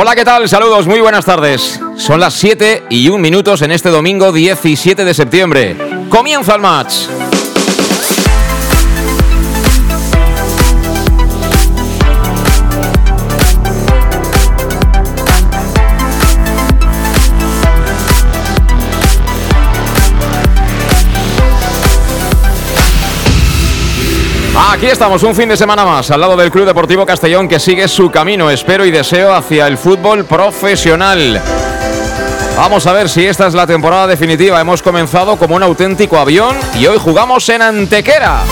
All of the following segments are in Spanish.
Hola, ¿qué tal? Saludos, muy buenas tardes. Son las 7 y 1 minutos en este domingo 17 de septiembre. Comienza el match. Aquí estamos, un fin de semana más, al lado del Club Deportivo Castellón que sigue su camino, espero y deseo, hacia el fútbol profesional. Vamos a ver si esta es la temporada definitiva. Hemos comenzado como un auténtico avión y hoy jugamos en Antequera.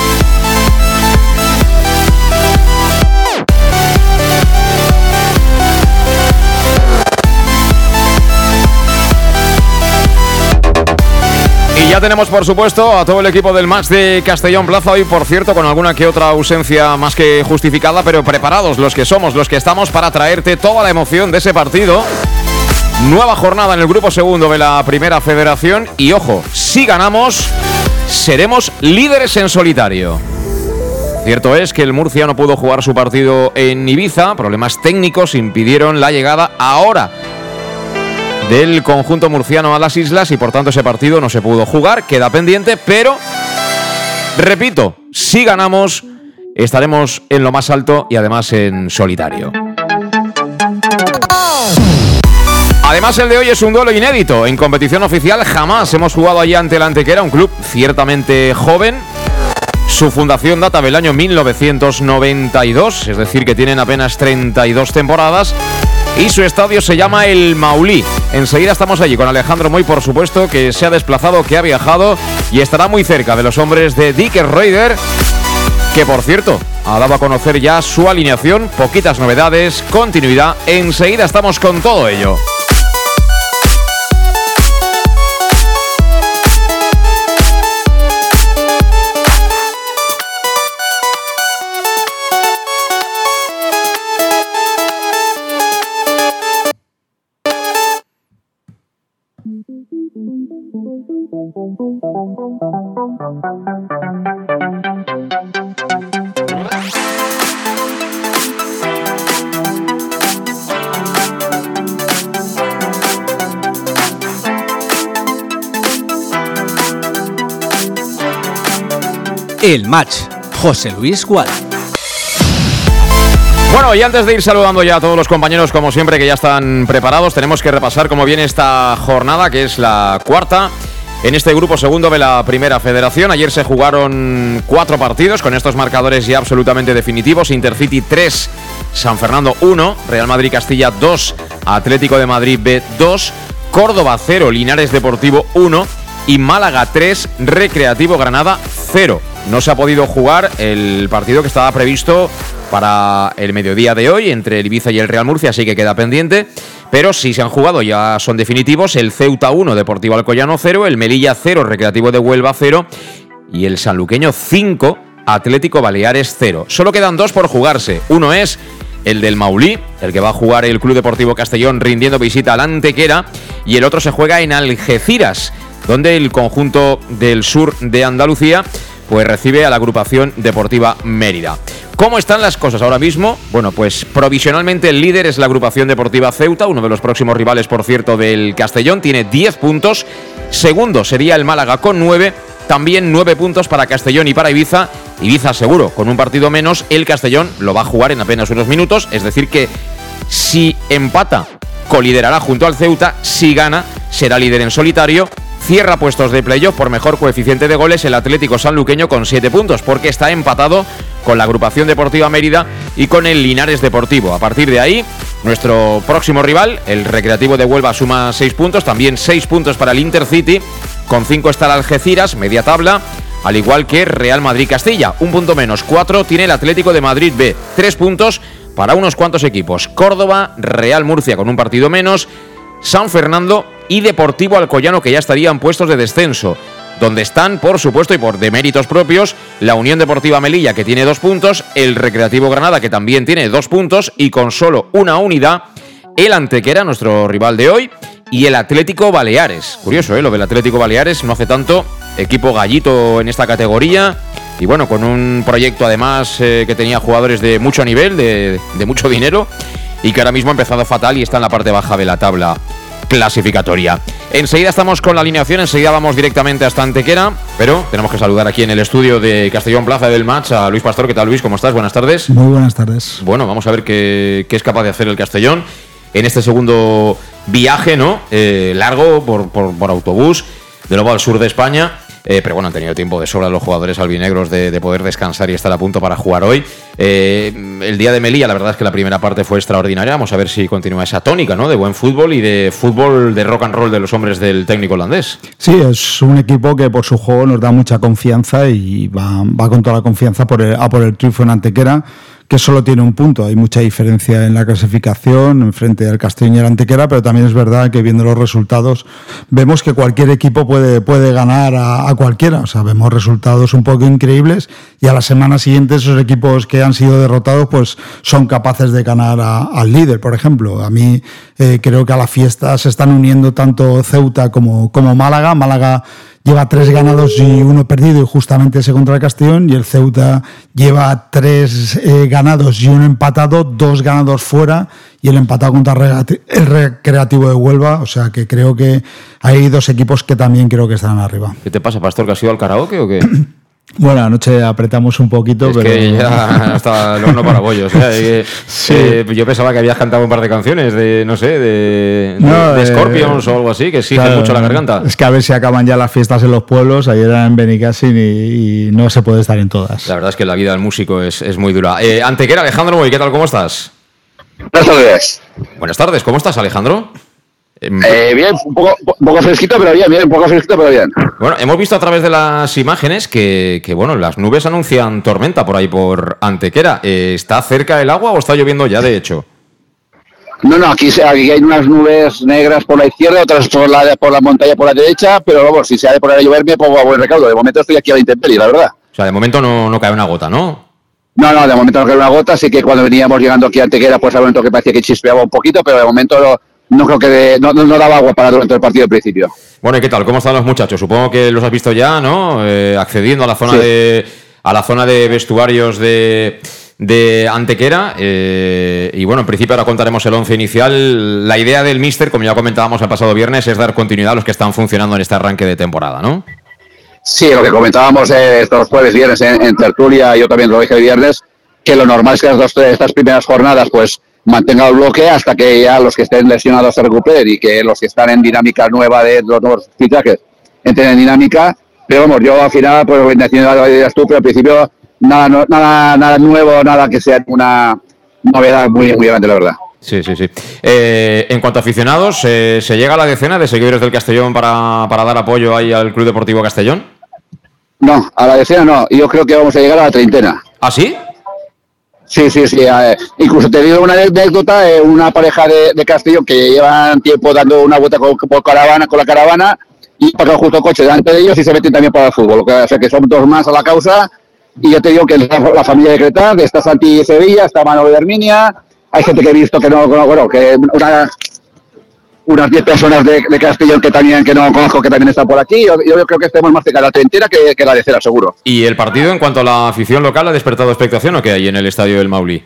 Y ya tenemos, por supuesto, a todo el equipo del match de Castellón Plaza hoy, por cierto, con alguna que otra ausencia más que justificada, pero preparados los que somos, los que estamos para traerte toda la emoción de ese partido. Nueva jornada en el grupo segundo de la primera federación y ojo, si ganamos, seremos líderes en solitario. Cierto es que el Murcia no pudo jugar su partido en Ibiza, problemas técnicos impidieron la llegada ahora del conjunto murciano a las islas y por tanto ese partido no se pudo jugar, queda pendiente, pero repito, si ganamos estaremos en lo más alto y además en solitario. Además, el de hoy es un duelo inédito. En competición oficial jamás hemos jugado allí ante el Antequera, un club ciertamente joven. Su fundación data del año 1992, es decir, que tienen apenas 32 temporadas. Y su estadio se llama el Maulí. Enseguida estamos allí con Alejandro Moy, por supuesto, que se ha desplazado, que ha viajado y estará muy cerca de los hombres de Dick Raider, que por cierto ha dado a conocer ya su alineación, poquitas novedades, continuidad. Enseguida estamos con todo ello. El match. José Luis Gual. Bueno, y antes de ir saludando ya a todos los compañeros, como siempre, que ya están preparados, tenemos que repasar cómo viene esta jornada, que es la cuarta en este grupo segundo de la Primera Federación. Ayer se jugaron cuatro partidos con estos marcadores ya absolutamente definitivos. Intercity 3, San Fernando 1, Real Madrid Castilla 2, Atlético de Madrid B 2, Córdoba 0, Linares Deportivo 1 y Málaga 3, Recreativo Granada 0. No se ha podido jugar el partido que estaba previsto para el mediodía de hoy entre el Ibiza y el Real Murcia, así que queda pendiente. Pero sí se han jugado, ya son definitivos, el Ceuta 1, Deportivo Alcoyano 0, el Melilla 0, Recreativo de Huelva 0 y el Sanluqueño 5, Atlético Baleares 0. Solo quedan dos por jugarse. Uno es el del Maulí, el que va a jugar el Club Deportivo Castellón rindiendo visita al Antequera, y el otro se juega en Algeciras, donde el conjunto del sur de Andalucía pues recibe a la agrupación deportiva Mérida. ¿Cómo están las cosas ahora mismo? Bueno, pues provisionalmente el líder es la agrupación deportiva Ceuta, uno de los próximos rivales, por cierto, del Castellón, tiene 10 puntos. Segundo sería el Málaga con 9, también 9 puntos para Castellón y para Ibiza. Ibiza seguro, con un partido menos, el Castellón lo va a jugar en apenas unos minutos, es decir que Si empata, coliderará junto al Ceuta. Si gana, será líder en solitario. Cierra puestos de playoff por mejor coeficiente de goles el Atlético Sanluqueño con 7 puntos, porque está empatado con la agrupación deportiva Mérida y con el Linares Deportivo. A partir de ahí, nuestro próximo rival, el Recreativo de Huelva, suma 6 puntos, también 6 puntos para el Intercity, con 5 está el Algeciras, media tabla, al igual que Real Madrid Castilla, un punto menos, 4 tiene el Atlético de Madrid B, 3 puntos para unos cuantos equipos, Córdoba, Real Murcia con un partido menos, San Fernando y Deportivo Alcoyano que ya estarían puestos de descenso donde están, por supuesto, y por deméritos propios, la Unión Deportiva Melilla, que tiene dos puntos, el Recreativo Granada, que también tiene dos puntos, y con solo una unidad, el Antequera, nuestro rival de hoy, y el Atlético Baleares. Curioso, ¿eh? Lo del Atlético Baleares, no hace tanto, equipo gallito en esta categoría, y bueno, con un proyecto además eh, que tenía jugadores de mucho nivel, de, de mucho dinero, y que ahora mismo ha empezado fatal y está en la parte baja de la tabla clasificatoria. Enseguida estamos con la alineación, enseguida vamos directamente hasta Antequera, pero tenemos que saludar aquí en el estudio de Castellón Plaza del Match a Luis Pastor. ¿Qué tal Luis? ¿Cómo estás? Buenas tardes. Muy buenas tardes. Bueno, vamos a ver qué, es capaz de hacer el Castellón en este segundo viaje, ¿no? Eh, largo por, por autobús, de nuevo al sur de España. Eh, pero bueno, han tenido tiempo de sobra los jugadores albinegros de, poder descansar y estar a punto para jugar hoy. Eh, el día de Melilla, la verdad es que la primera parte fue extraordinaria. Vamos a ver si continúa esa tónica, ¿no? De buen fútbol y de fútbol de rock and roll de los hombres del técnico holandés. Sí, es un equipo que por su juego nos da mucha confianza y va, con toda la confianza por a por el triunfo en Antequera que solo tiene un punto. Hay mucha diferencia en la clasificación frente al Castellón y el Antequera, pero también es verdad que viendo los resultados vemos que cualquier equipo puede, puede ganar a, cualquiera. O sea, vemos resultados un poco increíbles y a la semana siguiente esos equipos que han sido derrotados pues son capaces de ganar al líder, por ejemplo. A mí eh, creo que a la fiesta se están uniendo tanto Ceuta como, como Málaga. Málaga lleva tres ganados y uno perdido y justamente ese contra el Castellón y el Ceuta lleva tres eh, ganados y uno empatado, dos ganados fuera y el empatado contra el Recreativo de Huelva, o sea que creo que hay dos equipos que también creo que están arriba. ¿Qué te pasa, Pastor, que has ido al karaoke o qué? Bueno, anoche apretamos un poquito, es pero. Que ya hasta el horno para bollos. ¿eh? Eh, yo pensaba que habías cantado un par de canciones de, no sé, de, de, Scorpions o algo así, que exige mucho la garganta. Es que a ver si acaban ya las fiestas en los pueblos. Ayer era en Benicassin y, no se puede estar en todas. La verdad es que la vida del músico es, es muy dura. Eh, Antequera, Alejandro, ¿y qué tal? ¿Cómo estás? Buenas tardes. Buenas tardes, ¿cómo estás, Alejandro? Em, eh, bien, un poco, fresquito, pero bien, bien, un poco fresquito, pero bien. Bueno, hemos visto a través de las imágenes que, bueno, las nubes anuncian tormenta por ahí por Antequera. Eh, ¿Está cerca el agua o está lloviendo ya, de hecho? No, no, aquí, aquí, hay unas nubes negras por la izquierda, otras por la, por la montaña por la derecha, pero vamos, si se ha de poner a llover me pongo a buen recaudo. De momento estoy aquí a la intemperie, la verdad. O sea, de momento no, no cae una gota, ¿no? No, no, de momento no cae una gota, así que cuando veníamos llegando aquí a Antequera, pues a momento que parecía que chispeaba un poquito, pero de momento no creo que no, no, daba agua para durante el partido al principio. Bueno, ¿y qué tal? ¿Cómo están los muchachos? Supongo que los has visto ya, ¿no? Eh, accediendo a la zona de a la zona de vestuarios de, de Antequera. Eh, y bueno, en principio ahora contaremos el once inicial. La idea del Mister, como ya comentábamos el pasado viernes, es dar continuidad a los que están funcionando en este arranque de temporada, ¿no? Sí, lo que comentábamos estos jueves, viernes en, en, tertulia, yo también lo dije el viernes, que lo normal es que las dos, estas primeras jornadas, pues mantenga el bloque hasta que ya los que estén lesionados se recuperen y que los que están en dinámica nueva de los nuevos fichajes entren en dinámica. Pero vamos, yo al final, pues idea tú, pero al principio nada, nada, nada nuevo, nada que sea una novedad muy, muy grande, la verdad. Sí, sí, sí. Eh, en cuanto a aficionados, eh, ¿se llega a la decena de seguidores del Castellón para, para dar apoyo ahí al Club Deportivo Castellón? No, a la decena no. Yo creo que vamos a llegar a la treintena. ¿Ah, sí? Sí, sí, sí. incluso te digo una anécdota, de una pareja de, de, que llevan tiempo dando una vuelta con, caravana, con la caravana y pasó justo coche delante de ellos y se meten también para el fútbol. O sea que son dos más a la causa y yo te digo que la, familia de Cretar, está Santi Sevilla, está Manolo de Herminia, hay gente que he visto que no, bueno, que una, unas 10 personas de, Castellón que también que no conozco que también están por aquí. Yo, creo que estemos más cerca de la treintena que, que, la de cera, seguro. ¿Y el partido en cuanto a la afición local ha despertado expectación o qué hay en el estadio del Mauli?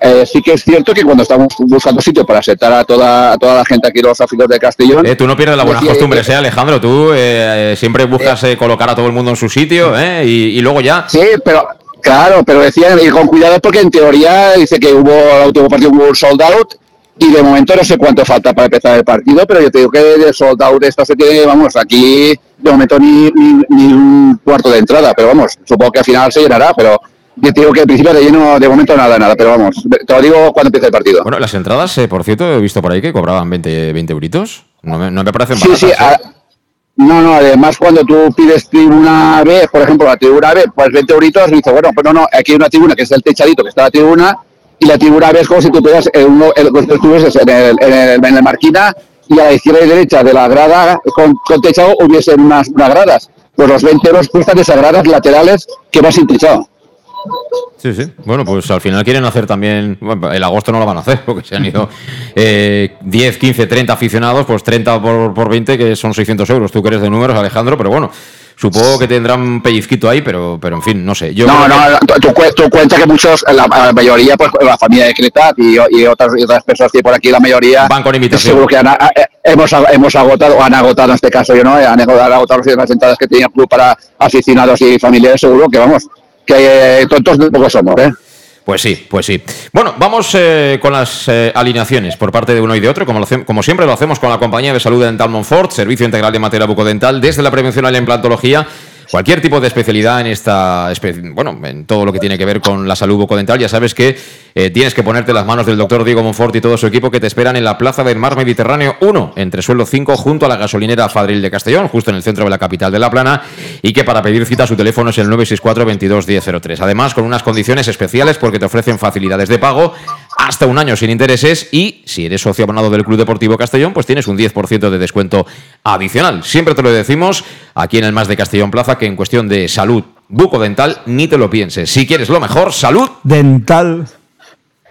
Eh, sí que es cierto que cuando estamos buscando sitio para aceptar a toda, toda la gente aquí, los aficionados de Castellón... Eh, tú no pierdes la buena costumbre, ¿eh, Alejandro? Tú eh, siempre buscas colocar a todo el mundo en su sitio y, y, luego ya... Sí, pero Claro, pero decían ir con cuidado porque en teoría dice que hubo el último partido hubo un sold out y de momento no sé cuánto falta para empezar el partido, pero yo te digo que de sold out esto se tiene, vamos, aquí de momento ni, ni, ni un cuarto de entrada, pero vamos, supongo que al final se llenará, pero yo te digo que al principio de lleno de momento nada, nada, pero vamos, te lo digo cuando empiece el partido. Bueno, las entradas, eh, por cierto, he visto por ahí que cobraban 20, 20 euritos. No me, no me parecen Sí, baratas. sí, ¿eh? a- no, no, además cuando tú pides tribuna B, por ejemplo, la tribuna B, pues 20 euritos, y dice, bueno, pues no, no, aquí hay una tribuna que es el techadito que está la tribuna, y la tribuna B es como si tú pudieras, en, uno, en, el, en, el, en el marquina, y a la izquierda y derecha de la grada con, con techado hubiesen unas, unas gradas. Pues los 20 euros cuestan esas gradas laterales que van sin techado. Sí, sí. Bueno, pues al final quieren hacer también. Bueno, el agosto no lo van a hacer, porque se han ido eh, 10, 15, 30 aficionados, pues 30 por, por 20, que son 600 euros. Tú que eres de números, Alejandro, pero bueno, supongo que tendrán un pellizquito ahí, pero, pero en fin, no sé. Yo No, creo que- no, tú, tú cu- tú cuenta que muchos, la, la mayoría, pues la familia de Cretat y, y otras, y otras personas que por aquí, la mayoría. Van con invitación. Seguro que han, eh, hemos, hemos agotado, o han agotado en este caso, yo no, han agotado, han agotado las entradas que tenía el club para aficionados y familiares, seguro que vamos, que eh, tontos de poco somos, ¿eh? Pues sí, pues sí. Bueno, vamos eh, con las eh, alineaciones por parte de uno y de otro, como, lo como siempre lo hacemos con la compañía de salud dental Monfort, servicio integral de materia bucodental, desde la prevención a la implantología. Cualquier tipo de especialidad en esta, bueno, en todo lo que tiene que ver con la salud bucodental, ya sabes que eh, tienes que ponerte las manos del doctor Diego Monfort y todo su equipo que te esperan en la Plaza del Mar Mediterráneo 1, entre suelo 5, junto a la gasolinera Fadril de Castellón, justo en el centro de la capital de La Plana, y que para pedir cita su teléfono es el 964 22 1003. Además, con unas condiciones especiales porque te ofrecen facilidades de pago hasta un año sin intereses y si eres socio abonado del Club Deportivo Castellón, pues tienes un 10% de descuento adicional. Siempre te lo decimos aquí en el Más de Castellón Plaza que en cuestión de salud bucodental ni te lo pienses. Si quieres lo mejor, salud Dental.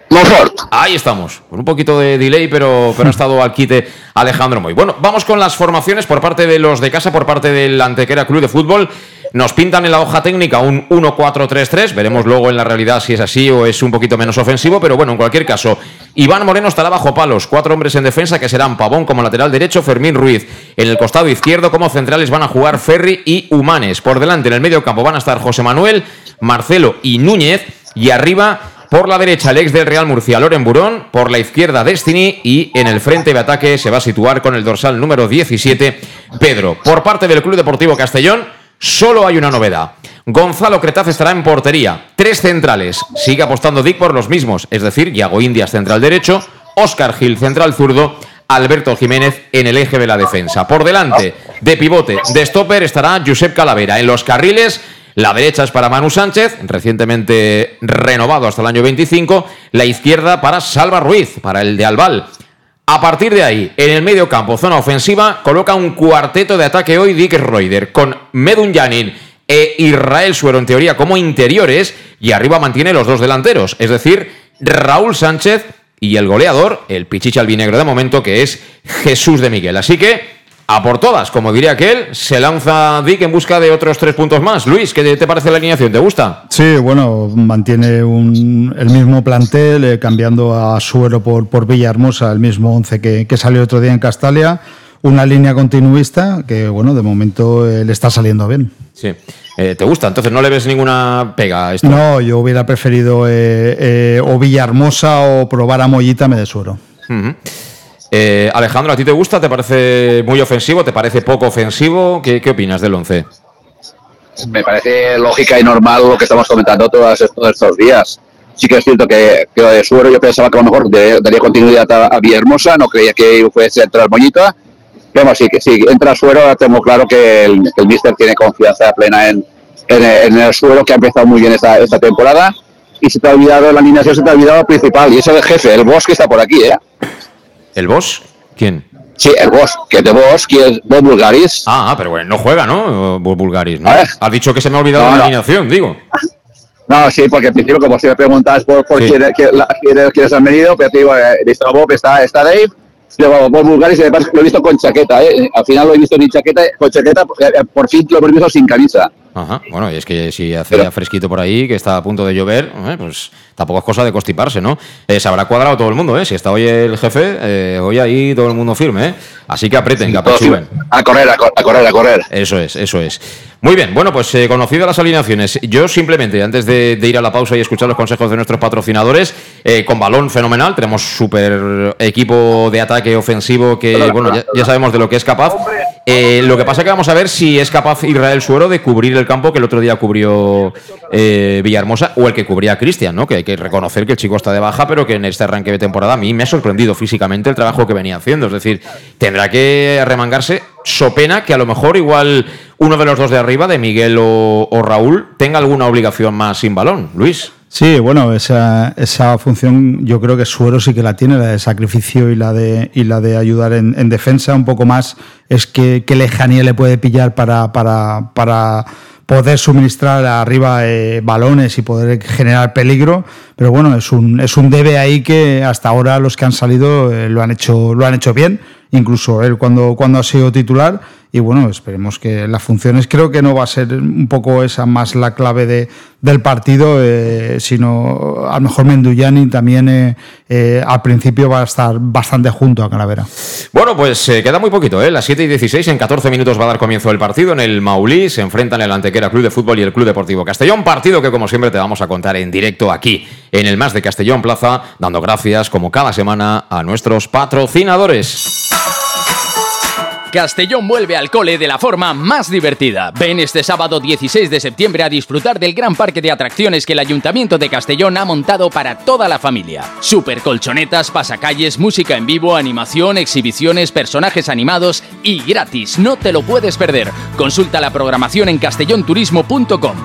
Monfort. Ahí estamos, con un poquito de delay, pero, pero ha estado al quite Alejandro Moy. Bueno, vamos con las formaciones por parte de los de casa, por parte del Antequera Club de Fútbol. Nos pintan en la hoja técnica un 1-4-3-3. Veremos luego en la realidad si es así o es un poquito menos ofensivo, pero bueno, en cualquier caso, Iván Moreno estará bajo palos. Cuatro hombres en defensa que serán Pavón como lateral derecho, Fermín Ruiz. En el costado izquierdo, como centrales, van a jugar Ferri y Humanes. Por delante, en el medio campo, van a estar José Manuel, Marcelo y Núñez. Y arriba, por la derecha, el ex del Real Murcia, Loren Burón. Por la izquierda, Destiny. Y en el frente de ataque se va a situar con el dorsal número 17, Pedro. Por parte del Club Deportivo Castellón, solo hay una novedad. Gonzalo Cretaz estará en portería. Tres centrales. Sigue apostando Dick por los mismos, es decir, Yago Indias, central derecho. Óscar Gil, central zurdo. Alberto Jiménez en el eje de la defensa. Por delante, de pivote, de stopper estará Josep Calavera. En los carriles, la derecha es para Manu Sánchez, recientemente renovado hasta el año 25. La izquierda para Salva Ruiz, para el de Albal. A partir de ahí, en el medio campo, zona ofensiva, coloca un cuarteto de ataque hoy Dick Reuter, con Medun Janin e Israel Suero en teoría como interiores, y arriba mantiene los dos delanteros, es decir, Raúl Sánchez y el goleador, el pichicha albinegro de momento, que es Jesús de Miguel. Así que, a por todas, como diría aquel, se lanza Dick en busca de otros tres puntos más. Luis, ¿qué te parece la alineación? ¿Te gusta? Sí, bueno, mantiene un- el mismo plantel, eh, cambiando a Suero por, por Villahermosa, el mismo 11 que, que salió otro día en Castalia. Una línea continuista que, bueno, de momento eh, le está saliendo bien. Sí. Eh, ¿Te gusta? Entonces no le ves ninguna pega a esto. No, yo hubiera preferido o Villahermosa o probar a Mollita me de Suero. Eh, Alejandro, ¿a ti te gusta? ¿Te parece muy ofensivo? ¿Te parece poco ofensivo? ¿Qué, opinas del 11? me parece lógica y normal lo que estamos comentando todos estos, días. Sí que es cierto que, que de Suero yo pensaba que a lo mejor de- daría continuidad a, Villahermosa, no creía que fuese entrar Moñita. Pero sí, que sí, entra Suero, tengo claro que el, el Mister tiene confianza plena en, el Suero, que ha empezado muy bien esta, temporada. Y se te ha olvidado, la alineación se te ha olvidado lo principal, y es el jefe, el boss que está por aquí, ¿eh? ¿El boss? ¿Quién? Sí, el boss, que de boss, que es Bob Bulgaris. Ah, ah, pero bueno, no juega, ¿no? Bu- Bulgaris, ¿no? A ver. Has dicho que se me ha olvidado No, la no. alineación, digo. No, sí, porque al principio, como si me preguntas por, por Sí. quién, quién- quién- quiénes han venido, pero te digo, eh, he visto a Bob, está, está Dave, luego Bob Bulgaris, y además lo he visto con chaqueta, ¿eh? Al final lo he visto sin chaqueta, con chaqueta, eh, por fin lo hemos visto sin camisa. Ajá. Bueno, y es que si hace fresquito por ahí, que está a punto de llover, eh, pues tampoco es cosa de constiparse, ¿no? Eh, se habrá cuadrado todo el mundo, ¿eh? Si está hoy el jefe, eh, hoy ahí todo el mundo firme, ¿eh? Así que aprieten, que apechuben. A correr, a, correr, a correr. Eso es, eso es. Muy bien, bueno, pues eh, conocidas las alineaciones, yo simplemente, antes de, ir a la pausa y escuchar los consejos de nuestros patrocinadores, eh, con balón fenomenal, tenemos súper equipo de ataque ofensivo que, bueno, ya, sabemos de lo que es capaz. Eh, lo que pasa es que vamos a ver si es capaz Israel Suero de cubrir el campo que el otro día cubrió Villahermosa o el que cubría Cristian, ¿no? Que hay que reconocer que el chico está de baja, pero que en este arranque de temporada a mí me ha sorprendido físicamente el trabajo que venía haciendo. Es decir, tendrá que remangarse so pena que a lo mejor igual uno de los dos de arriba, de Miguel o, Raúl, tenga alguna obligación más sin balón. Luis. Sí, bueno, esa, esa función yo creo que Suero sí que la tiene, la de sacrificio y la de, y la de ayudar en, defensa. Un poco más es que qué lejanía le puede pillar para, para, para poder suministrar arriba eh, balones y poder generar peligro. Pero bueno, es un, es un debe ahí que hasta ahora los que han salido eh, lo, han hecho, lo han hecho bien incluso él cuando, cuando ha sido titular. Y bueno, esperemos que las funciones, creo que no va a ser un poco esa más la clave de, del partido, eh, sino a lo mejor Menduyani también eh, eh, al principio va a estar bastante junto a Calavera. Bueno, pues queda muy poquito, ¿eh? Las 7 y 16, en 14 minutos va a dar comienzo el partido en el Maulí, se enfrentan el Antequera Club de Fútbol y el Club Deportivo Castellón, partido que como siempre te vamos a contar en directo aquí, en el Más de Castellón Plaza, dando gracias como cada semana a nuestros patrocinadores. Castellón vuelve al cole de la forma más divertida. Ven este sábado 16 de septiembre a disfrutar del gran parque de atracciones que el Ayuntamiento de Castellón ha montado para toda la familia. Super colchonetas, pasacalles, música en vivo, animación, exhibiciones, personajes animados y gratis. No te lo puedes perder. Consulta la programación en castellonturismo.com.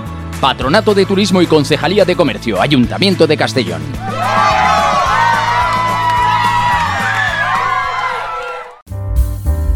Patronato de Turismo y Concejalía de Comercio, Ayuntamiento de Castellón.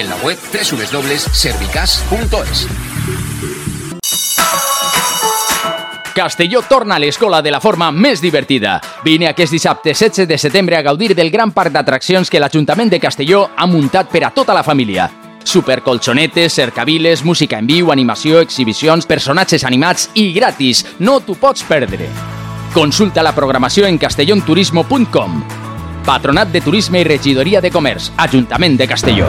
en la web www.servicas.es. Castelló torna a l'escola de la forma més divertida. Vine aquest dissabte 16 de setembre a gaudir del gran parc d'atraccions que l'Ajuntament de Castelló ha muntat per a tota la família. Supercolxonetes, cercaviles, música en viu, animació, exhibicions, personatges animats i gratis. No t'ho pots perdre. Consulta la programació en castellonturismo.com. Patronat de Turisme i Regidoria de Comerç, Ajuntament de Castelló.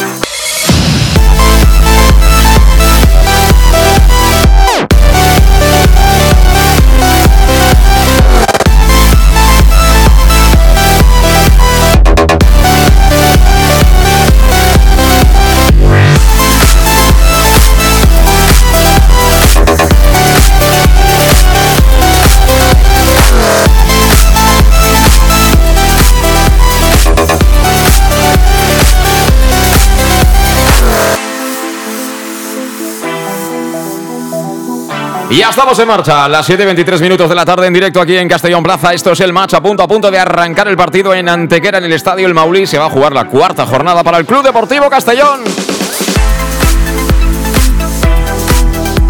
Y ya estamos en marcha, las 7.23 minutos de la tarde en directo aquí en Castellón Plaza. Esto es el match a punto a punto de arrancar el partido en Antequera, en el Estadio El Maulí. Se va a jugar la cuarta jornada para el Club Deportivo Castellón.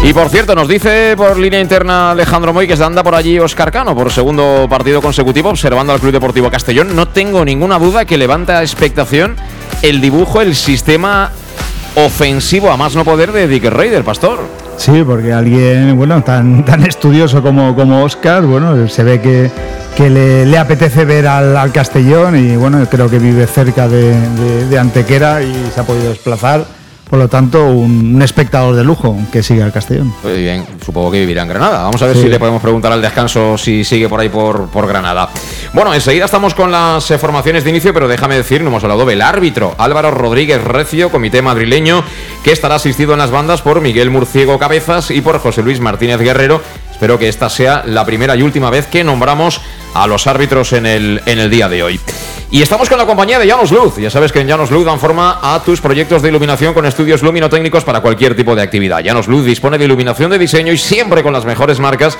Y por cierto, nos dice por línea interna Alejandro Moy que se anda por allí Oscar Cano por segundo partido consecutivo observando al Club Deportivo Castellón. No tengo ninguna duda que levanta expectación el dibujo, el sistema ofensivo a más no poder de Dick Raider, Pastor. Sí, porque alguien, bueno, tan, tan estudioso como, como Oscar, bueno, se ve que, que le, apetece ver al, al Castellón y bueno, creo que vive cerca de- de Antequera y se ha podido desplazar. Por lo tanto, un, un espectador de lujo que sigue al Castellón. Muy bien, supongo que vivirá en Granada. Vamos a ver Sí. si le podemos preguntar al descanso si sigue por ahí por, por Granada. Bueno, enseguida estamos con las eh, formaciones de inicio, pero déjame decir, no hemos hablado del árbitro, Álvaro Rodríguez Recio, comité madrileño, que estará asistido en las bandas por Miguel Murciego Cabezas y por José Luis Martínez Guerrero. Espero que esta sea la primera y última vez que nombramos a los árbitros en el, en el día de hoy. Y estamos con la compañía de Llanos Luz. Ya sabes que en Llanos Luz dan forma a tus proyectos de iluminación con estudios luminotécnicos para cualquier tipo de actividad. Llanos Luz dispone de iluminación de diseño y siempre con las mejores marcas.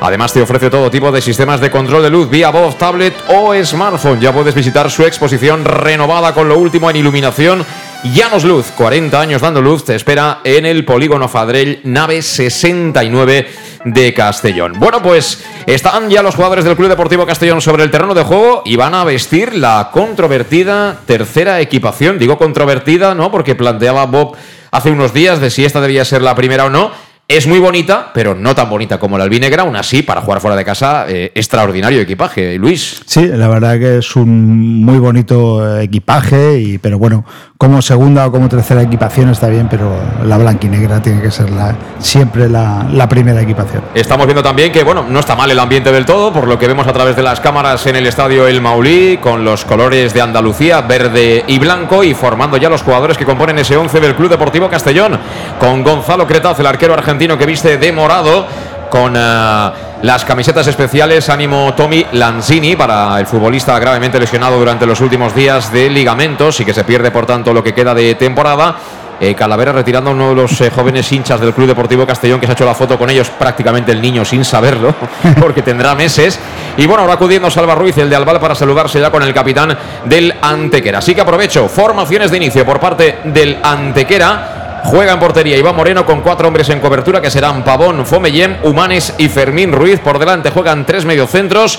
Además te ofrece todo tipo de sistemas de control de luz vía voz, tablet o smartphone. Ya puedes visitar su exposición renovada con lo último en iluminación. Llanos Luz, 40 años dando luz, te espera en el Polígono Fadrell, nave 69 de Castellón. Bueno, pues están ya los jugadores del Club Deportivo Castellón sobre el terreno de juego y van a vestir la controvertida tercera equipación. Digo controvertida, ¿no? Porque planteaba Bob hace unos días de si esta debía ser la primera o no. Es muy bonita, pero no tan bonita como la albinegra. Aún así, para jugar fuera de casa, eh, extraordinario equipaje. Luis. Sí, la verdad que es un muy bonito eh, equipaje, y, pero bueno, como segunda o como tercera equipación está bien, pero la blanquinegra tiene que ser la, siempre la, primera equipación. Estamos viendo también que, bueno, no está mal el ambiente del todo, por lo que vemos a través de las cámaras en el estadio El Maulí, con los colores de Andalucía, verde y blanco, y formando ya los jugadores que componen ese 11 del Club Deportivo Castellón, con Gonzalo Cretaz, el arquero argentino que viste de morado, con... Uh, las camisetas especiales. Ánimo Tommy Lanzini para el futbolista gravemente lesionado durante los últimos días de ligamentos y que se pierde por tanto lo que queda de temporada. Eh, Calavera retirando a uno de los eh, jóvenes hinchas del Club Deportivo Castellón que se ha hecho la foto con ellos prácticamente el niño sin saberlo porque tendrá meses. Y bueno ahora acudiendo Salva Ruiz el de Albal para saludarse ya con el capitán del Antequera. Así que aprovecho formaciones de inicio por parte del Antequera Juega en portería Iván Moreno con cuatro hombres en cobertura que serán Pavón, Fomellem, Humanes y Fermín Ruiz. Por delante juegan tres mediocentros,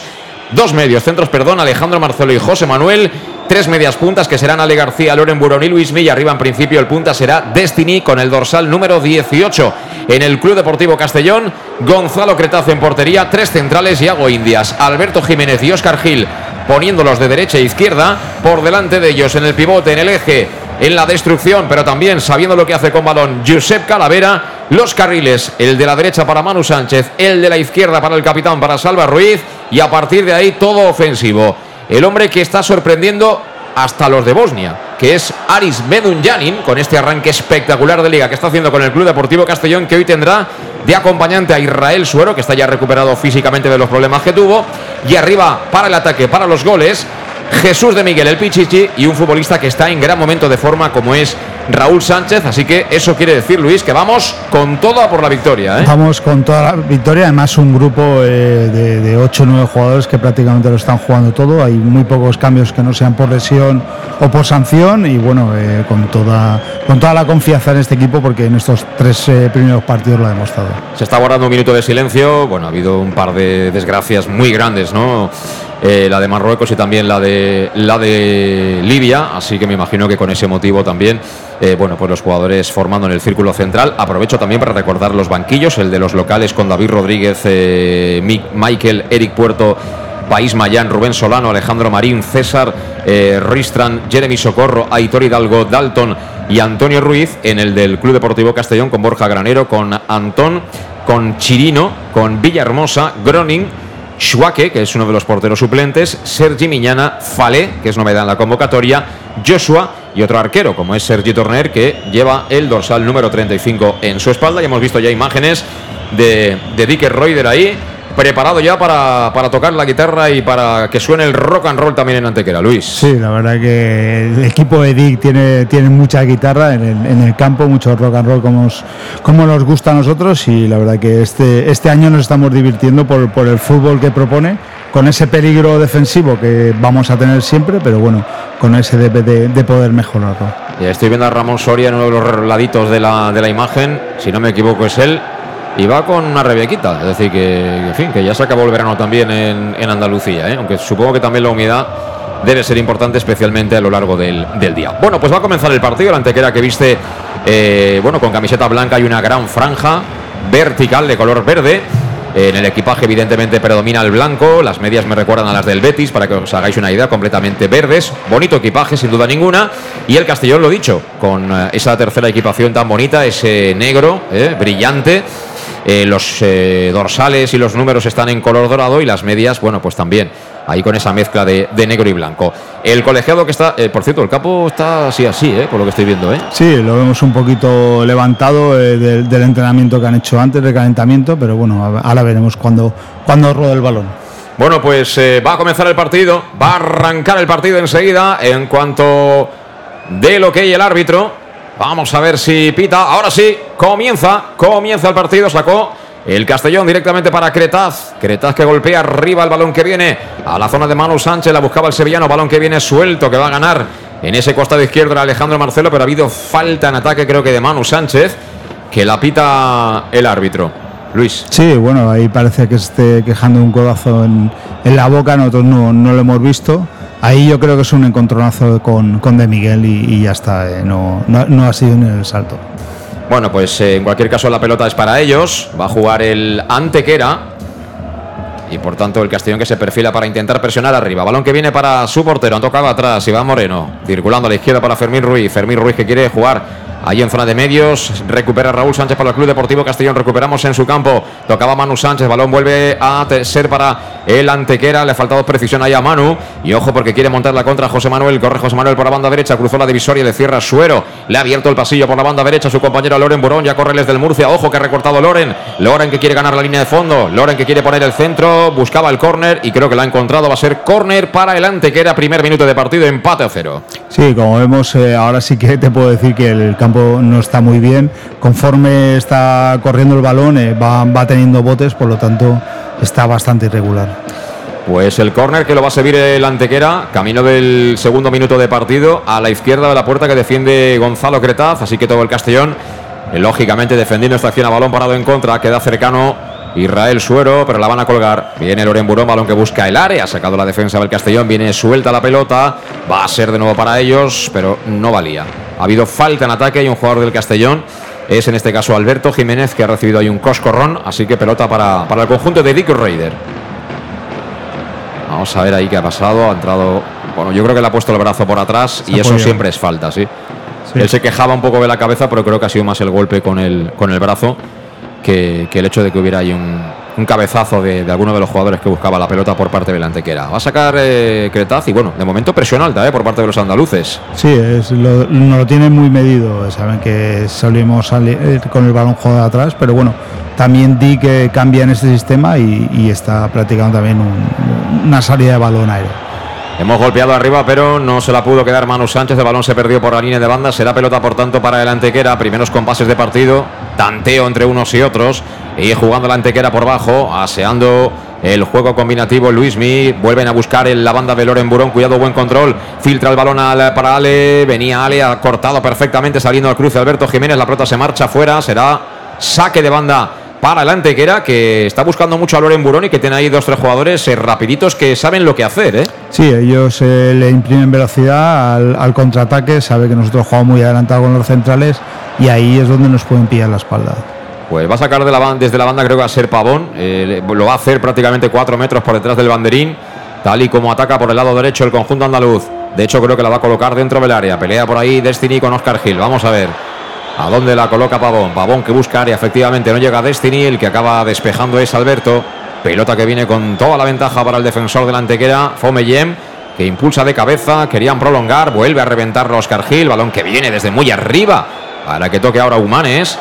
dos mediocentros, perdón, Alejandro Marcelo y José Manuel. Tres medias puntas que serán Ale García, Loren Burón y Luis Milla. Arriba en principio el punta será Destiny con el dorsal número 18. En el Club Deportivo Castellón, Gonzalo Cretazo en portería, tres centrales y Hago Indias. Alberto Jiménez y Oscar Gil poniéndolos de derecha e izquierda. Por delante de ellos en el pivote, en el eje, en la destrucción, pero también sabiendo lo que hace con balón Josep Calavera. Los carriles, el de la derecha para Manu Sánchez, el de la izquierda para el capitán, para Salva Ruiz, y a partir de ahí todo ofensivo. El hombre que está sorprendiendo hasta los de Bosnia, que es Aris Medunjanin, con este arranque espectacular de liga que está haciendo con el Club Deportivo Castellón, que hoy tendrá de acompañante a Israel Suero, que está ya recuperado físicamente de los problemas que tuvo, y arriba para el ataque, para los goles, Jesús de Miguel el Pichichi y un futbolista que está en gran momento de forma como es Raúl Sánchez. Así que eso quiere decir, Luis, que vamos con todo por la victoria. ¿eh? Vamos con toda la victoria. Además, un grupo eh, de, 8 o 9 jugadores que prácticamente lo están jugando todo. Hay muy pocos cambios que no sean por lesión o por sanción. Y bueno, eh, con, toda, con toda la confianza en este equipo porque en estos tres primeros partidos lo ha demostrado. Se está guardando un minuto de silencio. Bueno, ha habido un par de desgracias muy grandes, ¿no? La de Marruecos y también la de la de Libia, así que me imagino que con ese motivo también eh, bueno, pues los jugadores formando en el círculo central. Aprovecho también para recordar los banquillos, el de los locales con David Rodríguez, eh, Michael, Eric Puerto. País Mayán, Rubén Solano, Alejandro Marín, César eh, Ristran, Jeremy Socorro, Aitor Hidalgo, Dalton y Antonio Ruiz en el del Club Deportivo Castellón con Borja Granero, con Antón, con Chirino, con Villahermosa, Groning, Schwake, que es uno de los porteros suplentes, Sergi Miñana, Falé, que es novedad en la convocatoria, Joshua y otro arquero, como es Sergi Torner, que lleva el dorsal número 35 en su espalda. Y hemos visto ya imágenes de, de Dicker Reuter ahí, preparado ya para, tocar la guitarra y para que suene el rock and roll también en Antequera, Luis. Sí, la verdad que el equipo de Dick tiene, tiene mucha guitarra en el, en el campo, mucho rock and roll como, como nos gusta a nosotros y la verdad que este, este año nos estamos divirtiendo por, por el fútbol que propone con ese peligro defensivo que vamos a tener siempre, pero bueno, con ese debe de, poder mejorarlo. Ya estoy viendo a Ramón Soria en uno de los laditos de la, de la imagen, si no me equivoco es él, y va con una rebequita, es decir, que, en fin, que ya se acabó el verano también en, Andalucía, ¿eh? aunque supongo que también la humedad debe ser importante, especialmente a lo largo del, día. Bueno, pues va a comenzar el partido, la antequera que viste, eh, bueno, con camiseta blanca y una gran franja vertical de color verde en el equipaje, evidentemente, predomina el blanco. Las medias me recuerdan a las del Betis, para que os hagáis una idea, completamente verdes. Bonito equipaje, sin duda ninguna. Y el Castellón, lo dicho, con eh, esa tercera equipación tan bonita, ese negro, eh, brillante. Eh, los dorsales y los números están en color dorado y las medias, bueno, pues también ahí con esa mezcla de, negro y blanco. El colegiado que está, eh, por cierto, el capo está así, así, eh, por lo que estoy viendo. Eh. Sí, lo vemos un poquito levantado eh, del, entrenamiento que han hecho antes, del calentamiento, pero bueno, ahora veremos cuando, cuando roda el balón. Bueno, pues va a comenzar el partido, va a arrancar el partido enseguida en cuanto de lo que hay el árbitro. Vamos a ver si pita. Ahora sí, comienza, comienza el partido, sacó el Castellón directamente para Cretaz. Cretaz que golpea arriba el balón que viene a la zona de Manu Sánchez. La buscaba el sevillano. Balón que viene suelto, que va a ganar en ese costado izquierdo Alejandro Marcelo. Pero ha habido falta en ataque, creo que de Manu Sánchez, que la pita el árbitro. Luis. Sí, bueno, ahí parece que esté quejando un codazo en, la boca. Nosotros no, no, lo hemos visto. Ahí yo creo que es un encontronazo con, con De Miguel y, ya está. Eh, no, no, no ha sido en el salto. Bueno, pues eh, en cualquier caso la pelota es para ellos. Va a jugar el Antequera. y por tanto el Castellón que se perfila para intentar presionar arriba. Balón que viene para su portero, han tocado atrás, Iván Moreno, circulando a la izquierda para Fermín Ruiz. Fermín Ruiz que quiere jugar Ahí en zona de medios, recupera Raúl Sánchez para el Club Deportivo Castellón. Recuperamos en su campo. Tocaba Manu Sánchez. Balón vuelve a ser para el Antequera. Le ha faltado precisión ahí a Manu. Y ojo porque quiere montar la contra José Manuel. Corre José Manuel por la banda derecha. Cruzó la divisoria le cierra Suero. Le ha abierto el pasillo por la banda derecha su compañero Loren Burón. Ya corre del Murcia. Ojo que ha recortado Loren. Loren que quiere ganar la línea de fondo. Loren que quiere poner el centro. Buscaba el córner y creo que lo ha encontrado. Va a ser córner para el Antequera. Primer minuto de partido. Empate a cero. Sí, como vemos, eh, ahora sí que te puedo decir que el campo no está muy bien. Conforme está corriendo el balón, eh, va, va teniendo botes, por lo tanto está bastante irregular. Pues el córner que lo va a servir el Antequera, camino del segundo minuto de partido, a la izquierda de la puerta que defiende Gonzalo Cretaz, así que todo el Castellón, eh, lógicamente defendiendo esta acción a balón parado en contra, queda cercano Israel Suero, pero la van a colgar. Viene Loren Burón, balón que busca el área, ha sacado la defensa del Castellón, viene suelta la pelota, va a ser de nuevo para ellos, pero no valía. Ha habido falta en ataque, hay un jugador del Castellón. Es en este caso Alberto Jiménez que ha recibido ahí un coscorrón, así que pelota para, para el conjunto de Dick Raider. Vamos a ver ahí qué ha pasado. Ha entrado. Bueno, yo creo que le ha puesto el brazo por atrás y eso siempre es falta, ¿sí? Él se quejaba un poco de la cabeza, pero creo que ha sido más el golpe con el, con el brazo que, que el hecho de que hubiera ahí un, un cabezazo de, alguno de los jugadores que buscaba la pelota por parte del Antequera. Va a sacar eh, Cretaz y bueno, de momento presión alta eh, por parte de los andaluces. Sí, es, lo, no lo tienen muy medido. Saben que salimos salir con el balón jugado atrás, pero bueno, también di que cambia en este sistema y, está practicando también una salida de balón aéreo. Hemos golpeado arriba, pero no se la pudo quedar Manu Sánchez. El balón se perdió por la línea de banda. Será pelota, por tanto, para el Antequera. Primeros compases de partido. Tanteo entre unos y otros. Y jugando la Antequera por bajo. Aseando el juego combinativo. Luismi. Vuelven a buscar en la banda de Loren Burón. Cuidado, buen control. Filtra el balón para Ale. Venía Ale. Ha cortado perfectamente saliendo al cruce Alberto Jiménez. La pelota se marcha fuera. Será saque de banda para el Antequera, que está buscando mucho a Loren Burón y que tiene ahí dos tres jugadores eh, rapiditos que saben lo que hacer. ¿eh? Sí, ellos eh, le imprimen velocidad al, contraataque, sabe que nosotros jugamos muy adelantado con los centrales y ahí es donde nos pueden pillar la espalda. Pues va a sacar de la banda, desde la banda, creo que va a ser Pavón. lo va a hacer prácticamente cuatro metros por detrás del banderín, tal y como ataca por el lado derecho el conjunto andaluz. De hecho, creo que la va a colocar dentro del área. Pelea por ahí Destiny con Oscar Gil. Vamos a ver. ¿A dónde la coloca Pavón? Pavón que busca área, efectivamente no llega Destiny, el que acaba despejando es Alberto. Pelota que viene con toda la ventaja para el defensor del Antequera, Fomeyem, que impulsa de cabeza, querían prolongar, vuelve a reventar Oscar Gil, balón que viene desde muy arriba para que toque ahora Humanes.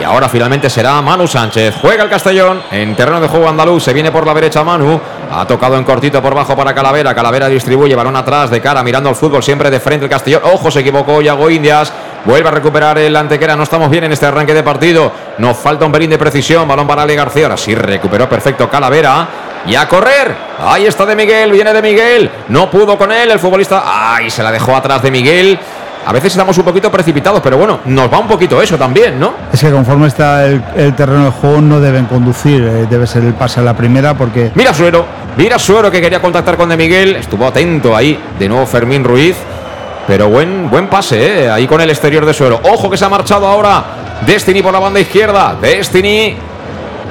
Y ahora finalmente será Manu Sánchez. Juega el Castellón en terreno de juego andaluz. Se viene por la derecha Manu. Ha tocado en cortito por bajo para Calavera. Calavera distribuye balón atrás de cara, mirando al fútbol siempre de frente el Castellón. Ojo, se equivocó Yago Indias. Vuelve a recuperar el Antequera. No estamos bien en este arranque de partido. Nos falta un pelín de precisión. Balón para Ale García. Ahora sí recuperó perfecto Calavera. Y a correr. Ahí está de Miguel. Viene de Miguel. No pudo con él el futbolista. Ay, se la dejó atrás de Miguel. A veces estamos un poquito precipitados, pero bueno, nos va un poquito eso también, ¿no? Es que conforme está el, terreno de juego no deben conducir, eh, debe ser el pase a la primera porque... Mira Suero, mira Suero que quería contactar con De Miguel, estuvo atento ahí, de nuevo Fermín Ruiz. Pero buen, buen pase, ¿eh? ahí con el exterior de suelo. Ojo que se ha marchado ahora. Destiny por la banda izquierda. Destiny.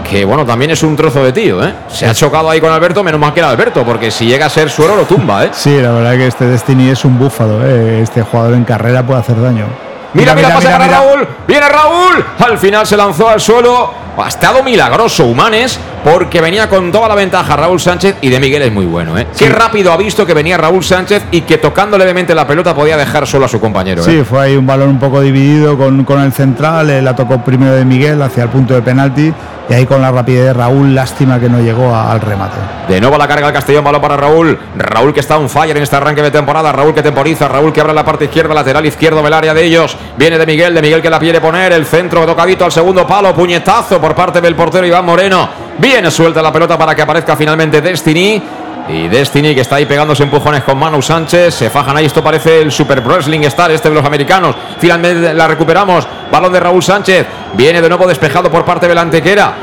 Que bueno, también es un trozo de tío, ¿eh? Se ha chocado ahí con Alberto, menos mal que era Alberto, porque si llega a ser suelo lo tumba, ¿eh? Sí, la verdad que este Destiny es un búfalo, ¿eh? Este jugador en carrera puede hacer daño. Mira, mira, mira, pasa para Raúl. Viene Raúl. Al final se lanzó al suelo. Ha estado milagroso Humanes porque venía con toda la ventaja Raúl Sánchez y de Miguel es muy bueno. ¿eh? Qué rápido ha visto que venía Raúl Sánchez y que tocando levemente la pelota podía dejar solo a su compañero. Sí, ¿eh? fue ahí un balón un poco dividido con, con el central. Eh, la tocó primero de Miguel hacia el punto de penalti y ahí con la rapidez de Raúl, lástima que no llegó al remate. De nuevo la carga el Castellón, balón para Raúl. Raúl que está un fire en este arranque de temporada. Raúl que temporiza, Raúl que abre la parte izquierda, lateral izquierdo del área de ellos. Viene de Miguel, de Miguel que la quiere poner. El centro tocadito al segundo palo, puñetazo por parte del portero Iván Moreno. Viene suelta la pelota para que aparezca finalmente Destiny. Y Destiny que está ahí pegándose empujones con Manu Sánchez. Se fajan ahí. Esto parece el Super Wrestling Star este de los americanos. Finalmente la recuperamos. Balón de Raúl Sánchez. Viene de nuevo despejado por parte de la Antequera.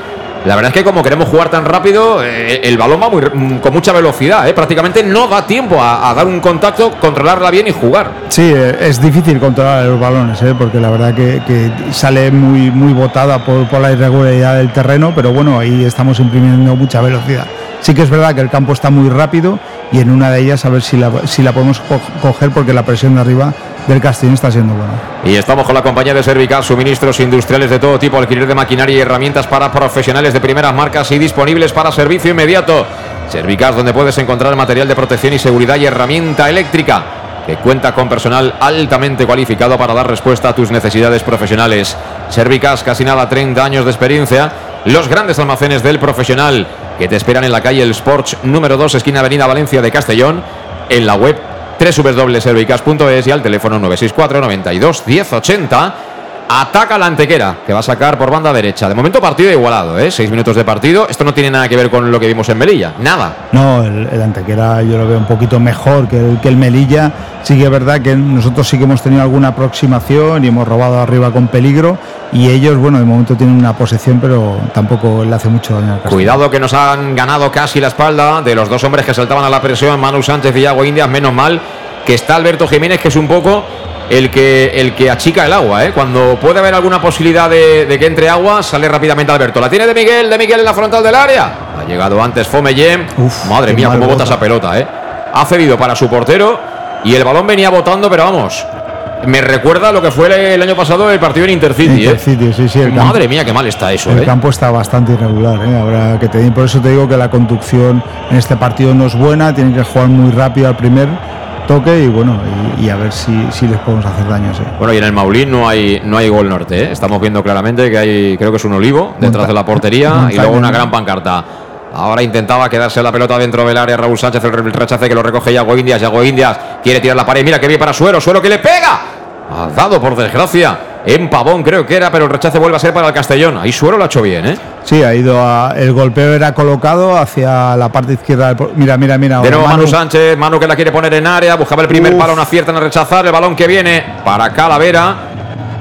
La verdad es que como queremos jugar tan rápido, eh, el balón va muy, mm, con mucha velocidad. Eh. Prácticamente no da tiempo a, dar un contacto, controlarla bien y jugar. Sí, eh, es difícil controlar los balones, porque la verdad que, sale muy, muy botada por, por la irregularidad del terreno, pero bueno, ahí estamos imprimiendo mucha velocidad Sí que es verdad que el campo está muy rápido y en una de ellas a ver si la, si la podemos coger porque la presión de arriba del Castellón está siendo buena. Y estamos con la compañía de Servical, suministros industriales de todo tipo, alquiler de maquinaria y herramientas para profesionales de primeras marcas y disponibles para servicio inmediato. Servicas, donde puedes encontrar material de protección y seguridad y herramienta eléctrica que cuenta con personal altamente cualificado para dar respuesta a tus necesidades profesionales. Servicas, casi nada, 30 años de experiencia. Los grandes almacenes del profesional que te esperan en la calle El Sports número 2, esquina Avenida Valencia de Castellón, en la web www.servicas.es y al teléfono 964 92 1080 Ataca la Antequera, que va a sacar por banda derecha. De momento partido igualado, ¿eh? Seis minutos de partido. Esto no tiene nada que ver con lo que vimos en Melilla. Nada. No, el, Antequera yo lo veo un poquito mejor que el, que el Melilla. Sí que es verdad que nosotros sí que hemos tenido alguna aproximación y hemos robado arriba con peligro. Y ellos, bueno, de momento tienen una posesión, pero tampoco le hace mucho daño al Cuidado que nos han ganado casi la espalda de los dos hombres que saltaban a la presión, Manu Sánchez y Iago Indias. Menos mal que está Alberto Jiménez, que es un poco el que, el que achica el agua. ¿eh? Cuando puede haber alguna posibilidad de, que entre agua, sale rápidamente Alberto. La tiene de Miguel, de Miguel en la frontal del área. Ha llegado antes Fomellem. Madre mía, cómo bota esa pelota. ¿eh? Ha cedido para su portero y el balón venía botando, pero vamos. Me recuerda lo que fue el año pasado el partido en Intercity. ¿eh? sí, sí, Madre mía, qué mal está eso. El ¿eh? campo está bastante irregular. ¿eh? Ahora que te, por eso te digo que la conducción en este partido no es buena. Tienen que jugar muy rápido al primer toque y bueno, y, a ver si, si, les podemos hacer daño. Bueno, y en el Maulín no hay, no hay gol norte, ¿eh? estamos viendo claramente que hay, creo que es un olivo detrás de la portería y luego una gran pancarta. Ahora intentaba quedarse la pelota dentro del área Raúl Sánchez, el rechace que lo recoge Yago Indias, Yago Indias quiere tirar la pared, mira que bien para Suero, Suero que le pega. Ha dado por desgracia en Pavón creo que era, pero el rechace vuelve a ser para el Castellón. Ahí Suero lo ha hecho bien, ¿eh? Sí, ha ido a, el golpeo era colocado hacia la parte izquierda. mira, mira, mira. De nuevo Manu, Sánchez, Manu que la quiere poner en área, buscaba el primer palo, no aciertan a rechazar, el balón que viene para Calavera,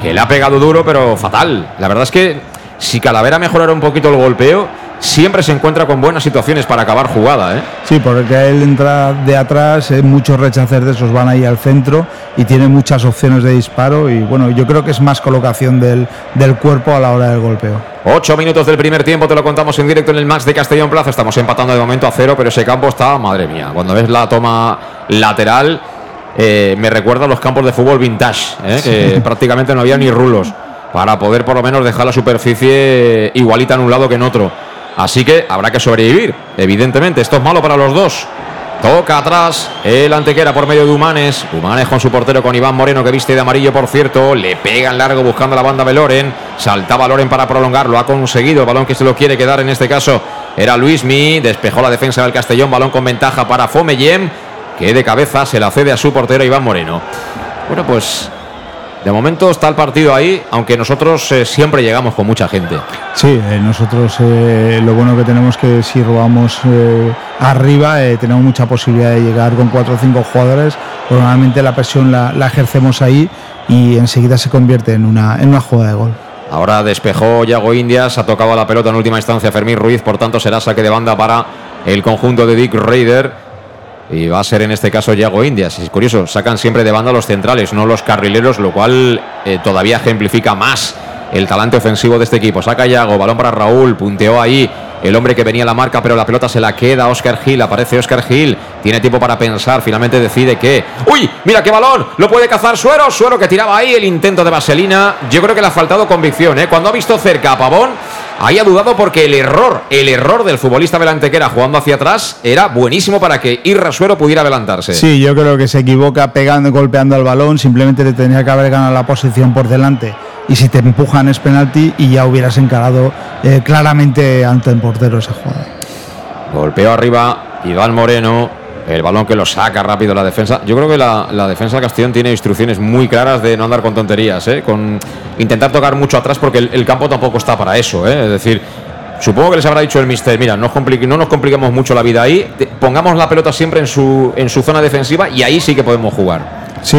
que le ha pegado duro, pero fatal. La verdad es que si Calavera mejorara un poquito el golpeo, siempre se encuentra con buenas situaciones para acabar jugada. ¿eh? Sí, porque él entra de atrás, eh, muchos rechaces de esos van ahí al centro y tiene muchas opciones de disparo y bueno, yo creo que es más colocación del, del cuerpo a la hora del golpeo. Ocho minutos del primer tiempo, te lo contamos en directo en el Max de Castellón Plaza. Estamos empatando de momento a cero, pero ese campo está, madre mía, cuando ves la toma lateral, eh, me recuerda a los campos de fútbol vintage, ¿eh? que prácticamente no había ni rulos para poder por lo menos dejar la superficie igualita en un lado que en otro. Así que habrá que sobrevivir, evidentemente. Esto es malo para los dos. Toca atrás el Antequera por medio de Humanes. Humanes con su portero con Iván Moreno que viste de amarillo, por cierto. Le pega en largo buscando la banda de Loren. Saltaba Loren para prolongarlo. Ha conseguido el balón que se lo quiere quedar en este caso. Era Luismi. Despejó la defensa del Castellón. Balón con ventaja para Fomellem. Que de cabeza se la cede a su portero Iván Moreno. Bueno, pues de momento está el partido ahí, aunque nosotros eh, siempre llegamos con mucha gente. Sí, eh, nosotros eh, lo bueno que tenemos que si robamos arriba tenemos mucha posibilidad de llegar con cuatro o cinco jugadores. Normalmente la presión la, ejercemos ahí y enseguida se convierte en una, en una jugada de gol. Ahora despejó Yago Indias, ha tocado la pelota en última instancia Fermín Ruiz, por tanto será saque de banda para el conjunto de Dick Raider. Y va a ser en este caso Yago Indias. Es curioso, sacan siempre de banda los centrales, no los carrileros, lo cual eh, todavía ejemplifica más el talante ofensivo de este equipo. Saca Yago, balón para Raúl, punteó ahí el hombre que venía a la marca, pero la pelota se la queda Oscar Gil. Aparece Oscar Gil, tiene tiempo para pensar, finalmente decide que. ¡Uy! ¡Mira qué balón! Lo puede cazar Suero, Suero que tiraba ahí el intento de Vaselina. Yo creo que le ha faltado convicción, ¿eh? Cuando ha visto cerca a Pavón, ahí ha dudado porque el error, el error del futbolista Velantequera jugando hacia atrás era buenísimo para que Irra Suero pudiera adelantarse. Sí, yo creo que se equivoca pegando, golpeando el balón, simplemente le tenía que haber ganado la posición por delante y si te empujan es penalti y ya hubieras encarado eh, claramente ante el portero esa jugada. Golpeo arriba, Iván Moreno, el balón que lo saca rápido la defensa. Yo creo que la, defensa de Castellón tiene instrucciones muy claras de no andar con tonterías, ¿eh? con intentar tocar mucho atrás porque el, campo tampoco está para eso. ¿eh? Es decir, supongo que les habrá dicho el mister, mira, no, no nos compliquemos mucho la vida ahí, pongamos la pelota siempre en su, en su zona defensiva y ahí sí que podemos jugar. Sí,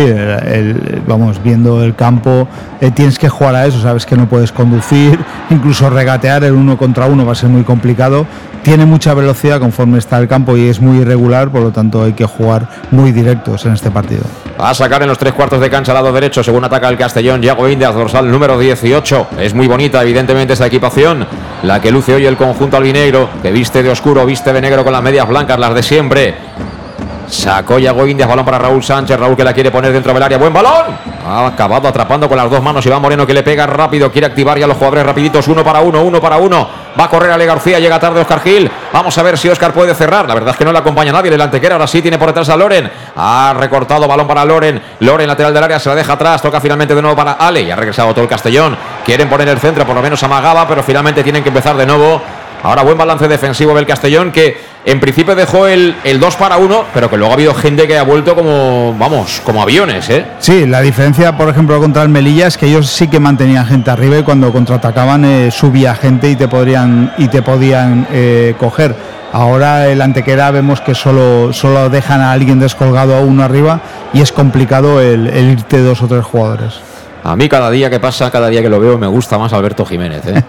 vamos, viendo el campo, eh, tienes que jugar a eso, sabes que no puedes conducir, incluso regatear el uno contra uno va a ser muy complicado. Tiene mucha velocidad conforme está el campo y es muy irregular, por lo tanto hay que jugar muy directos en este partido. A sacar en los tres cuartos de cancha lado derecho, según ataca el Castellón, Yago Indias, dorsal número 18. Es muy bonita, evidentemente, esta equipación, la que luce hoy el conjunto albinegro, que viste de oscuro, viste de negro con las medias blancas, las de siempre. Sacó Yago Indias, balón para Raúl Sánchez, Raúl que la quiere poner dentro del área, buen balón. Ha acabado atrapando con las dos manos Iván Moreno que le pega rápido, quiere activar ya los jugadores rapiditos, uno para uno, uno para uno. Va a correr Ale García, llega tarde Oscar Gil. Vamos a ver si Oscar puede cerrar. La verdad es que no le acompaña nadie. El antequera ahora sí tiene por detrás a Loren. Ha recortado balón para Loren. Loren lateral del área se la deja atrás. Toca finalmente de nuevo para Ale. Y ha regresado todo el Castellón. Quieren poner el centro, por lo menos amagaba, pero finalmente tienen que empezar de nuevo. Ahora buen balance defensivo del Castellón que en principio dejó el, el 2 para 1, pero que luego ha habido gente que ha vuelto como, vamos, como aviones, ¿eh? Sí, la diferencia, por ejemplo, contra el Melilla es que ellos sí que mantenían gente arriba y cuando contraatacaban eh, subía gente y te podrían y te podían eh, coger. Ahora el Antequera vemos que solo, solo dejan a alguien descolgado a uno arriba y es complicado el, el irte dos o tres jugadores. A mí cada día que pasa, cada día que lo veo, me gusta más Alberto Jiménez. ¿eh?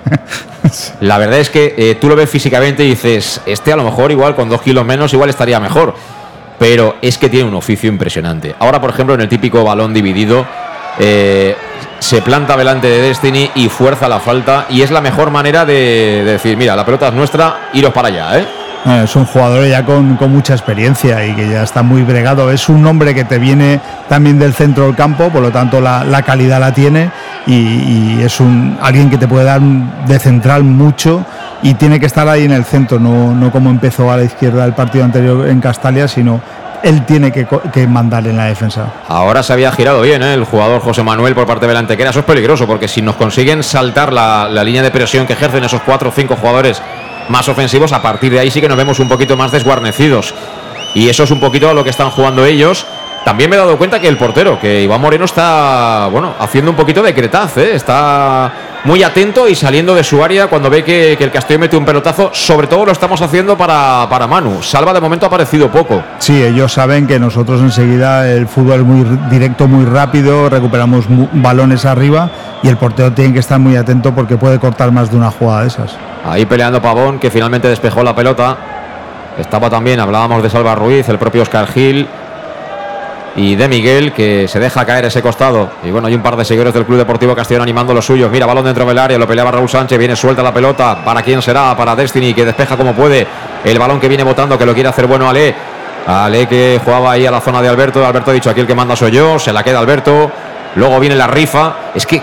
La verdad es que eh, tú lo ves físicamente y dices, este a lo mejor igual con dos kilos menos igual estaría mejor. Pero es que tiene un oficio impresionante. Ahora, por ejemplo, en el típico balón dividido, eh, se planta delante de Destiny y fuerza la falta. Y es la mejor manera de, de decir, mira, la pelota es nuestra, iros para allá, ¿eh? Eh, Es un jugador ya con, mucha experiencia y que ya está muy bregado. Es un hombre que te viene también del centro del campo, por lo tanto la, la calidad la tiene y, es un alguien que te puede dar de central mucho y tiene que estar ahí en el centro, no, no como empezó a la izquierda el partido anterior en Castalia, sino él tiene que, mandar en la defensa. Ahora se había girado bien ¿eh? el jugador José Manuel por parte del Antequera. Eso es peligroso porque si nos consiguen saltar la, la línea de presión que ejercen esos cuatro o cinco jugadores más ofensivos, a partir de ahí sí que nos vemos un poquito más desguarnecidos. Y eso es un poquito lo que están jugando ellos. También me he dado cuenta que el portero, que Iván Moreno está, bueno, haciendo un poquito de cretaz, ¿eh? está muy atento y saliendo de su área cuando ve que, el Castillo mete un pelotazo. Sobre todo lo estamos haciendo para, para Manu. Salva de momento ha aparecido poco. Sí, ellos saben que nosotros enseguida el fútbol es muy directo, muy rápido, recuperamos balones arriba y el portero tiene que estar muy atento porque puede cortar más de una jugada de esas. Ahí peleando Pavón, que finalmente despejó la pelota. Estaba también, hablábamos de Salva Ruiz, el propio Oscar Gil y de Miguel, que se deja caer ese costado. Y bueno, hay un par de seguidores del Club Deportivo Castellón animando los suyos. Mira, balón dentro del área, lo peleaba Raúl Sánchez, viene suelta la pelota. ¿Para quién será? Para Destiny, que despeja como puede. El balón que viene botando, que lo quiere hacer bueno Ale. Ale que jugaba ahí a la zona de Alberto. Alberto ha dicho aquí el que manda soy yo, se la queda Alberto. Luego viene la rifa. Es que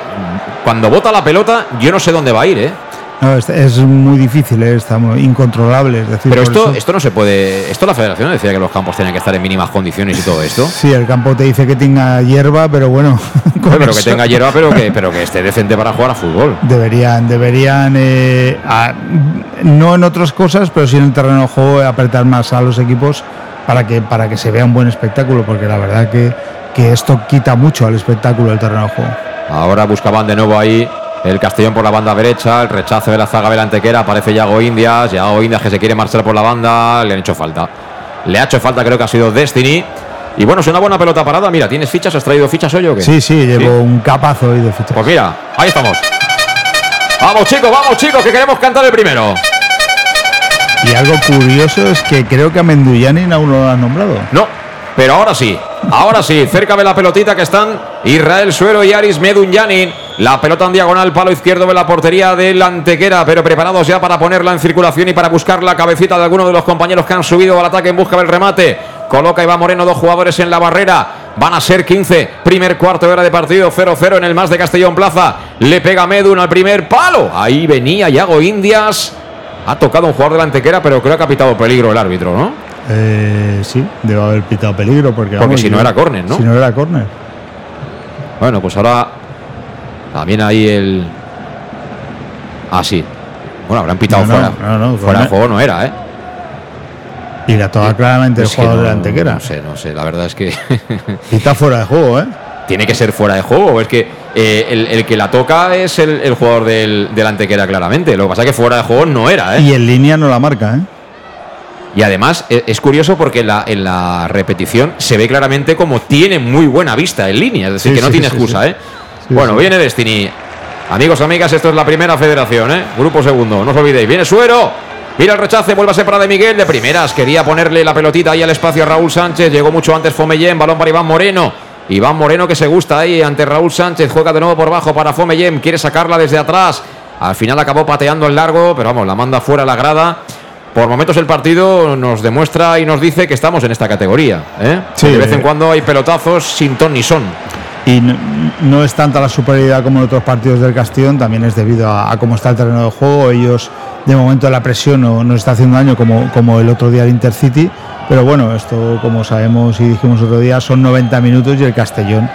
cuando bota la pelota, yo no sé dónde va a ir, ¿eh? No, es, es muy difícil, ¿eh? está muy incontrolable. Es decir, Pero esto, eso- esto no se puede. Esto la federación decía que los campos tenían que estar en mínimas condiciones y todo esto. Sí, el campo te dice que tenga hierba, pero bueno. con pero que tenga hierba, pero que, pero que esté decente para jugar a fútbol. Deberían, deberían, eh, a- no en otras cosas, pero sí en el terreno de juego, apretar más a los equipos para que, para que se vea un buen espectáculo, porque la verdad que, que esto quita mucho al espectáculo del terreno de juego. Ahora buscaban de nuevo ahí el Castellón por la banda derecha, el rechazo de la zaga Antequera, aparece Yago Indias, Yago Indias que se quiere marchar por la banda, le han hecho falta. Le ha hecho falta, creo que ha sido Destiny. Y bueno, es una buena pelota parada. Mira, ¿tienes fichas? ¿Has traído fichas hoy o qué? Sí, sí, llevo un capazo hoy de fichas. Pues mira, ahí estamos. Vamos chicos, vamos chicos, que queremos cantar el primero. Y algo curioso es que creo que a Menduyanin aún no lo han nombrado. No, pero ahora sí. Ahora sí, cerca de la pelotita que están Israel Suero y Aris Medunyanin. La pelota en diagonal, palo izquierdo de la portería del Antequera, pero preparados ya para ponerla en circulación y para buscar la cabecita de alguno de los compañeros que han subido al ataque en busca del remate. Coloca Iván Moreno dos jugadores en la barrera. Van a ser 15. Primer cuarto de hora de partido 0-0 en el más de Castellón Plaza. Le pega Medun al primer palo. Ahí venía Yago Indias. Ha tocado un jugador del Antequera, pero creo que ha pitado peligro el árbitro, ¿no? Eh, sí, debe haber pitado peligro. Porque, Porque si no era córner, ¿no? Si no era córner. Bueno, pues ahora también ahí el. Ah, sí. Bueno, habrán pitado No, fuera. no, no, fuera de juego no era, ¿eh? Y la toca claramente el jugador de Antequera. No sé, no sé. La verdad es que Pita fuera de juego, ¿eh? tiene que ser fuera de juego. Es que eh, el, el que la toca es el, el jugador del, del Antequera, claramente. Lo que pasa es que fuera de juego no era, ¿eh? Y en línea no la marca, ¿eh? Y además e- es curioso porque en la, en la repetición se ve claramente como tiene muy buena vista en línea, es decir, Sí, que no sí, tiene excusa, sí. ¿eh? Bueno, viene Destiny. Amigos, amigas, esto es la primera federación, ¿eh? Grupo segundo, no os olvidéis. Viene Suero. Mira el rechace, vuelve a de Miguel de primeras. Quería ponerle la pelotita ahí al espacio a Raúl Sánchez. Llegó mucho antes Fomellén, balón para Iván Moreno. Iván Moreno que se gusta ahí ante Raúl Sánchez. Juega de nuevo por bajo para Fomellén. Quiere sacarla desde atrás. Al final acabó pateando el largo, pero vamos, la manda fuera a la grada. Por momentos el partido nos demuestra y nos dice que estamos en esta categoría. ¿eh? Sí, de vez en cuando hay pelotazos sin ton ni son. Y no, no es tanta la superioridad como en otros partidos del Castellón, también es debido a, cómo está el terreno de juego. Ellos, de momento, la presión no nos está haciendo daño como, como el otro día el Intercity. Pero bueno, esto, como sabemos y dijimos otro día, son 90 minutos y el Castellón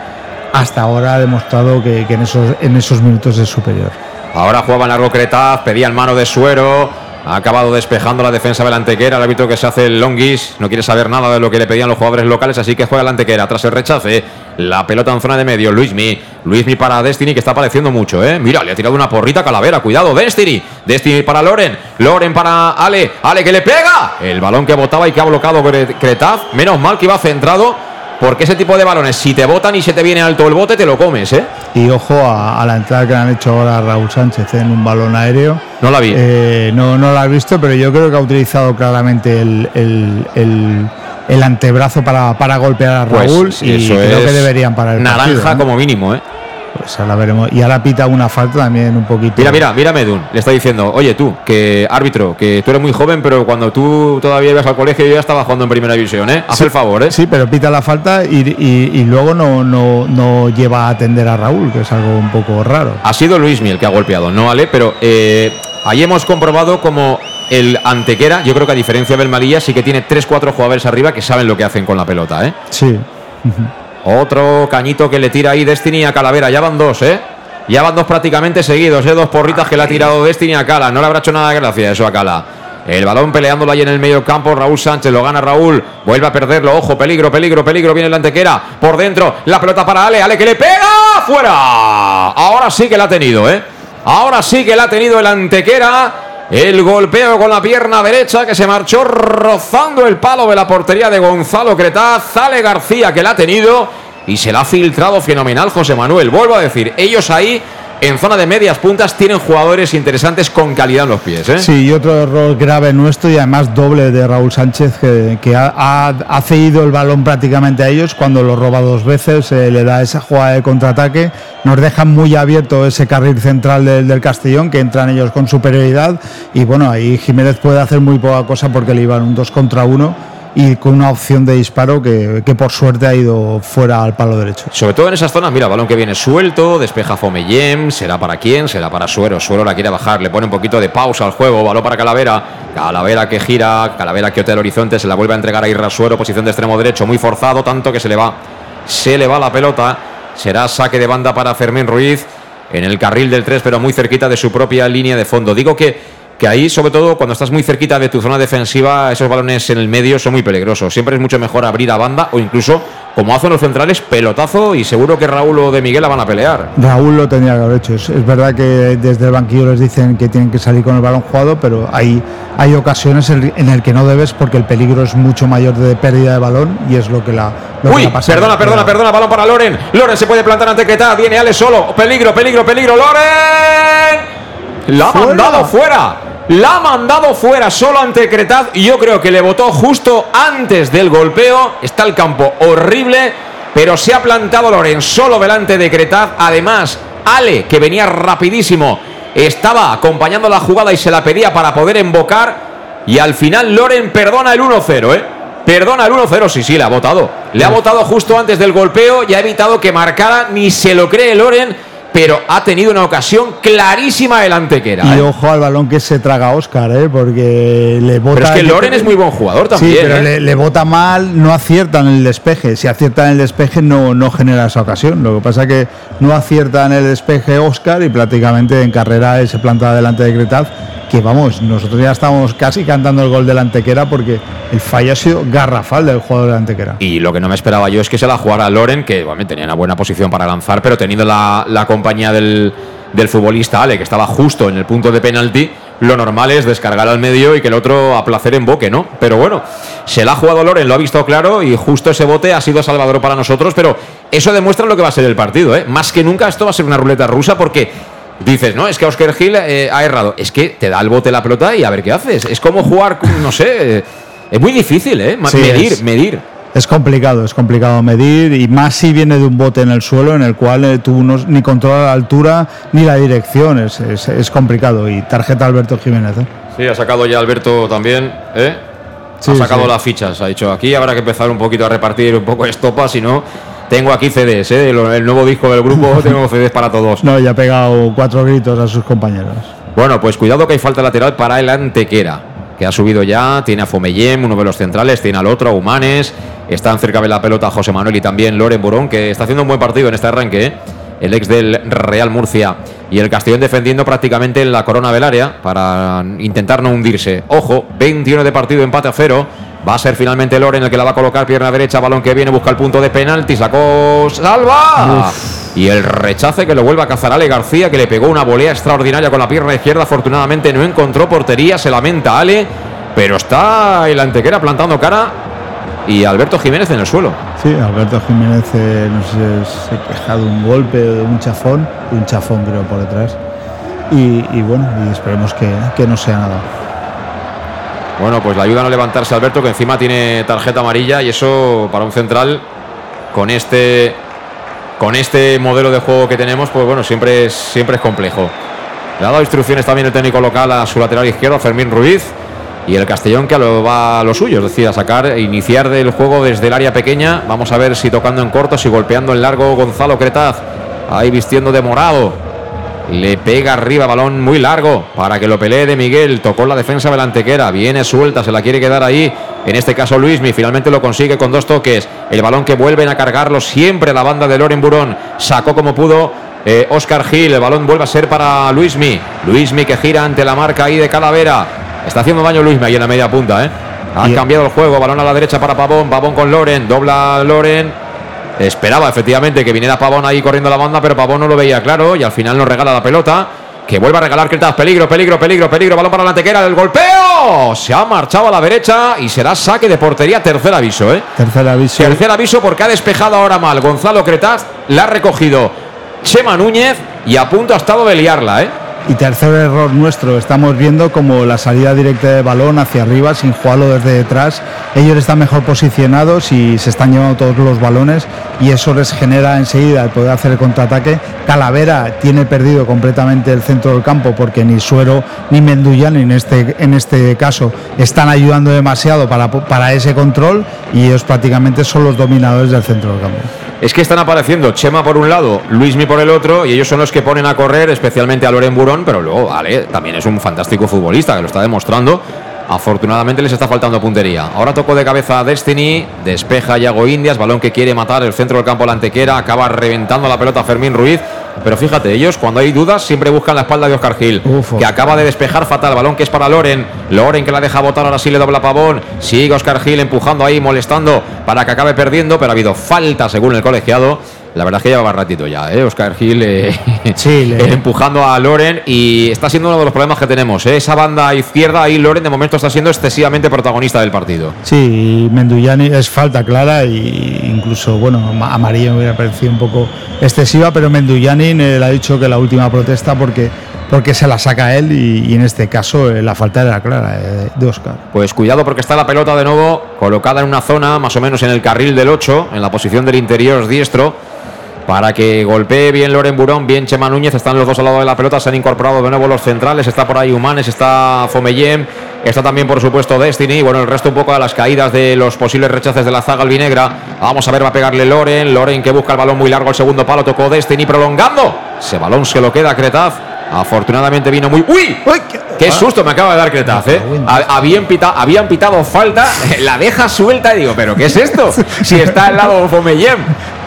hasta ahora ha demostrado que, en, esos, en esos minutos es superior. Ahora jugaba en largo Cretaz, pedía el mano de suero. Ha acabado despejando la defensa de Antequera. El árbitro que se hace el longuis no quiere saber nada de lo que le pedían los jugadores locales, así que juega la Antequera. Tras el rechace, la pelota en zona de medio. Luismi. Luismi para Destiny, que está apareciendo mucho, ¿eh? Mira, le ha tirado una porrita a Calavera. Cuidado, Destiny. Destiny para Loren. Loren para Ale. Ale que le pega. El balón que botaba y que ha bloqueado Cretaz. Menos mal que iba centrado. Porque ese tipo de balones, si te botan y se te viene alto el bote, te lo comes, ¿eh? Y ojo a, a la entrada que le han hecho ahora Raúl Sánchez en un balón aéreo. No la vi. Eh, no, no la has visto, pero yo creo que ha utilizado claramente el, el- el- el antebrazo para, para golpear a Pues, Raúl y eso creo es que deberían parar el Naranja partido, ¿no? como mínimo, ¿eh? Pues ahora veremos. Y ahora pita una falta también un poquito. Mira, mira, mira Medun, le está diciendo, oye tú, que árbitro, que tú eres muy joven, pero cuando tú todavía ibas al colegio yo ya estaba jugando en primera división, ¿eh? Haz Sí, el favor, ¿eh? Sí, pero pita la falta y, y- y luego no, no, no lleva a atender a Raúl, que es algo un poco raro. Ha sido Luis el que ha golpeado, no Ale, pero eh, ahí hemos comprobado como el Antequera, yo creo que a diferencia del Malilla, sí que tiene 3-4 jugadores arriba que saben lo que hacen con la pelota, ¿eh? Sí. Otro cañito que le tira ahí Destiny a Calavera, ya van dos, ¿eh? Ya van dos prácticamente seguidos, ¿eh? Dos porritas que le ha tirado Destiny a Cala, no le habrá hecho nada de gracia eso a Cala. El balón peleándolo ahí en el medio campo. Raúl Sánchez lo gana Raúl. Vuelve a perderlo. Ojo, peligro, peligro, peligro. Viene la antequera. Por dentro. La pelota para Ale. Ale que le pega. ¡Fuera! Ahora sí que la ha tenido, ¿eh? Ahora sí que la ha tenido el antequera. El golpeo con la pierna derecha que se marchó rozando el palo de la portería de Gonzalo Cretaz. Ale García que la ha tenido y se la ha filtrado fenomenal José Manuel. Vuelvo a decir, ellos ahí en zona de medias puntas tienen jugadores interesantes con calidad en los pies. ¿eh? Sí, y otro error grave nuestro y además doble de Raúl Sánchez, que, ha, cedido el balón prácticamente a ellos cuando lo roba dos veces, eh, le da esa jugada de contraataque, nos dejan muy abierto ese carril central del, del Castellón, que entran ellos con superioridad y bueno, ahí Jiménez puede hacer muy poca cosa porque le iban un 2 contra 1 y con una opción de disparo que, que por suerte ha ido fuera al palo derecho. Sobre todo en esas zonas, mira, balón que viene suelto, despeja Fomellem, será para quién, será para Suero, Suero la quiere bajar, le pone un poquito de pausa al juego, balón para Calavera, Calavera que gira, Calavera que otea el horizonte, se la vuelve a entregar a Irra Suero, posición de extremo derecho, muy forzado, tanto que se le va, se le va la pelota, será saque de banda para Fermín Ruiz, en el carril del 3, pero muy cerquita de su propia línea de fondo. Digo que que ahí, sobre todo, cuando estás muy cerquita de tu zona defensiva, esos balones en el medio son muy peligrosos. Siempre es mucho mejor abrir a banda o incluso, como hacen los centrales, pelotazo y seguro que Raúl o de Miguel la van a pelear. Raúl lo tenía que haber hecho. Es, es verdad que desde el banquillo les dicen que tienen que salir con el balón jugado, pero hay, hay ocasiones en en el que no debes porque el peligro es mucho mayor de pérdida de balón y es lo que la. lo que Uy, la pasa. perdona, perdona, perdona, balón para Loren. Loren se puede plantar ante Quetá, viene Ale solo. Peligro, peligro, peligro. Loren. La ha mandado fuera. La ha mandado fuera solo ante Cretaz y yo creo que le votó justo antes del golpeo. Está el campo horrible, pero se ha plantado Loren solo delante de Cretaz. Además, Ale, que venía rapidísimo, estaba acompañando la jugada y se la pedía para poder embocar. Y al final Loren perdona el 1-0, ¿eh? Perdona el 1-0, sí, sí, le ha votado. Le ha votado justo antes del golpeo y ha evitado que marcara, ni se lo cree Loren, pero ha tenido una ocasión clarísima el antequera. Y ¿eh? ojo al balón que se traga Oscar, ¿eh? porque le bota. Pero es que Loren es muy buen jugador también. Sí, pero ¿eh? le, le bota mal, no acierta en el despeje. Si acierta en el despeje, no, no genera esa ocasión. Lo que pasa es que no acierta en el despeje Oscar y prácticamente en carrera se planta delante de Cretaz. Que vamos, nosotros ya estamos casi cantando el gol de Antequera porque el fallo ha sido garrafal del jugador de la Antequera. Y lo que no me esperaba yo es que se la jugara Loren, que bueno, tenía una buena posición para lanzar, pero teniendo la, la compañía del, del futbolista Ale, que estaba justo en el punto de penalti, lo normal es descargar al medio y que el otro a placer en boque, ¿no? Pero bueno, se la ha jugado Loren, lo ha visto claro y justo ese bote ha sido salvador para nosotros, pero eso demuestra lo que va a ser el partido, ¿eh? Más que nunca esto va a ser una ruleta rusa porque dices, no, es que Oscar Gil eh, ha errado. Es que te da el bote la pelota y a ver qué haces. Es como jugar, no sé, es muy difícil, ¿eh? medir, medir. Es complicado, es complicado medir y más si viene de un bote en el suelo en el cual eh, tú no, ni controla la altura ni la dirección, es, es, complicado. Y tarjeta Alberto Jiménez. ¿eh? Sí, ha sacado ya Alberto también, ¿eh? ha sacado las fichas, ha dicho aquí habrá que empezar un poquito a repartir un poco de estopa, si no tengo aquí CDs, ¿eh? el, nuevo disco del grupo, tengo CDs para todos. No, ya ha pegado cuatro gritos a sus compañeros. Bueno, pues cuidado que hay falta lateral para el Antequera, que ha subido ya, tiene a Fomellem, uno de los centrales, tiene al otro, a Humanes, están cerca de la pelota José Manuel y también Loren Burón, que está haciendo un buen partido en este arranque, ¿eh? el ex del Real Murcia. Y el Castellón defendiendo prácticamente en la corona del área para intentar no hundirse. Ojo, 21 de partido, empate a cero. Va a ser finalmente Loren el que la va a colocar pierna derecha, balón que viene, busca el punto de penalti, sacó, salva. Y el rechace que lo vuelve a cazar Ale García, que le pegó una volea extraordinaria con la pierna izquierda. Afortunadamente no encontró portería, se lamenta Ale, pero está el antequera plantando cara y Alberto Jiménez en el suelo. Sí, Alberto Jiménez, eh, no sé se queja de un golpe de un chafón, de un chafón creo por detrás. Y, bueno, y esperemos que, que no sea nada. Bueno, pues la ayudan a levantarse Alberto, que encima tiene tarjeta amarilla y eso para un central con este con este modelo de juego que tenemos, pues bueno, siempre es, siempre es complejo. Le ha dado instrucciones también el técnico local a su lateral izquierdo, Fermín Ruiz, y el Castellón que lo va a lo suyo, es decir, a sacar, e iniciar del juego desde el área pequeña. Vamos a ver si tocando en corto, si golpeando en largo Gonzalo Cretaz, ahí vistiendo de morado. Le pega arriba, balón muy largo para que lo pelee de Miguel. Tocó la defensa delantequera. Viene suelta, se la quiere quedar ahí. En este caso Luismi finalmente lo consigue con dos toques. El balón que vuelven a cargarlo siempre la banda de Loren Burón. Sacó como pudo Oscar eh, Gil. El balón vuelve a ser para Luismi. Luismi que gira ante la marca ahí de Calavera. Está haciendo daño Luismi ahí en la media punta. ¿eh? Ha cambiado el juego. Balón a la derecha para Pavón. Pavón con Loren. Dobla Loren. Esperaba efectivamente que viniera Pavón ahí corriendo la banda, pero Pavón no lo veía claro y al final nos regala la pelota. Que vuelve a regalar Cretas. Peligro, peligro, peligro, peligro. Balón para la tequera. El golpeo. Se ha marchado a la derecha y será saque de portería. Tercer aviso, ¿eh? Tercer aviso. Tercer aviso porque ha despejado ahora mal. Gonzalo Cretas la ha recogido Chema Núñez y a punto ha estado de liarla, ¿eh? Y tercer error nuestro, estamos viendo como la salida directa de balón hacia arriba, sin jugarlo desde detrás, ellos están mejor posicionados y se están llevando todos los balones y eso les genera enseguida el poder hacer el contraataque. Calavera tiene perdido completamente el centro del campo porque ni Suero ni Menduyan en este, en este caso están ayudando demasiado para, para ese control y ellos prácticamente son los dominadores del centro del campo es que están apareciendo Chema por un lado, Luismi por el otro, y ellos son los que ponen a correr, especialmente a Loren Burón, pero luego, vale, también es un fantástico futbolista que lo está demostrando. Afortunadamente les está faltando puntería. Ahora tocó de cabeza a Destiny, despeja Yago Indias, balón que quiere matar el centro del campo la antequera, acaba reventando la pelota Fermín Ruiz. Pero fíjate, ellos cuando hay dudas siempre buscan la espalda de Oscar Gil, que acaba de despejar fatal balón que es para Loren. Loren que la deja botar, ahora sí le dobla pavón. Sigue Oscar Gil empujando ahí, molestando para que acabe perdiendo, pero ha habido falta según el colegiado. La verdad es que llevaba ratito ya, ¿eh? Oscar Gil eh, empujando a Loren y está siendo uno de los problemas que tenemos. ¿eh? Esa banda izquierda ahí, Loren de momento está siendo excesivamente protagonista del partido. Sí, Menduyani es falta clara y incluso, bueno, a María me hubiera parecido un poco excesiva, pero Menduyani le ha dicho que la última protesta porque porque se la saca él y, en este caso eh, la falta era clara eh, de Oscar. Pues cuidado porque está la pelota de nuevo colocada en una zona más o menos en el carril del 8, en la posición del interior diestro para que golpee bien Loren Burón, bien Chema Núñez. Están los dos al lado de la pelota, se han incorporado de nuevo los centrales. Está por ahí Humanes, está Fomellem, está también, por supuesto, Destiny. Bueno, el resto un poco de las caídas de los posibles rechaces de la zaga albinegra. Vamos a ver, va a pegarle Loren. Loren que busca el balón muy largo, el segundo palo tocó Destiny prolongando. Ese balón se lo queda Cretaz. Afortunadamente vino muy. ¡Uy! ¡Qué susto me acaba de dar Cretaz! ¿eh? Habían, pitado, habían pitado falta, la deja suelta y digo, ¿pero qué es esto? Si está al lado Fomellem.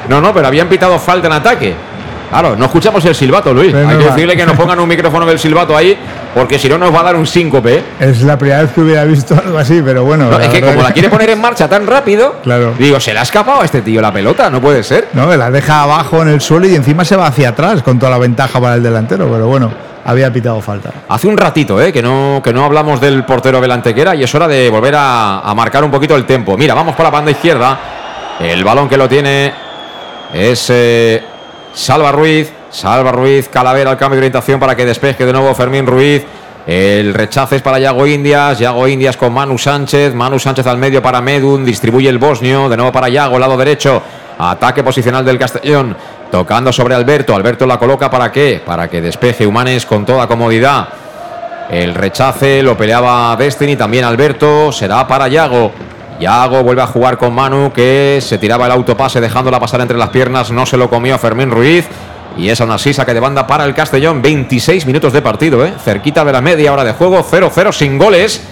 No, no, pero habían pitado falta en ataque. Claro, no escuchamos el silbato, Luis. Hay que decirle que nos pongan un micrófono del silbato ahí, porque si no nos va a dar un síncope. Es la primera vez que hubiera visto algo así, pero bueno. es que como la quiere poner en marcha tan rápido, claro. digo, se le ha escapado a este tío la pelota, no puede ser. No, la deja abajo en el suelo y encima se va hacia atrás con toda la ventaja para el delantero, pero bueno. había pitado falta. Hace un ratito, ¿eh? Que no, que no hablamos del portero Belantequera y es hora de volver a, a marcar un poquito el tiempo. Mira, vamos por la banda izquierda. El balón que lo tiene es Salva Ruiz. Salva Ruiz, Calavera al cambio de orientación para que despeje de nuevo Fermín Ruiz. El rechace es para Yago Indias. Yago Indias con Manu Sánchez. Manu Sánchez al medio para Medun. Distribuye el bosnio. De nuevo para Yago, lado derecho. Ataque posicional del Castellón. Tocando sobre Alberto. Alberto la coloca para qué? Para que despeje Humanes con toda comodidad. El rechace lo peleaba Destiny. También Alberto. Será para Yago. Yago vuelve a jugar con Manu que se tiraba el autopase dejándola pasar entre las piernas. No se lo comió Fermín Ruiz. Y es una sisa que de banda para el Castellón. 26 minutos de partido, ¿eh? cerquita de la media hora de juego. 0-0 sin goles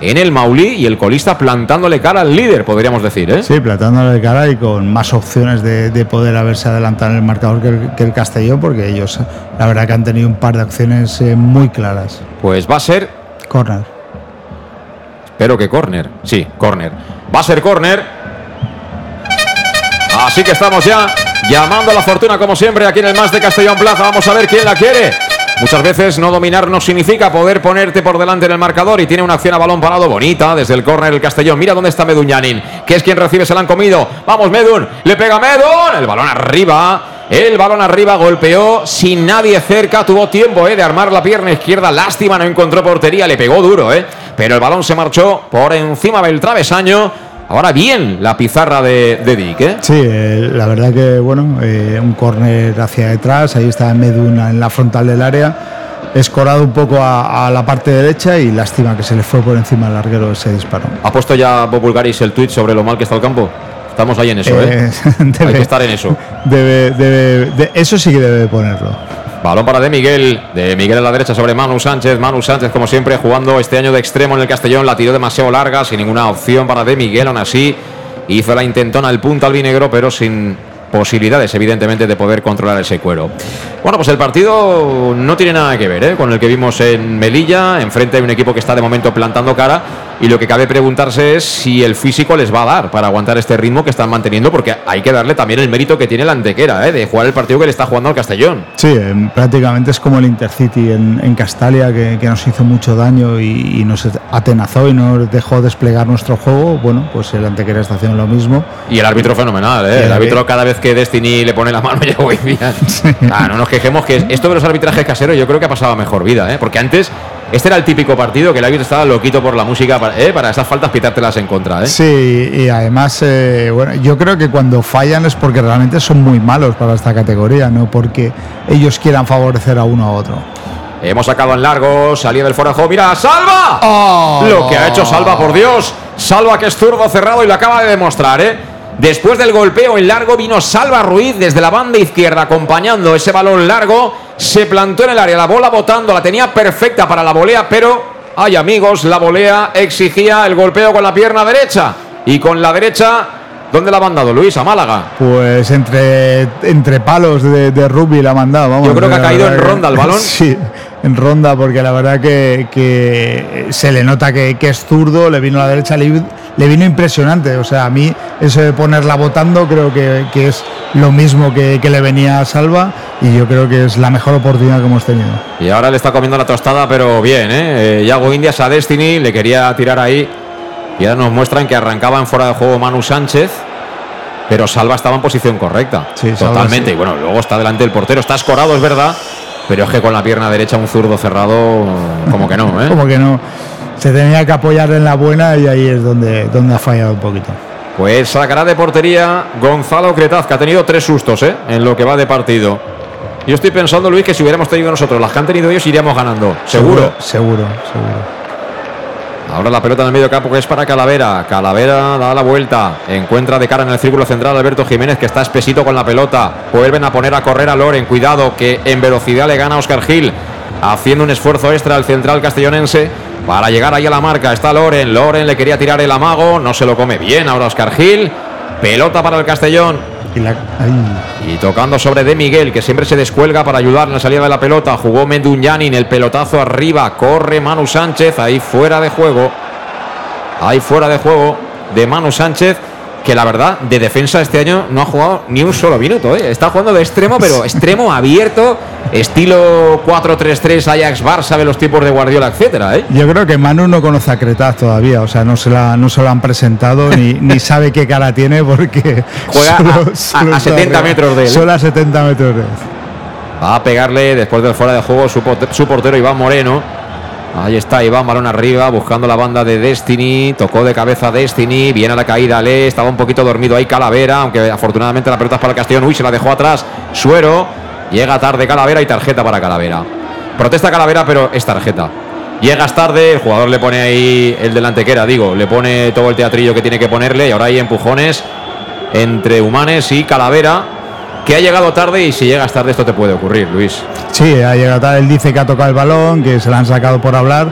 en el Maulí y el colista plantándole cara al líder, podríamos decir. ¿eh? Sí, plantándole cara y con más opciones de, de poder haberse adelantado en el marcador que el, que el, Castellón, porque ellos, la verdad, que han tenido un par de acciones eh, muy claras. Pues va a ser. Corner. Espero que corner. Sí, corner. Va a ser corner. Así que estamos ya llamando a la fortuna, como siempre, aquí en el Más de Castellón Plaza. Vamos a ver quién la quiere. Muchas veces no dominar no significa poder ponerte por delante en el marcador y tiene una acción a balón parado bonita desde el córner el Castellón. Mira dónde está Medun Yanin, que es quien recibe, se la han comido. Vamos Medun, le pega Medun, el balón arriba. El balón arriba golpeó sin nadie cerca, tuvo tiempo eh, de armar la pierna izquierda. Lástima, no encontró portería, le pegó duro, eh. Pero el balón se marchó por encima del travesaño. Ahora bien, la pizarra de, de Dick, ¿eh? Sí, eh, la verdad que, bueno, eh, un córner hacia detrás, ahí está Meduna en la frontal del área, escorado un poco a, a, la parte derecha y lástima que se le fue por encima al larguero ese disparo. ¿Ha puesto ya Bob Bulgaris el tweet sobre lo mal que está el campo? Estamos ahí en eso, ¿eh? debe, Hay que estar en eso. Debe, debe, de, eso sí que debe ponerlo. Balón para De Miguel. De Miguel a la derecha sobre Manu Sánchez. Manu Sánchez, como siempre, jugando este año de extremo en el Castellón. La tiró demasiado larga, sin ninguna opción para De Miguel. Aún así, hizo la intentona al punto albinegro, pero sin posibilidades, evidentemente, de poder controlar ese cuero. Bueno, pues el partido no tiene nada que ver ¿eh? con el que vimos en Melilla. Enfrente hay un equipo que está de momento plantando cara. Y lo que cabe preguntarse es si el físico les va a dar para aguantar este ritmo que están manteniendo, porque hay que darle también el mérito que tiene la antequera, ¿eh? de jugar el partido que le está jugando al Castellón. Sí, eh, prácticamente es como el Intercity en, en Castalia, que, que, nos hizo mucho daño y, y, nos atenazó y nos dejó desplegar nuestro juego. Bueno, pues el antequera está haciendo lo mismo. Y el árbitro fenomenal, ¿eh? El árbitro cada vez que Destiny le pone la mano ya hoy día. Sí. Ah, no nos quejemos que esto de los arbitrajes caseros yo creo que ha pasado a mejor vida, ¿eh? porque antes este era el típico partido que el árbitro estaba loquito por la música para, ¿eh? para esas faltas pitártelas en contra. ¿eh? Sí, y además, eh, bueno, yo creo que cuando fallan es porque realmente son muy malos para esta categoría, no porque ellos quieran favorecer a uno a otro. Hemos sacado en largo, salía del juego. ¡Mira, Salva! Oh. Lo que ha hecho Salva, por Dios. Salva que es zurdo cerrado y lo acaba de demostrar, ¿eh? Después del golpeo en largo vino Salva Ruiz desde la banda izquierda acompañando ese balón largo. Se plantó en el área, la bola botando, la tenía perfecta para la volea, pero, ay amigos, la volea exigía el golpeo con la pierna derecha. Y con la derecha, ¿dónde la ha mandado Luis? A Málaga. Pues entre, entre palos de, de rugby la ha mandado. Vamos, Yo creo que ha caído en ronda el balón. Sí, en ronda, porque la verdad que, que se le nota que, que, es zurdo, le vino a la derecha, le, le, vino impresionante. O sea, a mí eso de ponerla votando creo que, que es lo mismo que, que, le venía a Salva y yo creo que es la mejor oportunidad que hemos tenido. Y ahora le está comiendo la tostada, pero bien, ¿eh? Yago Indias a Destiny, le quería tirar ahí. Y ahora nos muestran que arrancaba en fuera de juego Manu Sánchez. Pero Salva estaba en posición correcta. Sí, totalmente. Sí. Y bueno, luego está delante del portero. Está escorado, es verdad. Pero es que con la pierna derecha un zurdo cerrado, como que no, ¿eh? como que no. Se tenía que apoyar en la buena y ahí es donde, donde ha fallado un poquito. Pues sacará de portería Gonzalo Cretaz, que ha tenido tres sustos ¿eh? en lo que va de partido. Yo estoy pensando, Luis, que si hubiéramos tenido nosotros las que han tenido ellos, iríamos ganando. Seguro. Seguro, seguro. seguro. Ahora la pelota en el medio campo que es para Calavera. Calavera da la vuelta. Encuentra de cara en el círculo central Alberto Jiménez que está espesito con la pelota. Vuelven a poner a correr a Loren. Cuidado que en velocidad le gana Oscar Gil. Haciendo un esfuerzo extra al central castellonense para llegar ahí a la marca. Está Loren. Loren le quería tirar el amago. No se lo come bien ahora Oscar Gil. Pelota para el Castellón. Y, tocando sobre De Miguel, que siempre se descuelga para ayudar en la salida de la pelota. Jugó Medunyanin, el pelotazo arriba. Corre Manu Sánchez, ahí fuera de juego. Ahí fuera de juego de Manu Sánchez, que la verdad, de defensa este año no ha jugado ni un solo minuto. ¿eh? Está jugando de extremo, pero extremo abierto, estilo 4-3-3, Ajax Bar, sabe los tipos de Guardiola, etcétera. ¿eh? Yo creo que Manu no conoce a Cretaz todavía, o sea, no se, la, no se lo han presentado ni, ni sabe qué cara tiene porque juega a, 70 metros de él. ¿eh? Solo a 70 metros de él. Va a pegarle después del fuera de juego su, su portero Iván Moreno. Ahí está Iván, balón arriba, buscando la banda de Destiny. Tocó de cabeza Destiny. Viene a la caída Le. Estaba un poquito dormido ahí Calavera. Aunque afortunadamente la pelota es para el Castellón. Uy, se la dejó atrás. Suero. Llega tarde Calavera y tarjeta para Calavera. Protesta Calavera, pero es tarjeta. Llegas tarde, el jugador le pone ahí el delante que era, digo, le pone todo el teatrillo que tiene que ponerle y ahora hay empujones entre Humanes y Calavera que ha llegado tarde y si llegas tarde esto te puede ocurrir, Luis. Sí, ha llegado tarde, él dice que ha tocado el balón, que se la han sacado por hablar.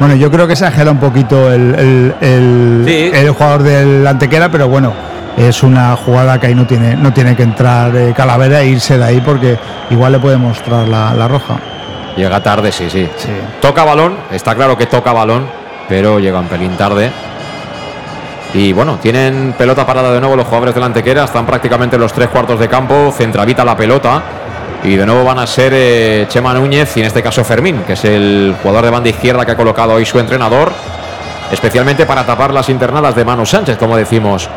Bueno, yo creo que se agela un poquito el, el, jugador del Antequera, pero bueno, es una jugada que ahí no tiene, no tiene que entrar eh, Calavera e irse de ahí porque igual le puede mostrar la, la roja. Llega tarde, sí, sí, sí. Toca balón, está claro que toca balón, pero llega un pelín tarde. Y bueno, tienen pelota parada de nuevo los jugadores del Antequera, están prácticamente en los tres cuartos de campo, centravita la pelota. Y de nuevo van a ser eh, Chema Núñez y en este caso Fermín, que es el jugador de banda izquierda que ha colocado hoy su entrenador, especialmente para tapar las internadas de Manu Sánchez, como decimos.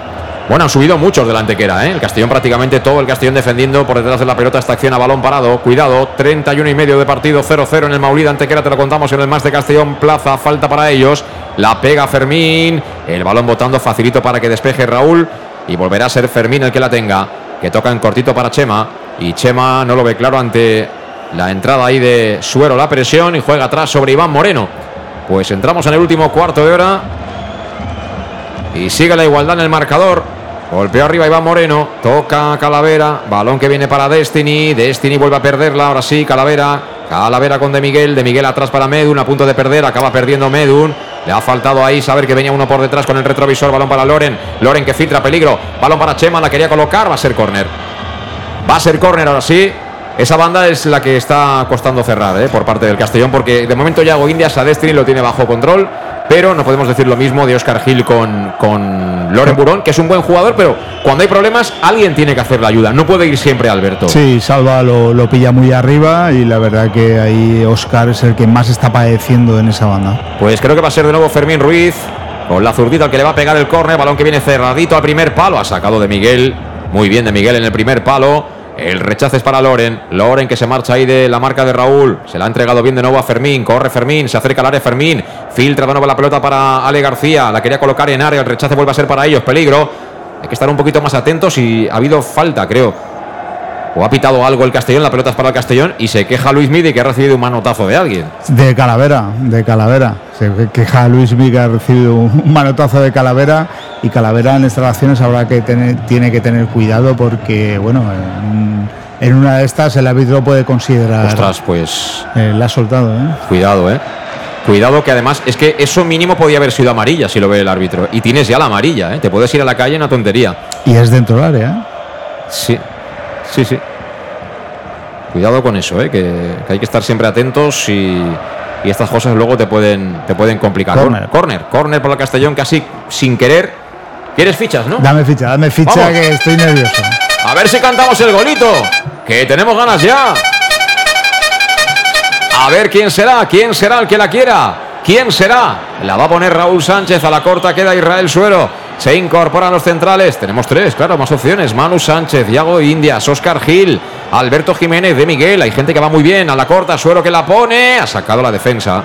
Bueno, han subido muchos del Antequera, ¿eh? El Castellón prácticamente todo el Castellón defendiendo por detrás de la pelota esta acción a balón parado. Cuidado, 31 y medio de partido, 0-0 en el Maulida Antequera, te lo contamos en el más de Castellón Plaza, falta para ellos. La pega Fermín, el balón botando facilito para que despeje Raúl y volverá a ser Fermín el que la tenga, que toca en cortito para Chema y Chema no lo ve claro ante la entrada ahí de Suero, la presión y juega atrás sobre Iván Moreno. Pues entramos en el último cuarto de hora y sigue la igualdad en el marcador. Golpeó arriba Iván Moreno, toca Calavera, balón que viene para Destiny, Destiny vuelve a perderla, ahora sí, Calavera, Calavera con De Miguel, De Miguel atrás para Medun, a punto de perder, acaba perdiendo Medun, le ha faltado ahí saber que venía uno por detrás con el retrovisor, balón para Loren, Loren que filtra peligro, balón para Chema, la quería colocar, va a ser córner. Va a ser córner ahora sí. Esa banda es la que está costando cerrar ¿eh? por parte del Castellón, porque de momento Yago Indias a Destiny lo tiene bajo control, pero no podemos decir lo mismo de Oscar Gil con, con Loren Burón, que es un buen jugador, pero cuando hay problemas alguien tiene que hacer la ayuda, no puede ir siempre Alberto. Sí, Salva lo, lo pilla muy arriba y la verdad que ahí Oscar es el que más está padeciendo en esa banda. Pues creo que va a ser de nuevo Fermín Ruiz, con la zurdita al que le va a pegar el córner, balón que viene cerradito al primer palo, ha sacado de Miguel, muy bien de Miguel en el primer palo. El rechazo es para Loren. Loren que se marcha ahí de la marca de Raúl. Se la ha entregado bien de nuevo a Fermín. Corre Fermín. Se acerca al área Fermín. Filtra de nuevo la pelota para Ale García. La quería colocar en área. El rechazo vuelve a ser para ellos. Peligro. Hay que estar un poquito más atentos y ha habido falta, creo. O ha pitado algo el Castellón, la pelota es para el Castellón y se queja Luis Midi que ha recibido un manotazo de alguien. De Calavera, de Calavera. Se queja Luis Midi que ha recibido un manotazo de Calavera y Calavera en instalaciones habrá que tener, tiene que tener cuidado porque, bueno, en, una de estas el árbitro puede considerar. Ostras, pues. Eh, la ha soltado, ¿eh? Cuidado, ¿eh? Cuidado que además es que eso mínimo podía haber sido amarilla si lo ve el árbitro. Y tienes ya la amarilla, ¿eh? Te puedes ir a la calle en una tontería. Y es dentro del área, ¿eh? Sí, sí, sí. Cuidado con eso, ¿eh? que, hay que estar siempre atentos y, estas cosas luego te pueden, te pueden complicar. Corner. corner, corner por el Castellón casi sin querer. ¿Quieres fichas, no? Dame ficha, dame ficha que estoy nervioso. A ver si cantamos el golito, que tenemos ganas ya. A ver quién será, quién será el que la quiera. ¿Quién será? La va a poner Raúl Sánchez, a la corta queda Israel Suero. Se incorporan los centrales. Tenemos tres, claro, más opciones. Manu Sánchez, Iago Indias, Oscar Gil, Alberto Jiménez de Miguel. Hay gente que va muy bien. A la corta, Suero que la pone. Ha sacado la defensa.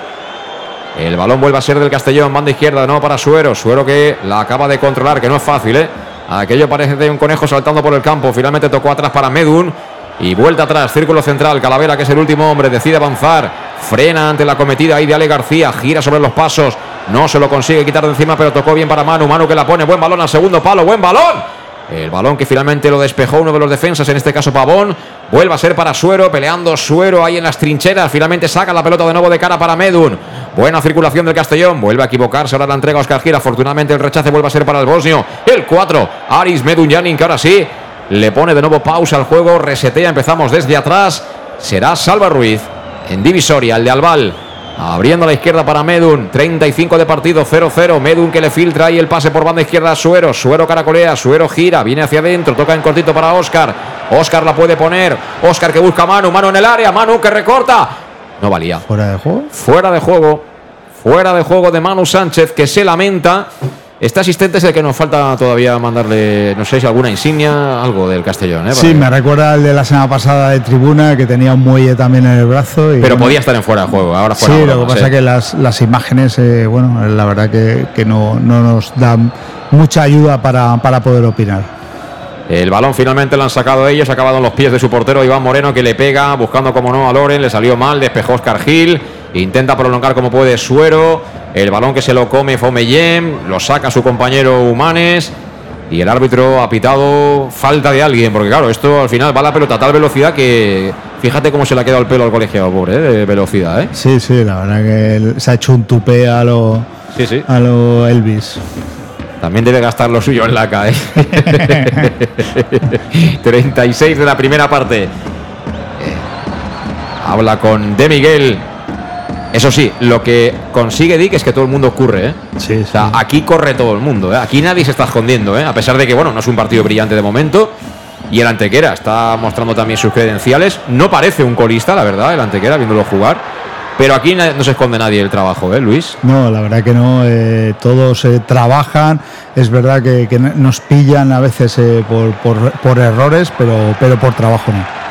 El balón vuelve a ser del Castellón, banda izquierda, no para Suero. Suero que la acaba de controlar, que no es fácil, ¿eh? Aquello parece de un conejo saltando por el campo. Finalmente tocó atrás para Medun. Y vuelta atrás, círculo central. Calavera, que es el último hombre, decide avanzar. Frena ante la cometida ahí de Ale García. Gira sobre los pasos. No se lo consigue quitar de encima, pero tocó bien para Manu. Manu que la pone. Buen balón al segundo palo. Buen balón. El balón que finalmente lo despejó uno de los defensas, en este caso Pavón. Vuelve a ser para Suero, peleando Suero ahí en las trincheras. Finalmente saca la pelota de nuevo de cara para Medun. Buena circulación del Castellón. Vuelve a equivocarse. Ahora la entrega a Oscar Gira. Afortunadamente el rechace vuelve a ser para el bosnio. El 4. Aris Medun Janin, que ahora sí le pone de nuevo pausa al juego. Resetea. Empezamos desde atrás. Será Salva Ruiz en divisoria, el de Albal. Abriendo a la izquierda para Medun. 35 de partido, 0-0. Medun que le filtra ahí el pase por banda izquierda a Suero. Suero caracolea, Suero gira, viene hacia adentro, toca en cortito para Oscar. Oscar la puede poner. Oscar que busca a Manu, Manu en el área, Manu que recorta. No valía. ¿Fuera de juego? Fuera de juego. Fuera de juego de Manu Sánchez que se lamenta. Este asistente es el que nos falta todavía mandarle, no sé si alguna insignia, algo del Castellón. ¿eh? Sí, Para- me recuerda al de la semana pasada de tribuna, que tenía un muelle también en el brazo. y Pero bueno, podía estar en fuera de juego. Ahora Sí, fuera de lo juego, que pasa sí. es que las, las imágenes, eh, bueno, la verdad que, que no, no nos dan mucha ayuda para, para poder opinar. El balón finalmente lo han sacado ellos, ha acabado en los pies de su portero Iván Moreno que le pega, buscando como no a Loren, le salió mal, despejó Oscar Gil, intenta prolongar como puede Suero, el balón que se lo come Fomeyem, lo saca su compañero Humanes y el árbitro ha pitado falta de alguien, porque claro, esto al final va la pelota a tal velocidad que fíjate cómo se le ha quedado el pelo al colegiado, pobre, ¿eh? de velocidad, ¿eh? Sí, sí, la verdad que se ha hecho un tupé a lo, Sí, sí. a lo Elvis. También debe gastar lo suyo en la CAE. 36 de la primera parte. Eh, Habla con De Miguel. Eso sí, lo que consigue Dick es que todo el mundo ocurre, ¿eh? Sí, O sea, aquí corre todo el mundo, ¿eh? Aquí nadie se está escondiendo, ¿eh? A pesar de que, bueno, no es un partido brillante de momento. Y el Antequera está mostrando también sus credenciales. No parece un colista, la verdad, el Antequera, viéndolo jugar. Pero aquí no se esconde nadie el trabajo, ¿eh, Luis? No, la verdad que no. eh, todos eh, trabajan. Es verdad que, que nos pillan a veces eh, por, por- por errores, pero, pero por trabajo no.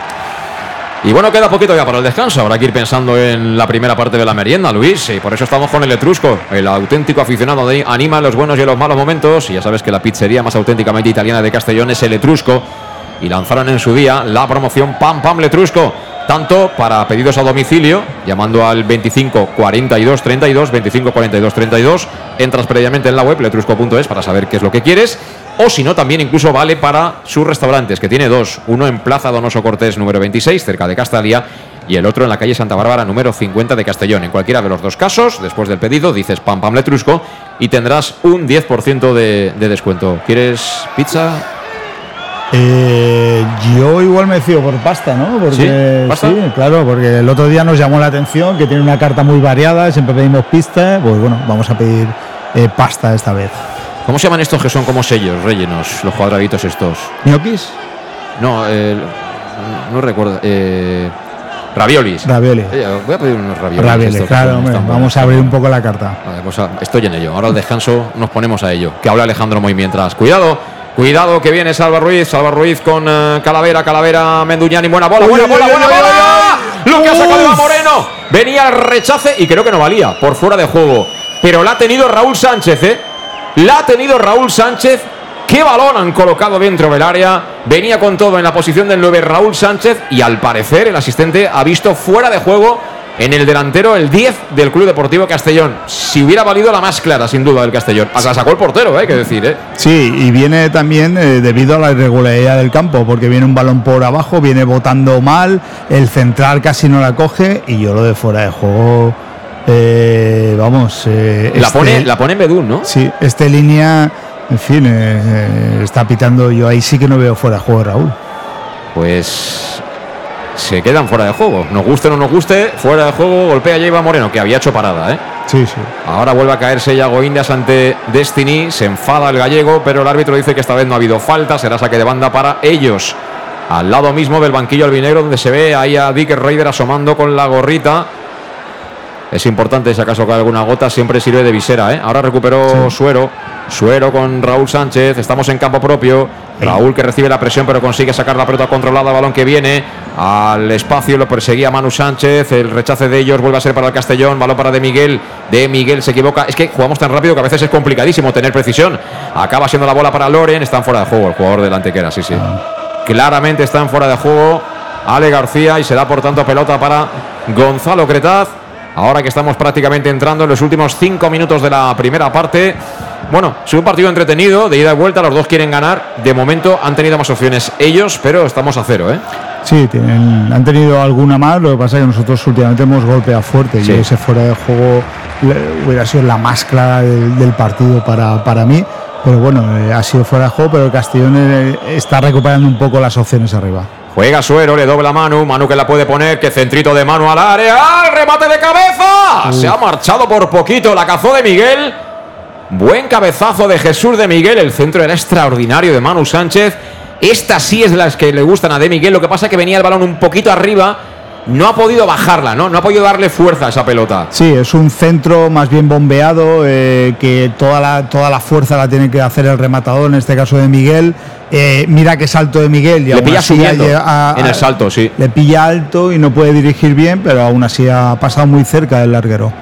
Y bueno, queda poquito ya para el descanso. Habrá que ir pensando en la primera parte de la merienda, Luis. Y por eso estamos con el Etrusco, el auténtico aficionado de anima en los buenos y en los malos momentos. Y ya sabes que la pizzería más auténticamente italiana de Castellón es el Etrusco. Y lanzaron en su día la promoción Pam Pam Letrusco. Tanto para pedidos a domicilio, llamando al 25 42 32, 25 42 32. Entras previamente en la web letrusco.es para saber qué es lo que quieres. O si no, también incluso vale para sus restaurantes, que tiene dos. Uno en Plaza Donoso Cortés, número 26, cerca de Castalia, y el otro en la calle Santa Bárbara, número 50 de Castellón. En cualquiera de los dos casos, después del pedido, dices pam pam letrusco y tendrás un 10% de, de descuento. ¿Quieres pizza? Eh, yo igual me decido por pasta, ¿no? Porque, ¿Sí? ¿Pasta? sí, claro, porque el otro día nos llamó la atención que tiene una carta muy variada, siempre pedimos pista, pues bueno, vamos a pedir eh, pasta esta vez. ¿Cómo se llaman estos que son como sellos, rellenos, los cuadraditos estos? ¿Ñoquis? No, eh, no recuerdo. Eh, raviolis. Ravioli. Eh, voy a pedir unos raviolis. Que claro, hombre, vamos a abrir un poco la carta. Vale, pues ah, estoy en ello. Ahora al descanso nos ponemos a ello. Que habla Alejandro Moy mientras. Cuidado, cuidado que viene Salva Ruiz. Salva Ruiz con eh, Calavera, Calavera, Menduñani. Buena bola, buena bola, buena bola. Lo que ha sacado Moreno. Venía el rechace y creo que no valía. Por fuera de juego. Pero la ha tenido Raúl Sánchez, ¿eh? La ha tenido Raúl Sánchez. ¿Qué balón han colocado dentro del área? Venía con todo en la posición del 9 Raúl Sánchez y al parecer el asistente ha visto fuera de juego en el delantero el 10 del Club Deportivo Castellón. Si hubiera valido la más clara, sin duda, del Castellón. Hasta sacó el portero, ¿eh? hay que decir, ¿eh? Sí, y viene también eh, debido a la irregularidad del campo, porque viene un balón por abajo, viene botando mal, el central casi no la coge y yo lo de fuera de juego, eh, vamos. La este- pone, la pone en Bedún, ¿no? Sí, este línea, en fin, está pitando, yo ahí sí que no veo fuera de juego Raúl. Pues se quedan fuera de juego. Nos guste o no nos guste, fuera de juego golpea Iván Moreno, que había hecho parada, ¿eh? Sí, sí. Ahora vuelve a caerse Yago Indias ante Destiny. Se enfada el gallego, pero el árbitro dice que esta vez no ha habido falta. Será saque de banda para ellos. Al lado mismo del banquillo albinegro, donde se ve ahí a Dick Raider asomando con la gorrita. Es importante, si acaso cae alguna gota, siempre sirve de visera. ¿eh? Ahora recuperó Suero. Suero con Raúl Sánchez. Estamos en campo propio. Raúl que recibe la presión, pero consigue sacar la pelota controlada. Balón que viene al espacio. Lo perseguía Manu Sánchez. El rechace de ellos vuelve a ser para el Castellón. Balón para De Miguel. De Miguel se equivoca. Es que jugamos tan rápido que a veces es complicadísimo tener precisión. Acaba siendo la bola para Loren. Están fuera de juego el jugador del Antequera. Sí, sí. Claramente están fuera de juego. Ale García y se da por tanto pelota para Gonzalo Cretaz. Ahora que estamos prácticamente entrando en los últimos cinco minutos de la primera parte. Bueno, es un partido entretenido, de ida y vuelta, los dos quieren ganar. De momento han tenido más opciones ellos, pero estamos a cero, ¿eh? Sí, tienen, han tenido alguna más, lo que pasa es que nosotros últimamente hemos golpeado fuerte Sí. y ese fuera de juego le- hubiera sido la más clara del, del partido para, para mí. Pero bueno, eh, ha sido fuera de juego, pero el Castellón eh, está recuperando un poco las opciones arriba. Juega Suero, le dobla Manu. Manu que la puede poner. Que centrito de Manu al área. ¡Remate de cabeza! Se ha marchado por poquito. La cazó de Miguel. Buen cabezazo de Jesús de Miguel. El centro era extraordinario de Manu Sánchez. Esta sí es las que le gustan a de Miguel. Lo que pasa es que venía el balón un poquito arriba. No ha podido bajarla, ¿no? No ha podido darle fuerza a esa pelota. Sí, es un centro más bien bombeado, eh, que toda la, toda la fuerza la tiene que hacer el rematador, en este caso de Miguel. Eh, mira qué salto de Miguel. Y le aún pilla así subiendo en el salto, sí. Le pilla alto y no puede dirigir bien, pero aún así ha pasado muy cerca del larguero.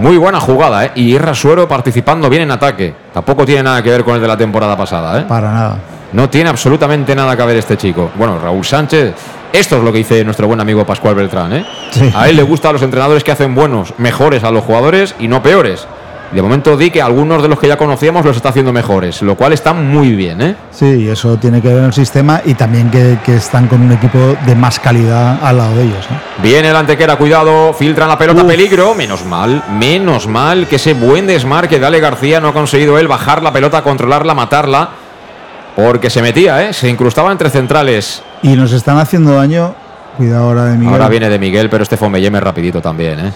Muy buena jugada, ¿eh? Y Irra Suero participando bien en ataque. Tampoco tiene nada que ver con el de la temporada pasada, ¿eh? Para nada. No tiene absolutamente nada que ver este chico. Bueno, Raúl Sánchez, esto es lo que dice nuestro buen amigo Pascual Beltrán, ¿eh? Sí. A él le gustan los entrenadores que hacen buenos, mejores a los jugadores y no peores. De momento di que algunos de los que ya conocíamos los está haciendo mejores, lo cual está muy bien, ¿eh? Sí, eso tiene que ver en el sistema y también que, que están con un equipo de más calidad al lado de ellos. ¿eh? Viene el antequera, cuidado, filtran la pelota, peligro. Menos mal, menos mal que ese buen desmarque de Ale García no ha conseguido él bajar la pelota, controlarla, matarla. Porque se metía, ¿eh? Se incrustaba entre centrales. Y nos están haciendo daño. Cuidado ahora de Miguel. Ahora viene de Miguel, pero este Fombelleme es rapidito también, ¿eh?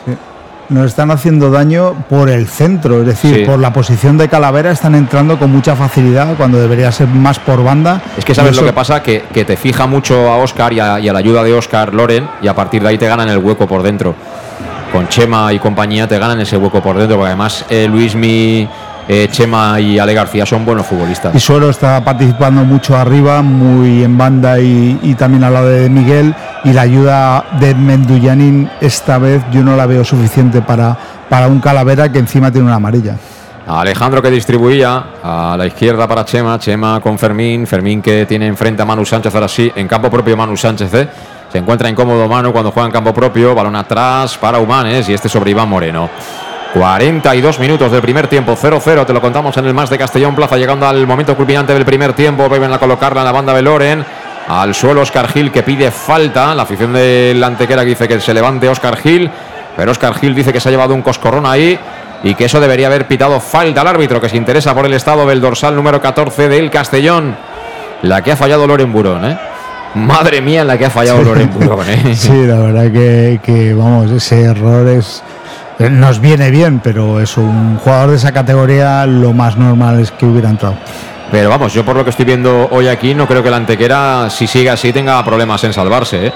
Nos están haciendo daño por el centro, es decir, Sí. por la posición de Calavera están entrando con mucha facilidad cuando debería ser más por banda. Es que sabes lo que pasa, que, que te fija mucho a Oscar y a, y a la ayuda de Oscar Loren y a partir de ahí te ganan el hueco por dentro. Con Chema y compañía te ganan ese hueco por dentro, porque además eh, Luismi, eh, Chema y Ale García son buenos futbolistas. Y Suero está participando mucho arriba, muy en banda y, y también al lado de Miguel. Y la ayuda de Menduyanin esta vez yo no la veo suficiente para, para un Calavera que encima tiene una amarilla. Alejandro que distribuía a la izquierda para Chema, Chema con Fermín, Fermín que tiene enfrente a Manu Sánchez ahora sí, en campo propio Manu Sánchez, ¿eh? se encuentra incómodo Manu cuando juega en campo propio, balón atrás para Humanes y este sobre Iván Moreno. 42 minutos del primer tiempo, 0-0, te lo contamos en el más de Castellón Plaza, llegando al momento culminante del primer tiempo, vuelven a colocarla en la banda de Loren, al suelo Oscar Gil que pide falta, la afición del Antequera que dice que se levante Oscar Gil, pero Oscar Gil dice que se ha llevado un coscorrón ahí y que eso debería haber pitado falta al árbitro que se interesa por el estado del dorsal número 14 del Castellón. La que ha fallado Loren Burón, ¿eh? Madre mía, la que ha fallado Loren Burón, ¿eh? Sí, la verdad que, que, vamos, ese error es nos viene bien, pero eso, un jugador de esa categoría lo más normal es que hubiera entrado. Pero vamos, yo por lo que estoy viendo hoy aquí, no creo que la Antequera, si sigue así, tenga problemas en salvarse, ¿eh?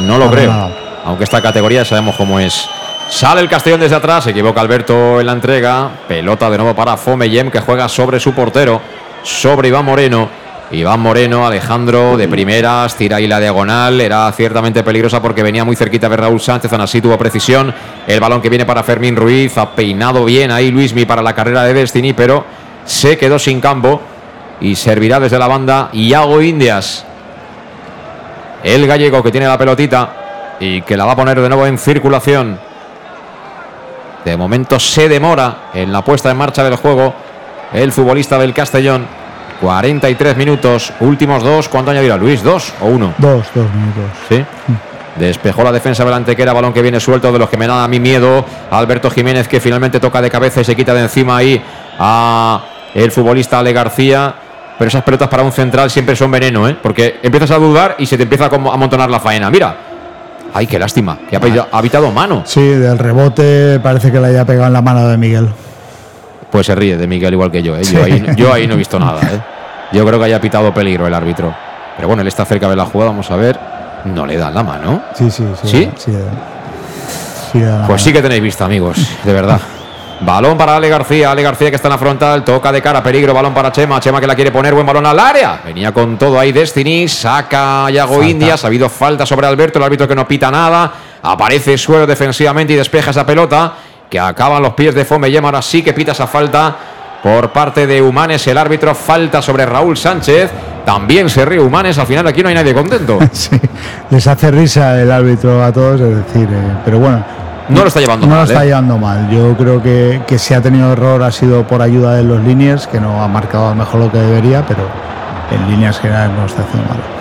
No lo creo. Aunque esta categoría sabemos cómo es. Sale el Castellón desde atrás, se equivoca Alberto en la entrega. Pelota de nuevo para Fomeyem que juega sobre su portero, sobre Iván Moreno. Iván Moreno, Alejandro de primeras, tira ahí la diagonal. Era ciertamente peligrosa porque venía muy cerquita de Raúl Sánchez, así tuvo precisión. El balón que viene para Fermín Ruiz, ha peinado bien ahí Luismi para la carrera de Destiny, pero se quedó sin campo y servirá desde la banda Iago Indias. El gallego que tiene la pelotita y que la va a poner de nuevo en circulación. De momento se demora en la puesta en marcha del juego el futbolista del Castellón. 43 minutos, últimos dos. ¿Cuánto añadirá Luis? ¿Dos o uno? Dos, dos minutos. Sí. Despejó la defensa delante que era balón que viene suelto de los que me da a mí miedo. Alberto Jiménez que finalmente toca de cabeza y se quita de encima ahí a el futbolista Ale García. Pero esas pelotas para un central siempre son veneno, ¿eh? Porque empiezas a dudar y se te empieza a amontonar la faena. Mira. Ay, qué lástima. Que ha habitado mano. Sí, del rebote parece que le haya pegado en la mano de Miguel. Pues se ríe de Miguel igual que yo, ¿eh? Yo, ahí, yo ahí no he visto nada, ¿eh? Yo creo que haya pitado peligro el árbitro. Pero bueno, él está cerca de la jugada, vamos a ver. No le dan la mano. Sí, sí, sí. ¿Sí? Sí, da la Pues sí que tenéis vista, amigos, de verdad. Balón para Ale García, Ale García que está en la frontal, toca de cara, peligro, balón para Chema, Chema que la quiere poner, buen balón al área. Venía con todo ahí Destiny, saca Yago Falta. Indias, ha habido falta sobre Alberto, el árbitro que no pita nada, aparece suelo defensivamente y despeja esa pelota, que acaban los pies de Fomeyem, ahora sí que pita esa falta por parte de Humanes, el árbitro, falta sobre Raúl Sánchez, también se ríe Humanes, al final aquí no hay nadie contento. Sí, les hace risa el árbitro a todos, es decir, eh, pero bueno. No lo está llevando no mal, lo está ¿eh? llevando mal. Yo creo que, que si ha tenido error ha sido por ayuda de los líneas, que no ha marcado mejor lo que debería, pero en líneas generales no lo está haciendo mal.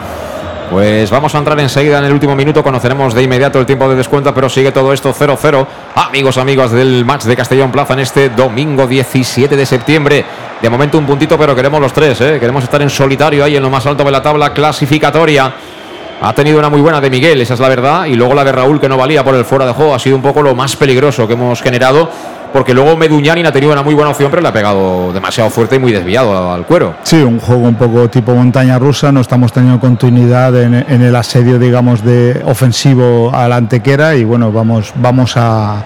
Pues vamos a entrar enseguida en el último minuto. Conoceremos de inmediato el tiempo de descuento, pero sigue todo esto 0-0. Amigos, amigas del match de Castellón Plaza en este domingo 17 de septiembre. De momento un puntito, pero queremos los tres. ¿eh? Queremos estar en solitario ahí en lo más alto de la tabla clasificatoria. Ha tenido una muy buena de Miguel, esa es la verdad, y luego la de Raúl que no valía por el fuera de juego ha sido un poco lo más peligroso que hemos generado porque luego Meduñanin ha tenido una muy buena opción, pero le ha pegado demasiado fuerte y muy desviado al cuero. Sí, un juego un poco tipo montaña rusa, no estamos teniendo continuidad en, el asedio, digamos, de ofensivo a la antequera y bueno, vamos, vamos a,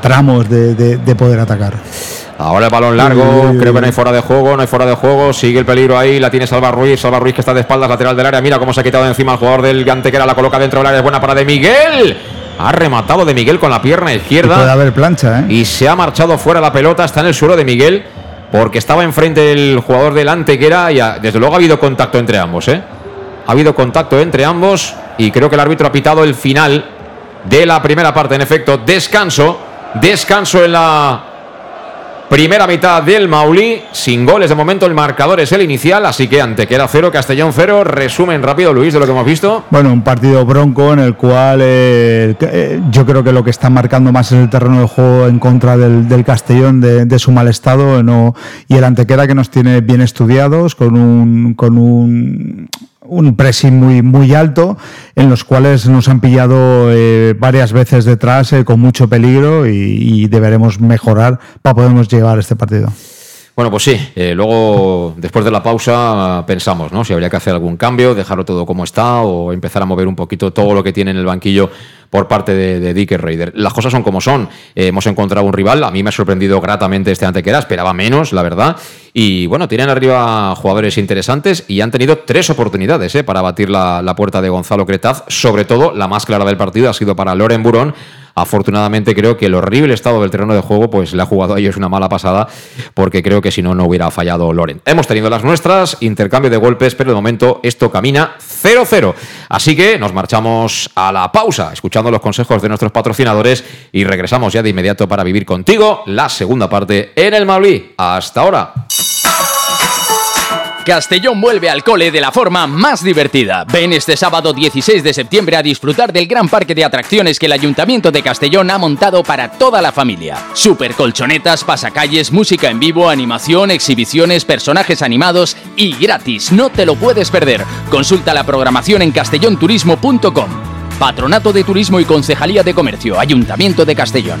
tramos de, poder atacar. Ahora el balón largo, creo que no hay fuera de juego, no hay fuera de juego, sigue el peligro ahí, la tiene Salva Ruiz, Salva Ruiz que está de espaldas lateral del área, mira cómo se ha quitado encima el jugador del Antequera, la coloca dentro del área, es buena para de Miguel. Ha rematado de Miguel con la pierna izquierda. Y puede haber plancha, ¿eh? Y se ha marchado fuera la pelota. Está en el suelo de Miguel. Porque estaba enfrente del jugador delante que era. Y desde luego ha habido contacto entre ambos, ¿eh? Ha habido contacto entre ambos. Y creo que el árbitro ha pitado el final de la primera parte. En efecto, descanso. Descanso en la Primera mitad del Maulí, sin goles de momento, el marcador es el inicial, así que ante que era cero, Castellón cero. Resumen rápido, Luis, de lo que hemos visto. Bueno, un partido bronco en el cual eh, eh, yo creo que lo que está marcando más es el terreno de juego en contra del, Castellón, de, su mal estado, no, y el Antequera que nos tiene bien estudiados, con un, con un un pressing muy, muy alto, en los cuales nos han pillado eh, varias veces detrás eh, con mucho peligro y, deberemos mejorar para podernos llevar este partido. Bueno, pues sí, eh, luego después de la pausa pensamos, ¿no? Si habría que hacer algún cambio, dejarlo todo como está o empezar a mover un poquito todo lo que tiene en el banquillo por parte de, de Raider. Las cosas son como son. Eh, hemos encontrado un rival, a mí me ha sorprendido gratamente este Antequera, esperaba menos, la verdad. Y bueno, tienen arriba jugadores interesantes y han tenido tres oportunidades eh, para batir la, la, puerta de Gonzalo Cretaz. Sobre todo, la más clara del partido ha sido para Loren Burón Afortunadamente creo que el horrible estado del terreno de juego pues le ha jugado a ellos una mala pasada porque creo que si no, no hubiera fallado Loren. Hemos tenido las nuestras, intercambio de golpes, pero de momento esto camina 0-0. Así que nos marchamos a la pausa, escuchando los consejos de nuestros patrocinadores y regresamos ya de inmediato para vivir contigo la segunda parte en el Maulí. Hasta ahora. Castellón vuelve al cole de la forma más divertida. Ven este sábado 16 de septiembre a disfrutar del gran parque de atracciones que el Ayuntamiento de Castellón ha montado para toda la familia. Super colchonetas, pasacalles, música en vivo, animación, exhibiciones, personajes animados y gratis. No te lo puedes perder. Consulta la programación en castellonturismo.com. Patronato de Turismo y Concejalía de Comercio, Ayuntamiento de Castellón.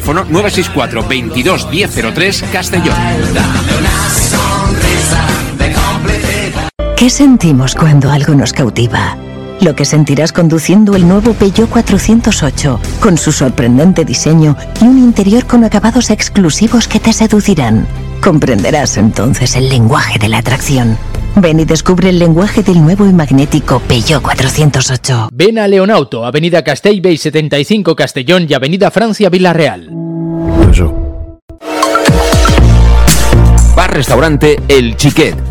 964 22 1003 Castellón. ¿Qué sentimos cuando algo nos cautiva? Lo que sentirás conduciendo el nuevo Peugeot 408, con su sorprendente diseño y un interior con acabados exclusivos que te seducirán. Comprenderás entonces el lenguaje de la atracción. Ven y descubre el lenguaje del nuevo y magnético Peugeot 408. Ven a Leonauto, Avenida Castell 75 Castellón y Avenida Francia Villarreal. Bar Restaurante El Chiquet.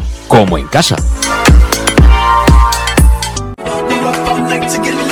como en casa.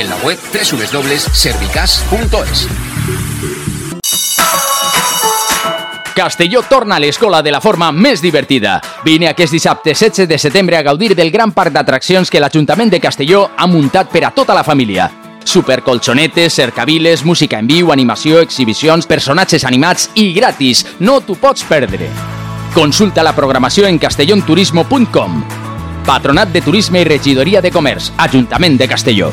en la web www.servicas.es. Castelló torna a l'escola de la forma més divertida. Vine aquest dissabte 16 de setembre a gaudir del gran parc d'atraccions que l'Ajuntament de Castelló ha muntat per a tota la família. Supercolxonetes, cercaviles, música en viu, animació, exhibicions, personatges animats i gratis. No t'ho pots perdre. Consulta la programació en castellonturismo.com. Patronat de Turisme i Regidoria de Comerç, Ajuntament de Castelló.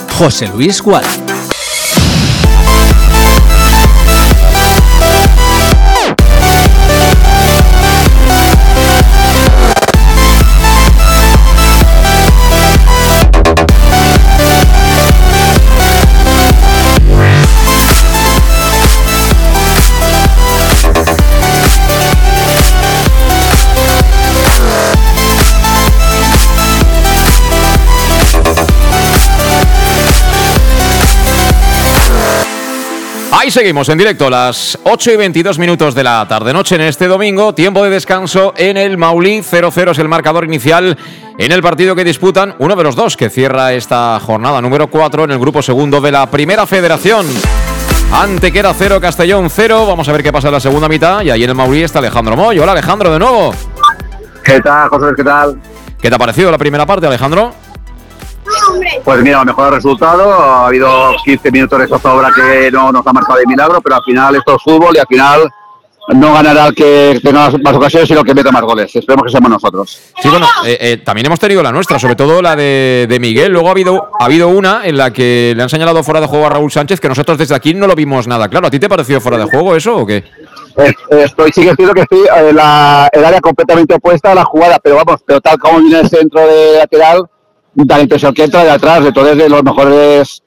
José Luis Gual. Seguimos en directo, las 8 y 22 minutos de la tarde-noche en este domingo. Tiempo de descanso en el Maulí. 0-0 es el marcador inicial en el partido que disputan uno de los dos que cierra esta jornada número 4 en el grupo segundo de la Primera Federación. Antequera 0, Castellón 0. Vamos a ver qué pasa en la segunda mitad. Y ahí en el Maulí está Alejandro Moy. Hola Alejandro, de nuevo. ¿Qué tal, José? ¿Qué tal? ¿Qué te ha parecido la primera parte, Alejandro? Pues mira, mejor el resultado. Ha habido 15 minutos de zozobra que no nos ha marcado de milagro, pero al final esto es fútbol y al final no ganará el que tenga más ocasiones, sino el que meta más goles. Esperemos que seamos nosotros. Sí, bueno, eh, eh, también hemos tenido la nuestra, sobre todo la de, de Miguel. Luego ha habido, ha habido una en la que le han señalado fuera de juego a Raúl Sánchez, que nosotros desde aquí no lo vimos nada claro. ¿A ti te ha parecido fuera de juego eso o qué? Eh, Estoy, sí que es cierto que estoy en la, el área completamente opuesta a la jugada, pero vamos, pero tal como viene el centro de lateral, da la impresión que entra de atrás, entonces de los mejores,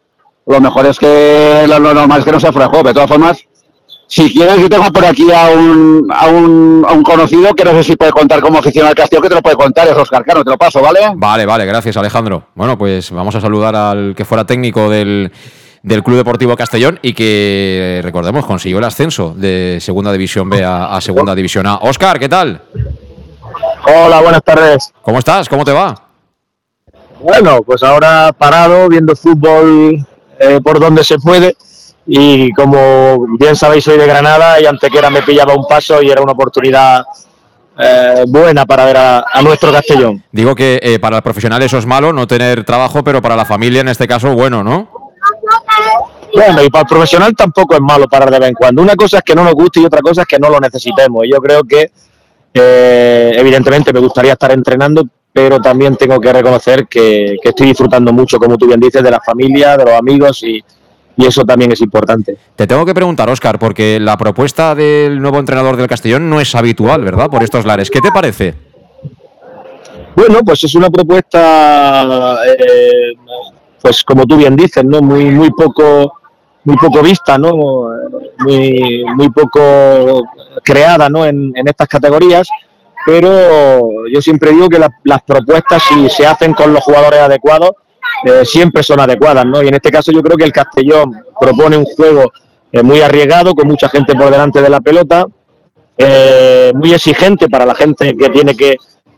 los mejores que lo, lo normal es que no sea fuera de juego, pero de todas formas, si quieres, yo tengo por aquí a un, a un, a un conocido que no sé si puede contar como aficionado al Castillo, que te lo puede contar, es Oscar Cano, te lo paso, ¿vale? Vale, vale, gracias Alejandro. Bueno, pues vamos a saludar al que fuera técnico del, del Club Deportivo Castellón y que, recordemos, consiguió el ascenso de Segunda División B a, a Segunda División A. Oscar, ¿qué tal? Hola, buenas tardes. ¿Cómo estás? ¿Cómo te va? Bueno, pues ahora parado, viendo fútbol eh, por donde se puede y como bien sabéis soy de Granada y Antequera me pillaba un paso y era una oportunidad eh, buena para ver a, nuestro Castellón. Digo que eh, para el profesional eso es malo, no tener trabajo, pero para la familia en este caso bueno, ¿no? Bueno, y para el profesional tampoco es malo parar de vez en cuando. Una cosa es que no nos guste y otra cosa es que no lo necesitemos. Y yo creo que, eh, evidentemente, me gustaría estar entrenando, pero también tengo que reconocer que, estoy disfrutando mucho, como tú bien dices, de la familia, de los amigos y, y eso también es importante. Te tengo que preguntar, Óscar, porque la propuesta del nuevo entrenador del Castellón no es habitual, ¿verdad? Por estos lares. ¿Qué te parece? Bueno, pues es una propuesta, eh, pues como tú bien dices, ¿no? Muy, muy poco, muy poco vista, ¿no? Muy, muy poco creada, ¿no? En, estas categorías. Pero yo siempre digo que las propuestas, si se hacen con los jugadores adecuados, eh, siempre son adecuadas, ¿no? Y en este caso yo creo que el Castellón propone un juego eh, muy arriesgado, con mucha gente por delante de la pelota, eh, muy exigente para la gente que tiene que,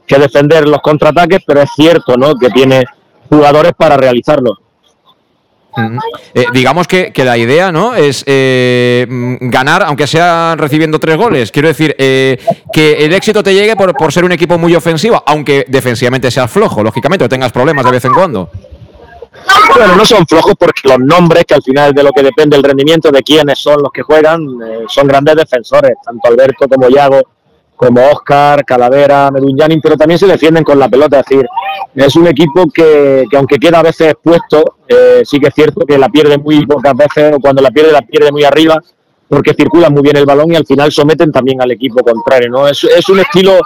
defender los contraataques, pero es cierto, ¿no? Que tiene jugadores para realizarlo. Digamos que, la idea no es ganar, aunque sea recibiendo tres goles. Quiero decir, que el éxito te llegue por, por, ser un equipo muy ofensivo, aunque defensivamente seas flojo, lógicamente, o tengas problemas de vez en cuando. Bueno, no son flojos porque los nombres, que al final de lo que depende el rendimiento de quiénes son los que juegan, eh, son grandes defensores, tanto Alberto como Yago, como Oscar, Calavera, Medunyanin, pero también se defienden con la pelota. Es decir, es un equipo que, aunque queda a veces expuesto, eh, sí que es cierto que la pierde muy pocas veces, o cuando la pierde, la pierde muy arriba, porque circulan muy bien el balón y al final someten también al equipo contrario. ¿no? Es, un estilo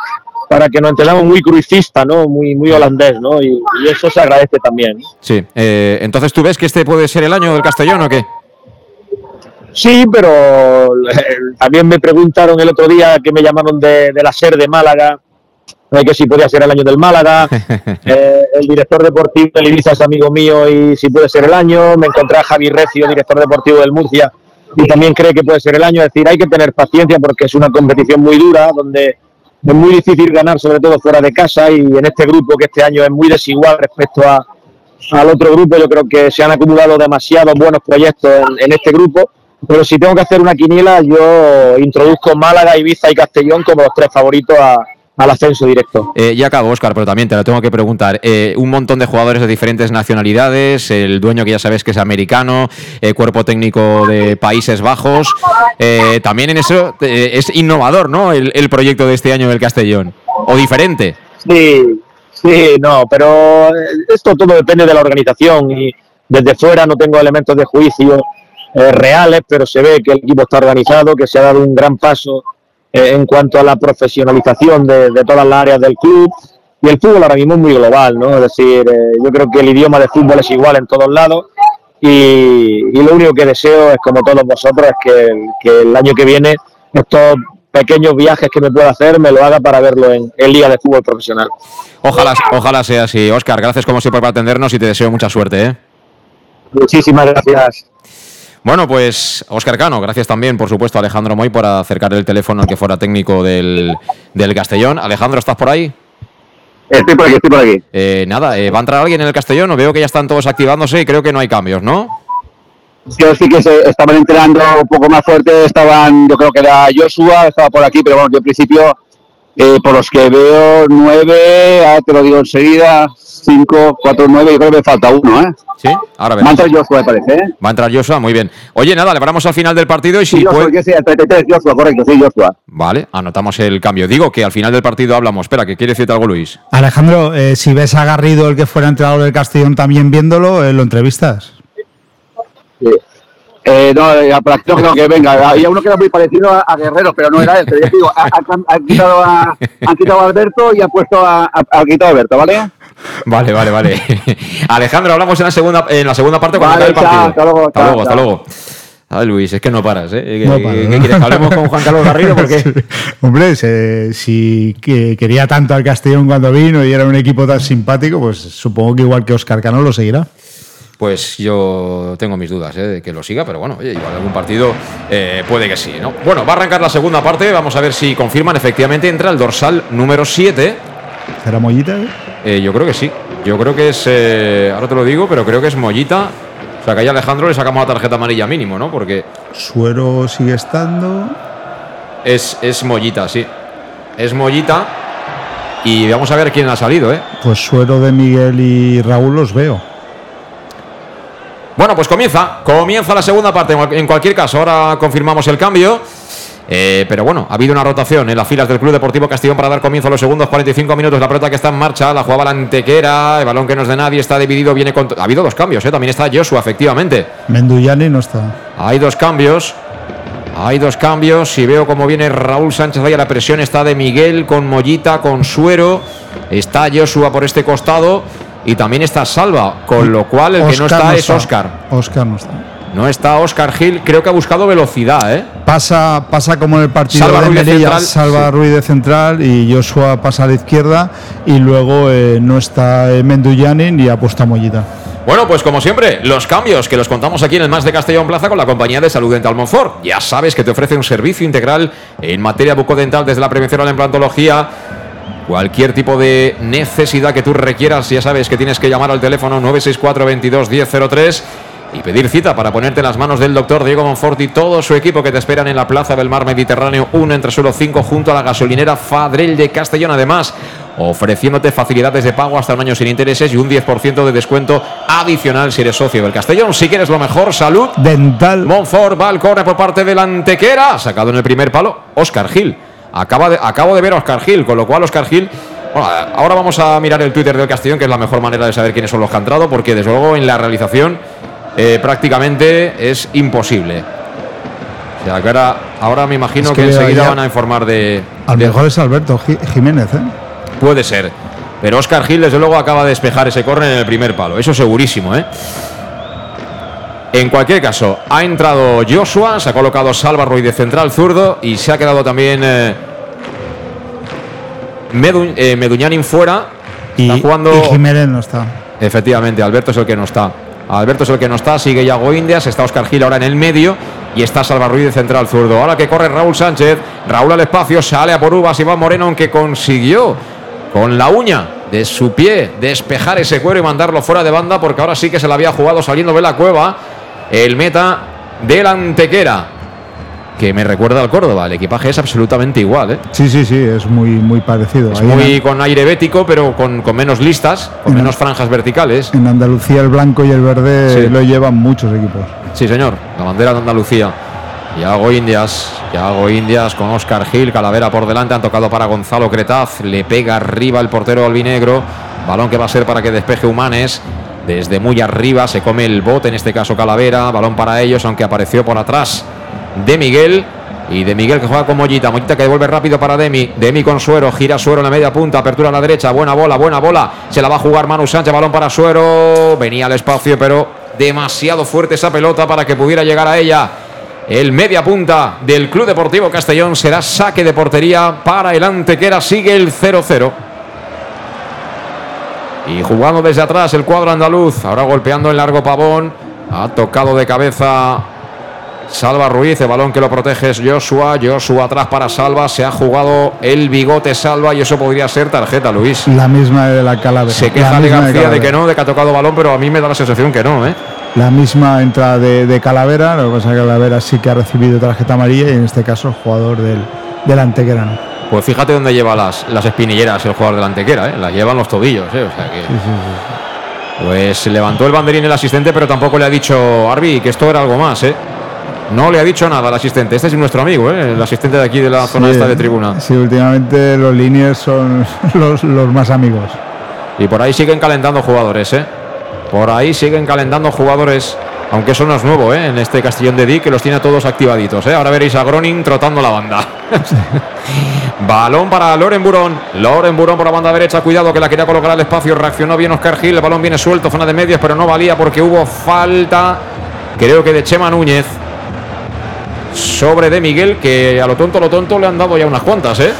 para que nos entendamos muy crucista, ¿no? Muy, muy holandés, ¿no? Y, eso se agradece también. Sí. Eh, entonces, ¿tú ves que este puede ser el año del Castellón o qué? Sí, pero también me preguntaron el otro día que me llamaron de, la SER de Málaga, que si podía ser el año del Málaga. Eh, el director deportivo del Ibiza es amigo mío y si puede ser el año. Me encontré a Javi Recio, director deportivo del Murcia, y también cree que puede ser el año. Es decir, hay que tener paciencia porque es una competición muy dura donde es muy difícil ganar, sobre todo fuera de casa, y en este grupo que este año es muy desigual respecto a, al otro grupo, yo creo que se han acumulado demasiados buenos proyectos en, este grupo. Pero si tengo que hacer una quiniela, yo introduzco Málaga, Ibiza y Castellón como los tres favoritos a, al ascenso directo. Eh, ya acabo, Oscar, pero también te lo tengo que preguntar. Eh, un montón de jugadores de diferentes nacionalidades, el dueño que ya sabes que es americano, eh, cuerpo técnico de Países Bajos. también en eso es innovador, ¿no? El, proyecto de este año del Castellón. ¿O diferente? Sí, sí, no, pero esto todo depende de la organización y desde fuera no tengo elementos de juicio reales, pero se ve que el equipo está organizado, que se ha dado un gran paso eh, en cuanto a la profesionalización de, todas las áreas del club. Y el fútbol ahora mismo es muy global, ¿no? Es decir, eh, yo creo que el idioma de fútbol es igual en todos lados. Y, lo único que deseo es, como todos vosotros, es que, que, el año que viene estos pequeños viajes que me pueda hacer me lo haga para verlo en, el Liga de Fútbol Profesional. Ojalá, ojalá sea así. Oscar, gracias como siempre por atendernos y te deseo mucha suerte. ¿eh? Muchísimas gracias. Bueno, pues Oscar Cano, gracias también, por supuesto, a Alejandro Moy por acercar el teléfono al que fuera técnico del, Castellón. Alejandro, ¿estás por ahí? Estoy por aquí, estoy por aquí. Eh, nada, eh, ¿va a entrar alguien en el Castellón? Veo que ya están todos activándose y creo que no hay cambios, ¿no? Yo sí que se estaban entrenando un poco más fuerte, estaban, yo creo que era Joshua, estaba por aquí, pero bueno, yo en principio, eh, por los que veo, nueve, te lo digo enseguida, 5, 4, 9, yo creo que me falta uno, ¿eh? Sí, ahora veremos. Va a entrar Joshua, me parece, ¿eh? Va a entrar Joshua, muy bien. Oye, nada, le paramos al final del partido y si sí, Joshua, puede... sí, el 33, Joshua, correcto, sí, Joshua. Vale, anotamos el cambio. Digo que al final del partido hablamos. Espera, que quiere decirte algo, Luis. Alejandro, eh, si ves a Garrido, el que fuera entrenador del Castellón, también viéndolo, eh, ¿lo entrevistas? Sí. Eh, no, eh, no creo que venga. Había uno que era muy parecido a, Guerrero, pero no era él. Pero digo, han, quitado a, quitado a Alberto y han puesto a, a, quitado a Alberto, ¿vale? Vale, vale, vale. Alejandro, hablamos en la segunda, en la segunda parte cuando vale, el partido. hasta luego. Hasta luego, hasta luego. Ay, Luis, es que no paras, ¿eh? ¿Qué, quieres? hablemos con Juan Carlos Garrido? Porque... Hombre, si quería tanto al Castellón cuando vino y era un equipo tan simpático, pues supongo que igual que Oscar Cano lo seguirá. Pues yo tengo mis dudas ¿eh? de que lo siga, pero bueno, oye, igual algún partido eh, puede que sí, ¿no? Bueno, va a arrancar la segunda parte, vamos a ver si confirman efectivamente entra el dorsal número 7. ¿Será Mollita? Eh, yo creo que sí. Yo creo que es. ahora te lo digo, pero creo que es Mollita. O sea que ahí a Alejandro le sacamos la tarjeta amarilla mínimo, ¿no? Porque Suero sigue estando. es, es Mollita, sí. Es Mollita. Y vamos a ver quién ha salido, ¿eh? Pues Suero de Miguel y Raúl los veo. Bueno, pues comienza, comienza la segunda parte. En cualquier caso, ahora confirmamos el cambio. Eh, pero bueno, ha habido una rotación en las filas del Club Deportivo Castellón para dar comienzo a los segundos 45 minutos. La pelota que está en marcha, la jugaba la Antequera, el balón que no es de nadie, está dividido, viene con... Ha habido dos cambios, ¿eh? también está Joshua, efectivamente. Menduyani no está. Hay dos cambios. Hay dos cambios. Si veo cómo viene Raúl Sánchez ahí a la presión, está de Miguel con Mollita, con Suero. Está Joshua por este costado. Y también está Salva. Con lo cual el que no está es Oscar. Oscar no está. No está Oscar Gil. Creo que ha buscado velocidad, ¿eh? Pasa, pasa como en el partido Salva de Ruiz de central, Salva sí. Ruiz de central y Joshua pasa a la izquierda y luego eh, no está eh, Menduyani ni ha puesto a Mollita. Bueno, pues como siempre, los cambios que los contamos aquí en el Más de Castellón Plaza con la compañía de Salud Dental Monfort. Ya sabes que te ofrece un servicio integral en materia bucodental desde la prevención a la implantología. Cualquier tipo de necesidad que tú requieras, ya sabes que tienes que llamar al teléfono 964 22 1003 y pedir cita para ponerte en las manos del doctor Diego Monfort y todo su equipo que te esperan en la Plaza del Mar Mediterráneo 1 entre suelo 5 junto a la gasolinera Fadrell de Castellón. Además, ofreciéndote facilidades de pago hasta un año sin intereses y un 10% de descuento adicional si eres socio del Castellón. Si quieres lo mejor, salud. Dental. Monfort va al córner por parte del Antequera. Sacado en el primer palo, Oscar Gil. Acaba de, acabo de ver a Oscar Gil, con lo cual Oscar Gil. Bueno, ahora vamos a mirar el Twitter del Castellón, que es la mejor manera de saber quiénes son los que han entrado, porque desde luego en la realización eh, prácticamente es imposible. O sea, que ahora, ahora me imagino Es que, que enseguida van a informar de. Al de- mejor es Alberto Ji- Jiménez, ¿eh? Puede ser. Pero Oscar Gil, desde luego, acaba de despejar ese córner en el primer palo. Eso segurísimo, ¿eh? En cualquier caso, ha entrado Joshua, se ha colocado Salva Ruiz de central zurdo y se ha quedado también eh, Medu- eh, Meduñanin fuera. Y, está jugando. y Jiménez no está. Efectivamente, Alberto es el que no está. Alberto es el que no está, sigue Yago Indias, está Oscar Gil ahora en el medio y está Salva Ruiz de central zurdo. Ahora que corre Raúl Sánchez, Raúl al espacio, sale a por Uvas, Iván Moreno, aunque consiguió con la uña de su pie despejar ese cuero y mandarlo fuera de banda, porque ahora sí que se la había jugado saliendo de la cueva el meta del Antequera, que me recuerda al Córdoba. El equipaje es absolutamente igual, ¿eh? Sí, sí, sí, es muy, muy parecido. Es Ahí en- muy con aire bético, pero con, con menos listas, con En- menos franjas verticales. En Andalucía el blanco y el verde Sí. lo llevan muchos equipos. Sí, señor, la bandera de Andalucía. Yago Indias, Yago Indias con Oscar Gil, Calavera por delante, han tocado para Gonzalo Cretaz, le pega arriba el portero albinegro, balón que va a ser para que despeje Humanes, desde muy arriba se come el bote, en este caso Calavera, balón para ellos, aunque apareció por atrás de Miguel, y de Miguel que juega con Mollita, Mollita que devuelve rápido para Demi, Demi con Suero, gira Suero en la media punta, apertura a la derecha, buena bola, buena bola, se la va a jugar Manu Sánchez, balón para Suero, venía al espacio, pero demasiado fuerte esa pelota para que pudiera llegar a ella. El media punta del Club Deportivo Castellón será saque de portería para el Antequera, sigue el 0-0. Y jugando desde atrás el cuadro andaluz, ahora golpeando el largo pavón, ha tocado de cabeza Salva Ruiz, el balón que lo protege es Joshua, Joshua atrás para Salva, se ha jugado el bigote Salva y eso podría ser tarjeta, Luis. La misma de la Calavera. Se queja de García de que no, de que ha tocado balón, pero a mí me da la sensación que no, ¿eh? La misma entrada de, de Calavera, lo que pasa es que Calavera sí que ha recibido tarjeta amarilla y en este caso el jugador del, del Antequera no. Pues fíjate dónde lleva las, las espinilleras el jugador de la Antequera, ¿eh? las llevan los tobillos. ¿eh? O sea que, Sí, sí, sí. pues levantó el banderín el asistente, pero tampoco le ha dicho Arbi que esto era algo más. ¿eh? No le ha dicho nada al asistente. Este es nuestro amigo, ¿eh? el asistente de aquí de la zona Sí, esta de tribuna. Sí, últimamente los líneas son los, los más amigos. Y por ahí siguen calentando jugadores. ¿eh? Por ahí siguen calentando jugadores. Aunque eso no es nuevo, ¿eh? en este Castellón de Di, que los tiene todos activaditos. ¿eh? Ahora veréis a Groning trotando la banda. balón para Loren Burón. Loren Burón por la banda derecha. Cuidado que la quería colocar al espacio. Reaccionó bien Oscar Gil. El balón viene suelto, zona de medios, pero no valía porque hubo falta. Creo que de Chema Núñez. Sobre de Miguel, que a lo tonto, lo tonto le han dado ya unas cuantas, ¿eh?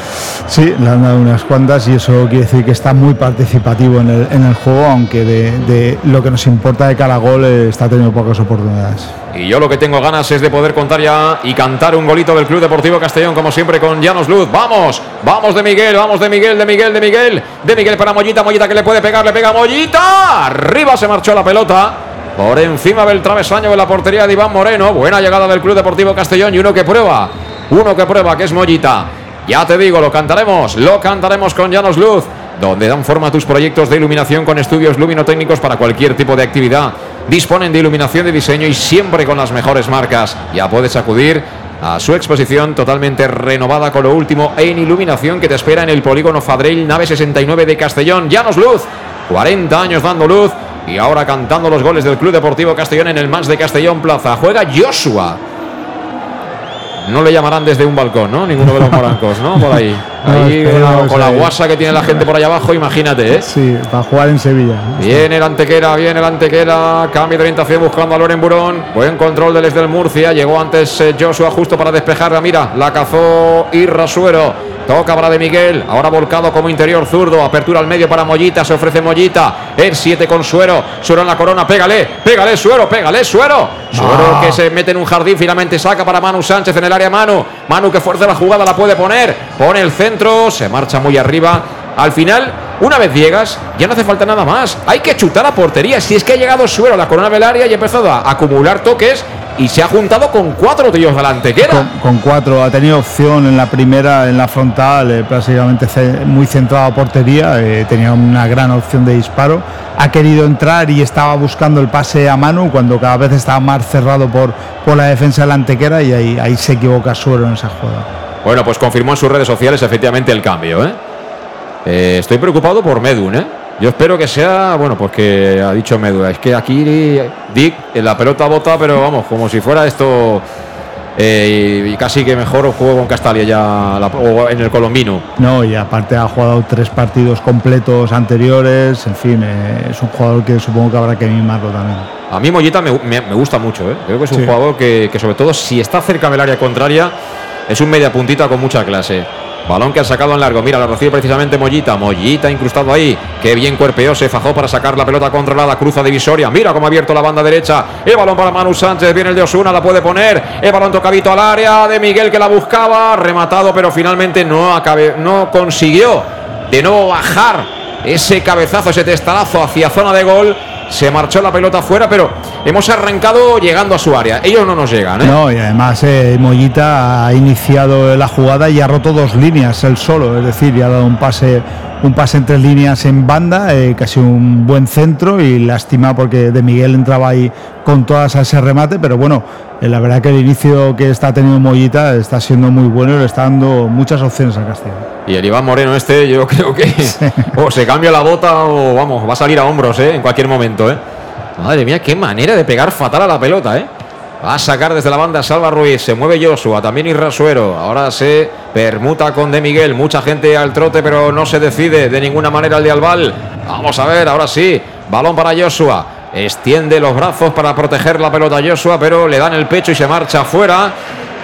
Sí, le han dado unas cuantas y eso quiere decir que está muy participativo en el, en el juego, aunque de, de lo que nos importa de cada gol eh, está teniendo pocas oportunidades. Y yo lo que tengo ganas es de poder contar ya y cantar un golito del Club Deportivo Castellón, como siempre con Llanos Luz. ¡Vamos! ¡Vamos de Miguel! ¡Vamos de Miguel, de Miguel, de Miguel! De Miguel para Mollita, Mollita que le puede pegar, le pega a Mollita. Arriba se marchó la pelota. Por encima del travesaño de la portería de Iván Moreno. Buena llegada del Club Deportivo Castellón y uno que prueba. Uno que prueba, que es Mollita. Ya te digo, lo cantaremos. Lo cantaremos con Llanos Luz. Donde dan forma a tus proyectos de iluminación con estudios luminotécnicos para cualquier tipo de actividad. Disponen de iluminación de diseño y siempre con las mejores marcas. Ya puedes acudir a su exposición totalmente renovada con lo último en iluminación que te espera en el polígono Fadrell, nave 69 de Castellón. Llanos Luz, 40 años dando luz y ahora cantando los goles del Club Deportivo Castellón en el Mans de Castellón Plaza. Juega Joshua. No le llamarán desde un balcón, ¿no? Ninguno de los morancos, ¿no? Por ahí. Ahí con, la, con la guasa que tiene la gente por allá abajo, imagínate, ¿eh? Sí, va a jugar en Sevilla. Viene el Antequera, viene el Antequera, cambio de orientación buscando a Loren Burón. Buen control del del Murcia. Llegó antes eh, Joshua justo para despejarla. Mira, la cazó Irrasuero. Toca para de Miguel, ahora volcado como interior zurdo, apertura al medio para Mollita, se ofrece Mollita, el 7 con Suero, Suero en la corona, pégale, pégale Suero, pégale Suero, Suero que se mete en un jardín, finalmente saca para Manu Sánchez en el área Manu, Manu que fuerza la jugada, la puede poner, pone el centro, se marcha muy arriba, al final, una vez llegas, ya no hace falta nada más. Hay que chutar a portería. Si es que ha llegado Suero la corona del área y ha empezado a acumular toques y se ha juntado con cuatro tíos delante. ¿Qué? Con, cuatro, ha tenido opción en la primera, en la frontal, eh, prácticamente muy centrado a portería, eh, tenía una gran opción de disparo. Ha querido entrar y estaba buscando el pase a Manu cuando cada vez estaba más cerrado por, por la defensa de Antequera y ahí, ahí se equivoca Suero en esa jugada. Bueno, pues confirmó en sus redes sociales efectivamente el cambio. ¿eh? Eh, estoy preocupado por Medun. ¿eh? Yo espero que sea, bueno, pues que ha dicho Medun. Es que aquí Dick, en la pelota bota, pero vamos, como si fuera esto. Eh, y casi que mejor juego con Castalia ya la- o en el colombino. No, y aparte ha jugado tres partidos completos anteriores, en fin, eh, es un jugador que supongo que habrá que mimarlo también. A mí Mollita me, me- me gusta mucho, ¿eh? creo que es un Sí. jugador que, que sobre todo si está cerca del área contraria es un media puntita con mucha clase. Balón que ha sacado en largo, mira, lo recibe precisamente Mollita, Mollita incrustado ahí, qué bien cuerpeó, se fajó para sacar la pelota controlada, cruza divisoria, mira cómo ha abierto la banda derecha, el balón para Manu Sánchez, viene el de Osuna, la puede poner, el balón tocadito al área de Miguel que la buscaba, rematado, pero finalmente no, acabe, no consiguió de nuevo bajar ese cabezazo, ese testarazo hacia zona de gol. Se marchó la pelota fuera, pero hemos arrancado llegando a su área. Ellos no nos llegan, ¿eh? No, y además eh, Mollita ha iniciado la jugada y ha roto dos líneas él solo, es decir, y ha dado un pase, un pase en tres líneas en banda, eh, casi un buen centro y lástima porque de Miguel entraba ahí con todas a ese remate, pero bueno, eh, la verdad que el inicio que está teniendo Mollita está siendo muy bueno y le está dando muchas opciones a Castellón. Y el Iván Moreno este, yo creo que o se cambia la bota o vamos, va a salir a hombros, ¿eh? En cualquier momento, ¿eh? Madre mía, qué manera de pegar fatal a la pelota, ¿eh? Va a sacar desde la banda Salva Ruiz, se mueve Joshua, también Irrasuero. Ahora se permuta con De Miguel, mucha gente al trote, pero no se decide de ninguna manera el de Albal. Vamos a ver, ahora sí, balón para Joshua. Extiende los brazos para proteger la pelota a Joshua, pero le dan el pecho y se marcha afuera.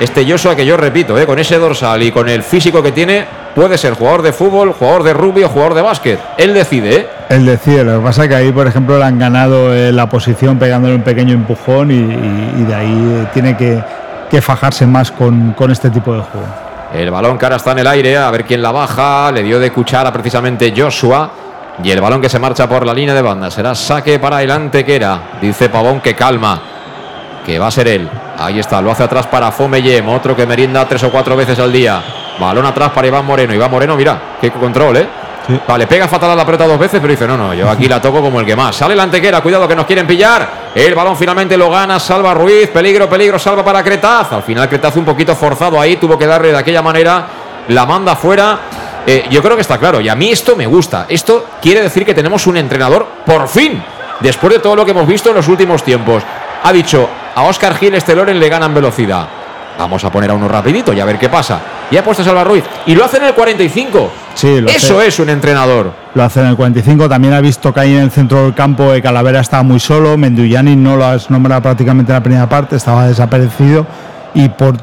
Este Joshua que yo repito, ¿eh? con ese dorsal y con el físico que tiene, puede ser jugador de fútbol, jugador de rugby o jugador de básquet. Él decide, ¿eh? El decide, lo que pasa es que ahí, por ejemplo, le han ganado eh, la posición pegándole un pequeño empujón y, y- y de ahí eh, tiene que, que fajarse más con, con este tipo de juego. El balón que ahora está en el aire, a ver quién la baja. Le dio de cuchara precisamente Joshua. Y el balón que se marcha por la línea de banda será saque para el Antequera. Dice Pavón que calma, que va a ser él. Ahí está, lo hace atrás para Fomeyem, otro que merienda tres o cuatro veces al día. Balón atrás para Iván Moreno. Iván Moreno, mira, qué control, ¿eh? Vale, pega fatal a la pelota dos veces, pero dice, no, no, yo aquí la toco como el que más. Sale el Antequera, cuidado que nos quieren pillar. El balón finalmente lo gana, salva Ruiz, peligro, peligro, salva para Cretaz. Al final Cretaz un poquito forzado ahí, tuvo que darle de aquella manera, la manda fuera. Eh, yo creo que está claro, y a mí esto me gusta. Esto quiere decir que tenemos un entrenador, por fin, después de todo lo que hemos visto en los últimos tiempos. Ha dicho, a Oscar Gil este Loren le ganan velocidad. Vamos a poner a uno rapidito y a ver qué pasa. Y ha puesto a Salva Ruiz. Y lo hace en el 45. Sí, lo Eso hace. es un entrenador. Lo hace en el 45. También ha visto que ahí en el centro del campo de Calavera estaba muy solo. Menduyani no lo has nombrado prácticamente en la primera parte, estaba desaparecido. Y por,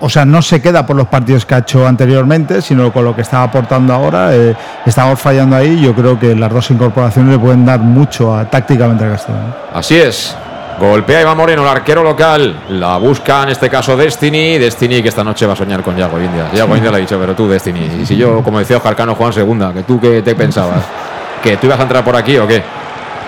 o sea, no se queda por los partidos que ha hecho anteriormente, sino con lo que está aportando ahora. eh, estamos fallando ahí. Yo creo que las dos incorporaciones le pueden dar mucho a, tácticamente a Castellón. Así es. Golpea Iván Moreno, el arquero local. La busca en este caso Destiny. Destiny que esta noche va a soñar con Yago India. Yago India le ha dicho, pero tú Destiny. Y si yo, como decía Oscar Cano, Juan segunda, que tú qué te pensabas? ¿Que tú ibas a entrar por aquí o qué?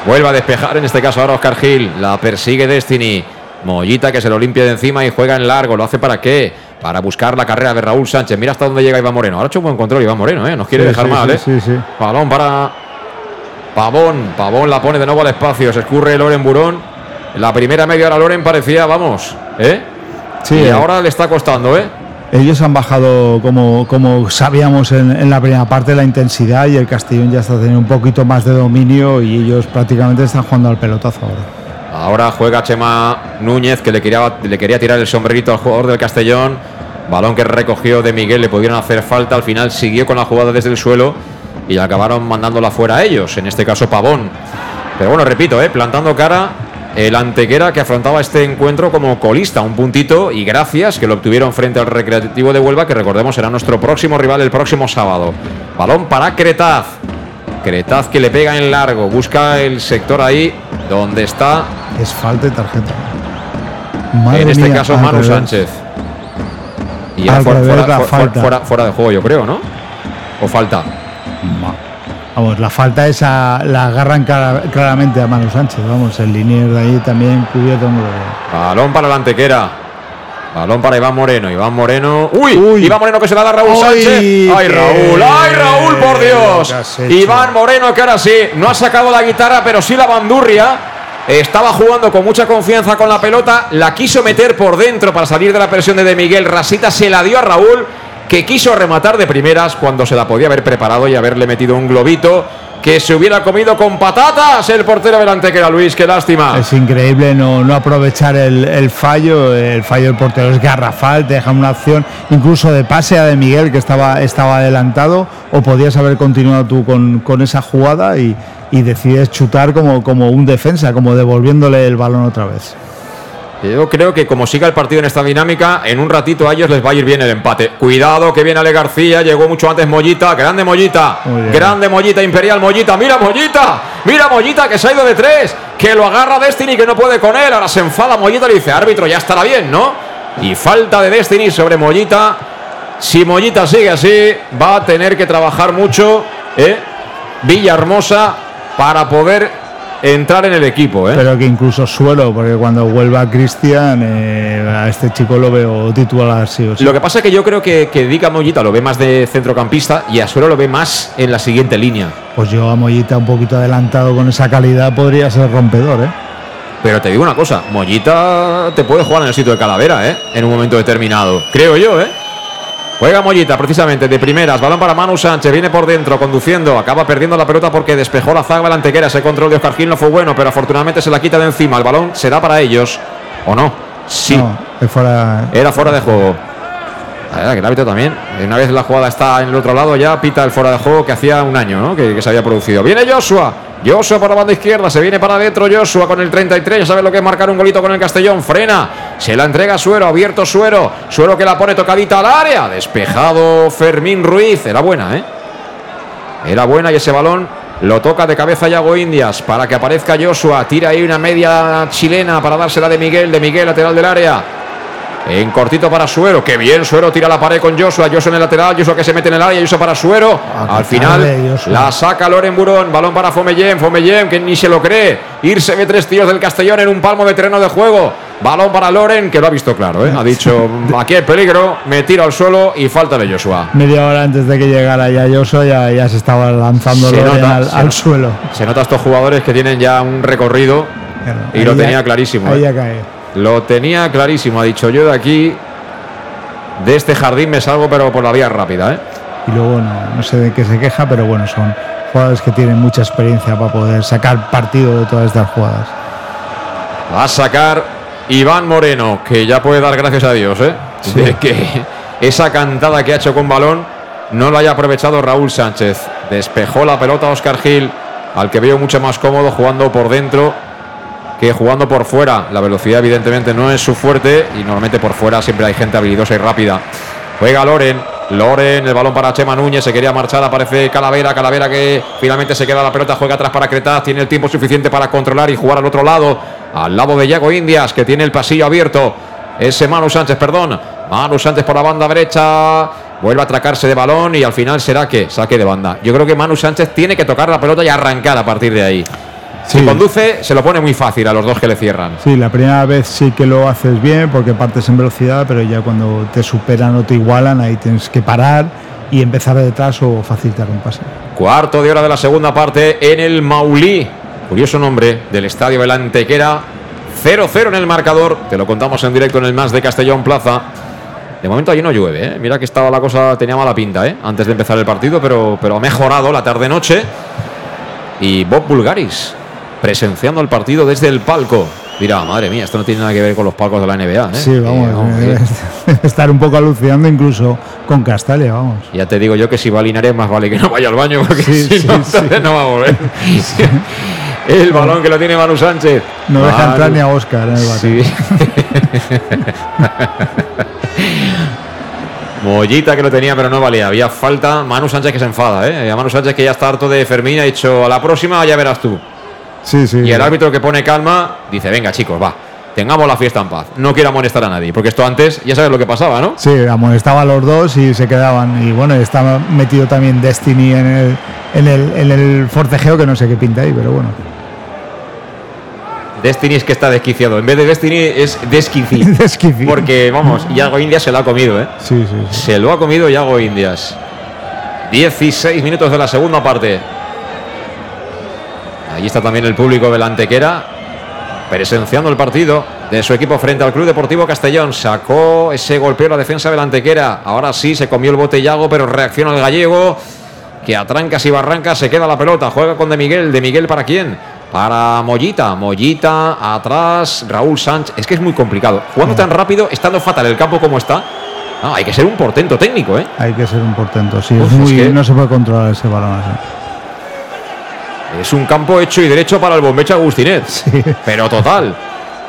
Vuelve a despejar, en este caso ahora Oscar Gil. La persigue Destiny. Mollita que se lo limpia de encima y juega en largo. ¿Lo hace para qué? Para buscar la carrera de Raúl Sánchez. Mira hasta dónde llega Iván Moreno. Ahora ha hecho un buen control Iván Moreno, ¿eh? Nos quiere Sí, dejar sí, mal, ¿eh? sí, sí. Balón para Pavón. Pavón la pone de nuevo al espacio. Se escurre Loren Burón. La primera media hora Loren parecía, vamos, ¿eh? Sí, y eh. ahora le está costando, ¿eh? Ellos han bajado, como, como sabíamos en, en la primera parte, la intensidad y el Castellón ya está teniendo un poquito más de dominio y ellos prácticamente están jugando al pelotazo ahora. Ahora juega Chema Núñez que le quería, le quería tirar el sombrerito al jugador del Castellón. Balón que recogió de Miguel, le pudieron hacer falta. Al final siguió con la jugada desde el suelo y acabaron mandándola fuera a ellos, en este caso Pavón. Pero bueno, repito, ¿eh? plantando cara el Antequera que afrontaba este encuentro como colista, un puntito y gracias que lo obtuvieron frente al Recreativo de Huelva, que recordemos será nuestro próximo rival el próximo sábado. Balón para Cretaz. Cretaz que le pega en largo, busca el sector ahí donde está Es falta de tarjeta. Madre en este mía, caso Manu revés. Sánchez. Y fuera- fuera de juego, yo creo, ¿no? ¿O falta? Vamos, la falta esa la agarran cara- claramente a Manu Sánchez. Vamos, el linier de ahí también cubierto. Balón para la antequera. Balón para Iván Moreno. Iván Moreno. ¡Uy! Iván Moreno que se la da a Raúl Uy, Sánchez. ¡Ay, Raúl! ¡Ay, Raúl, por Dios! Iván Moreno que ahora sí, no ha sacado la guitarra, pero sí la bandurria. Estaba jugando con mucha confianza con la pelota. La quiso meter por dentro para salir de la presión de, de Miguel. Rasita se la dio a Raúl, que quiso rematar de primeras cuando se la podía haber preparado y haberle metido un globito. Que se hubiera comido con patatas el portero delante que era Luis, qué lástima. Es increíble no, no aprovechar el, fallo. El fallo del portero es garrafal, te deja una opción incluso de pase a de Miguel que estaba, estaba adelantado. O podías haber continuado tú con, con esa jugada y, y decides chutar como, como un defensa, como devolviéndole el balón otra vez. Yo creo que como siga el partido en esta dinámica, en un ratito a ellos les va a ir bien el empate. Cuidado que viene Ale García, llegó mucho antes Mollita, grande Mollita, grande Mollita, Imperial Mollita, mira Mollita, mira Mollita que se ha ido de tres, que lo agarra Destiny que no puede con él, ahora se enfada Mollita le dice, árbitro, ya estará bien, ¿no? Y falta de Destiny sobre Mollita. Si Mollita sigue así, va a tener que trabajar mucho, ¿eh? Villahermosa para poder entrar en el equipo, ¿eh? Pero que incluso suelo, porque cuando vuelva Cristian, eh, a este chico lo veo titular sí o sí. Lo que pasa es que yo creo que, que Dica Mollita lo ve más de centrocampista y Asuero lo ve más en la siguiente línea. Pues yo a Mollita un poquito adelantado con esa calidad podría ser rompedor, ¿eh? Pero te digo una cosa, Mollita te puede jugar en el sitio de Calavera, ¿eh? En un momento determinado. Creo yo, ¿eh? Juega Mollita precisamente de primeras, balón para Manu Sánchez, viene por dentro, conduciendo, acaba perdiendo la pelota porque despejó la zaga la antequera, ese control de Oscar Gil no fue bueno, pero afortunadamente se la quita de encima, el balón será para ellos, ¿o no? Sí, No, fuera. era fuera de juego. La verdad que el árbitro también, una vez la jugada está en el otro lado, ya pita el fuera de juego que hacía un año, ¿no? Que, que se había producido. Viene Joshua, Joshua por la banda izquierda, se viene para adentro Joshua con el 33, ya sabe lo que es marcar un golito con el Castellón, frena, se la entrega Suero, abierto Suero, Suero que la pone tocadita al área, despejado Fermín Ruiz, era buena, ¿eh? Era buena y ese balón lo toca de cabeza Yago Indias para que aparezca Joshua. Tira ahí una media chilena para dársela de Miguel, de Miguel, lateral del área. En cortito para Suero. Qué bien, Suero tira la pared con Joshua. Joshua en el lateral, Joshua que se mete en el área, Joshua para Suero. Ah, Al final tarde, la saca Loren Burón. Balón para Fomellén. Fomellén que ni se lo cree. Irse ve tres tiros del Castellón en un palmo de terreno de juego. Balón para Loren que lo ha visto claro. ¿eh? Ha dicho aquí hay peligro. Me tiro al suelo y falta de Joshua. Media hora antes de que llegara ya Yoso, ya, ya se estaba lanzando Se Loren nota, al, se al nota. suelo. Se nota estos jugadores que tienen ya un recorrido y lo tenía ya- clarísimo. Ahí ¿eh? ya cae. Lo tenía clarísimo. Ha dicho yo de aquí, de este jardín me salgo, pero por la vía rápida. ¿eh? Y luego no, no sé de qué se queja, pero bueno, son jugadores que tienen mucha experiencia para poder sacar partido de todas estas jugadas. Va a sacar Iván Moreno, que ya puede dar gracias a Dios, ¿eh? De que esa cantada que ha hecho con balón no lo haya aprovechado Raúl Sánchez. Despejó la pelota a Oscar Gil, al que veo mucho más cómodo jugando por dentro que jugando por fuera. La velocidad, evidentemente, no es su fuerte y normalmente por fuera siempre hay gente habilidosa y rápida. Juega Loren. Loren, el balón para Chema Núñez, se quería marchar, aparece Calavera, Calavera que finalmente se queda la pelota, juega atrás para Cretaz, tiene el tiempo suficiente para controlar y jugar al otro lado, al lado de Yago Indias, que tiene el pasillo abierto. Ese Manu Sánchez, perdón. Manu Sánchez por la banda derecha. Vuelve a atracarse de balón y al final será que saque de banda. Yo creo que Manu Sánchez tiene que tocar la pelota y arrancar a partir de ahí. Si conduce, se lo pone muy fácil a los dos que le cierran. Sí, la primera vez sí que lo haces bien porque partes en velocidad, pero ya cuando te superan o te igualan, ahí tienes que parar y empezar de detrás o facilitar un pase. Cuarto de hora de la segunda parte en el Maulí. Curioso nombre del estadio del Antequera. 0-0 en el marcador. Te lo contamos en directo en el Más de Castellón Plaza. De momento allí no llueve, ¿eh? Mira que estaba la cosa, tenía mala pinta, ¿eh? Antes de empezar el partido, pero, pero ha mejorado la tarde-noche. Y Bob Bulgaris presenciando el partido desde el palco. Mira, madre mía, esto no tiene nada que ver con los palcos de la NBA. ¿eh? Sí, vamos, Eh, estar un poco alucinando incluso con Castalia, vamos. Ya te digo yo que si va a Linares más vale que no vaya al baño porque Sí, si sí, no, sí. no va a volver. el balón que lo tiene Manu Sánchez. No deja Manu- entrar ni a Oscar en el bate. Sí. Mollita que lo tenía, pero no valía. Había falta. Manu Sánchez que se enfada, ¿eh? A Manu Sánchez que ya está harto de Fermín ha dicho a la próxima ya verás tú. Sí, sí. Y el árbitro que pone calma dice: Venga, chicos, va. Tengamos la fiesta en paz. No quiero amonestar a nadie. Porque esto antes, ya sabes lo que pasaba, ¿no? Sí, amonestaba a los dos y se quedaban. Y bueno, está metido también Destiny en el, en el, en el forcejeo, que no sé qué pinta ahí, pero bueno. Destiny es que está desquiciado. En vez de Destiny es Desquici. Desquici. Porque, vamos, Yago Indias se lo ha comido, ¿eh? Sí, sí. sí. Se lo ha comido Yago Indias. 16 minutos de la segunda parte. Allí está también el público de la Antequera. Presenciando el partido de su equipo frente al Club Deportivo Castellón. Sacó ese golpeo a la defensa de la Antequera. Ahora sí se comió el bote Yago, pero reacciona el gallego. Que a trancas y barrancas se queda la pelota. Juega con De Miguel. ¿De Miguel para quién? Para Mollita. Mollita atrás. Raúl Sánchez. Es que es muy complicado. Jugando tan rápido, estando fatal el campo como está. No, hay que ser un portento técnico, ¿eh? Hay que ser un portento, sí. Uf, es muy, es que- No se puede controlar ese balón así. Es un campo hecho y derecho para el bombecho Agustinet. Pero total.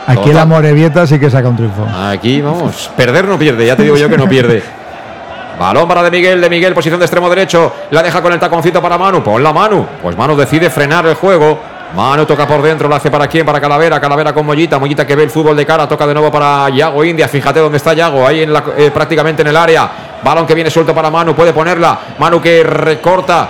Aquí Total. la Morevieta sí que saca un triunfo. Aquí, vamos. Perder no pierde, ya te digo yo que no pierde. Balón para De Miguel, De Miguel, posición de extremo derecho. La deja con el taconcito para Manu. Pon la Manu. Pues Manu decide frenar el juego. Manu toca por dentro, lo hace para quién, para Calavera, Calavera con Mollita, Mollita que ve el fútbol de cara, toca de nuevo para Yago India, fíjate dónde está Yago, ahí en la, eh, prácticamente en el área, balón que viene suelto para Manu, puede ponerla, Manu que recorta,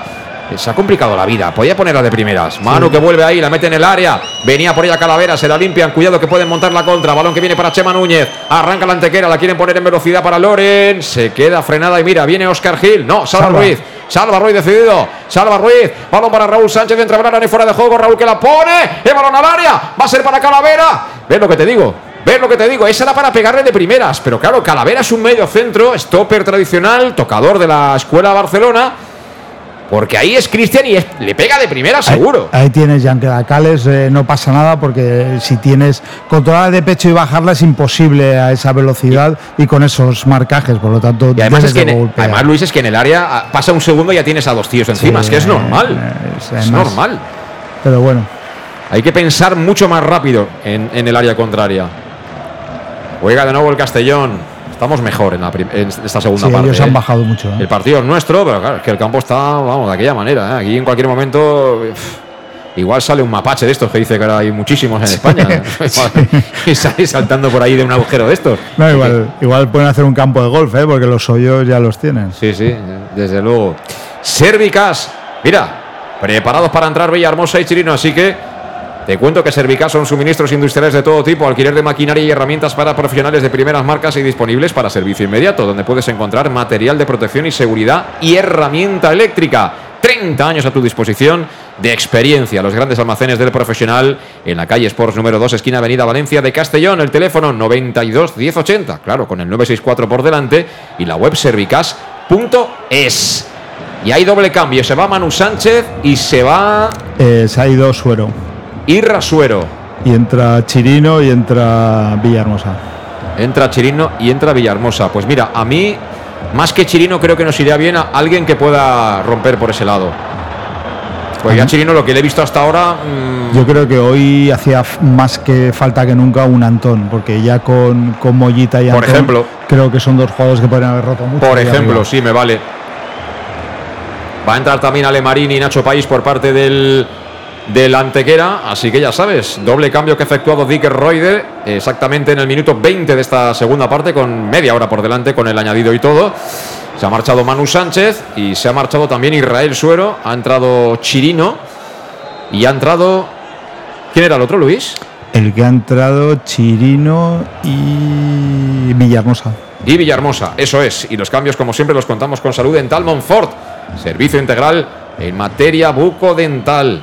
Eh, se ha complicado la vida, podía ponerla de primeras, Manu que vuelve ahí, la mete en el área, venía por ella Calavera, se la limpian, cuidado que pueden montar la contra, balón que viene para Chema Núñez, arranca la antequera, la quieren poner en velocidad para Loren, se queda frenada y mira, viene Oscar Gil, no, Salva, Salva. Ruiz, Salva Ruiz decidido. Salva Ruiz. Balón para Raúl Sánchez. Entra Brana y fuera de juego. Raúl que la pone. El balón al área. Va a ser para Calavera. ¿Ves lo que te digo? ¿Ves lo que te digo? Esa era para pegarle de primeras. Pero claro, Calavera es un medio centro. Stopper tradicional. Tocador de la escuela Barcelona. Porque ahí es Cristian y es- le pega de primera seguro. Ahí tienes Yankelacales, eh, no pasa nada porque si tienes controlar de pecho y bajarla es imposible a esa velocidad y, con esos marcajes, por lo tanto, Y además, es que en- además, Luis, es que en el área ah, pasa un segundo y ya tienes a dos tíos encima. Sí, es que es normal. eh, es- normal. Pero bueno, Hay que pensar mucho más rápido en, en el área contraria. Juega de nuevo el Castellón. Estamos mejor en, la en esta segunda sí, parte. ellos ¿eh? han bajado mucho. ¿eh? El partido es nuestro, pero claro, es que el campo está, vamos, de aquella manera. ¿eh? Aquí en cualquier momento. Igual sale un mapache de estos que dice que ahora hay muchísimos en España. y sale saltando por ahí de un agujero de estos. No, igual, igual pueden hacer un campo de golf, ¿eh? porque los hoyos ya los tienen. Sí, sí, desde luego. Servicas, mira, preparados para entrar Villahermosa y Chirino, así que te cuento que Servicas son suministros industriales de todo tipo, alquiler de maquinaria y herramientas para profesionales de primeras marcas y disponibles para servicio inmediato, donde puedes encontrar material de protección y seguridad y herramienta eléctrica. 30 años a tu disposición de experiencia. Los grandes almacenes del profesional en la calle Sports número 2, esquina Avenida Valencia de Castellón. El teléfono 92 1080, claro, con el 964 por delante y la web servicas.es. Y hay doble cambio. Se va Manu Sánchez y se va Eh, se ha ido Suero. Irra Suero. Y entra Chirino y entra Villahermosa. Entra Chirino y entra Villahermosa. Pues mira, a mí, más que Chirino, creo que nos iría bien a alguien que pueda romper por ese lado. Pues ya Chirino, lo que le he visto hasta ahora. mm, Yo creo que hoy hacía más que falta que nunca un Antón, porque ya con, con Mollita y Por Antón, ejemplo. creo que son dos jugadores que podrían haber roto mucho. Por ejemplo, sí, me vale. Va a entrar también Alemarín y Nacho País por parte del, del Antequera. Así que ya sabes, doble cambio que ha efectuado Dick Reuter exactamente en el minuto 20 de esta segunda parte, con media hora por delante, con el añadido y todo. Se ha marchado Manu Sánchez y se ha marchado también Israel Suero. Ha entrado Chirino y ha entrado ¿Quién era el otro, Luis? El que ha entrado Chirino y Villahermosa. Y Villahermosa, eso es. Y los cambios, como siempre, los contamos con Salud Dental Monfort. Servicio integral en materia bucodental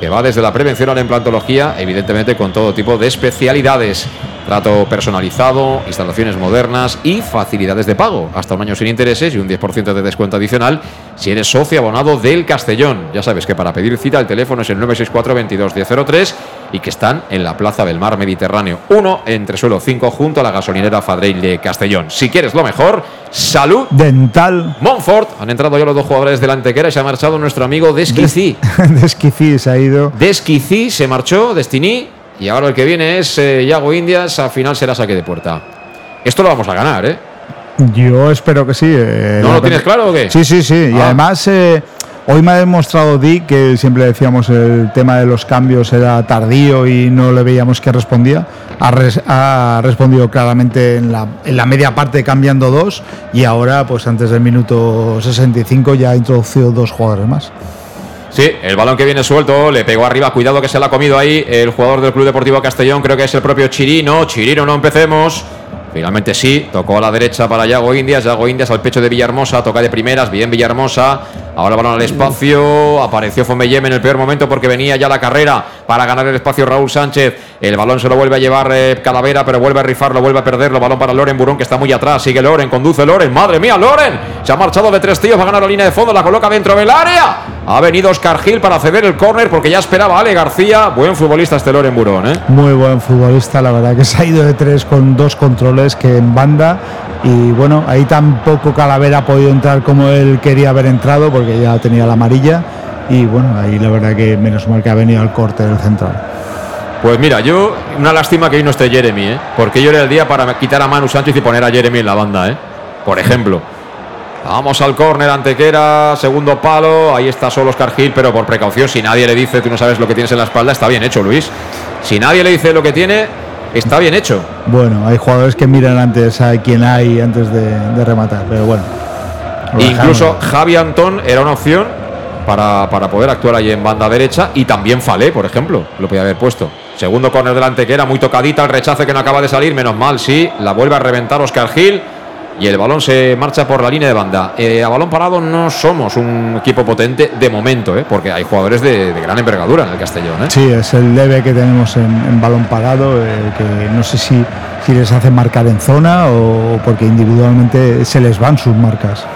que va desde la prevención a la implantología, evidentemente con todo tipo de especialidades. Trato personalizado, instalaciones modernas y facilidades de pago. Hasta un año sin intereses y un 10% de descuento adicional si eres socio abonado del Castellón. Ya sabes que para pedir cita el teléfono es el 964 22 1003 y que están en la Plaza del Mar Mediterráneo 1, entre suelo 5, junto a la gasolinera Fadreil de Castellón. Si quieres lo mejor, salud. Dental. Montfort. Han entrado ya los dos jugadores de la Antequera y se ha marchado nuestro amigo Desquicí. Desquicí se ha ido. Desquicí se marchó, Destiny. Y ahora el que viene es eh, Yago Indias. Al final será saque de puerta. Esto lo vamos a ganar, ¿eh? Yo espero que sí. eh, ¿No lo tienes claro o qué? Sí, sí, sí. Y Ah. además, eh, hoy me ha demostrado Dick que siempre decíamos el tema de los cambios era tardío y no le veíamos que respondía. Ha, res- ha respondido claramente en la, en la media parte cambiando dos y ahora, pues antes del minuto 65 ya ha introducido dos jugadores más. Sí, el balón que viene suelto, le pegó arriba, cuidado que se la ha comido ahí el jugador del Club Deportivo Castellón, creo que es el propio Chirino, Chirino no empecemos. Finalmente sí, tocó a la derecha para Yago Indias, Yago Indias al pecho de Villahermosa, toca de primeras, bien Villahermosa, ahora balón al espacio, apareció Fombellem en el peor momento porque venía ya la carrera para ganar el espacio Raúl Sánchez, el balón se lo vuelve a llevar eh, Calavera, pero vuelve a rifarlo, vuelve a perderlo, balón para Loren Burón que está muy atrás, sigue Loren, conduce Loren, madre mía, Loren, se ha marchado de tres tíos, va a ganar la línea de fondo, la coloca dentro del área, ha venido Oscar Gil para ceder el córner porque ya esperaba Ale García, buen futbolista este Loren Burón, ¿eh? Muy buen futbolista, la verdad que se ha ido de tres con dos controles que en banda. Y bueno, ahí tampoco Calavera ha podido entrar como él quería haber entrado porque ya tenía la amarilla. Y bueno, ahí la verdad que menos mal que ha venido al corte del central. Pues mira, yo, una lástima que hoy no esté Jeremy, ¿eh? Porque yo era el día para quitar a Manu Sánchez y poner a Jeremy en la banda, ¿eh? Por ejemplo. Vamos al córner, Antequera, segundo palo. Ahí está solo Oscar Gil, pero por precaución, si nadie le dice, tú no sabes lo que tienes en la espalda, está bien hecho, Luis. Si nadie le dice lo que tiene, está bien hecho. Bueno, hay jugadores que miran antes a quién hay antes de, de rematar, pero bueno. Incluso. Javi Antón era una opción para, para poder actuar ahí en banda derecha y también Falé, por ejemplo, lo podía haber puesto. Segundo córner del Antequera, muy tocadita, el rechace que no acaba de salir, menos mal, sí, la vuelve a reventar Oscar Gil y el balón se marcha por la línea de banda. Eh, a balón parado no somos un equipo potente de momento, ¿eh? porque hay jugadores de, gran envergadura en el Castellón. ¿eh? Sí, es el leve que tenemos en, en balón parado, eh, que no sé si, si les hacen marcar en zona o porque individualmente se les van sus marcas.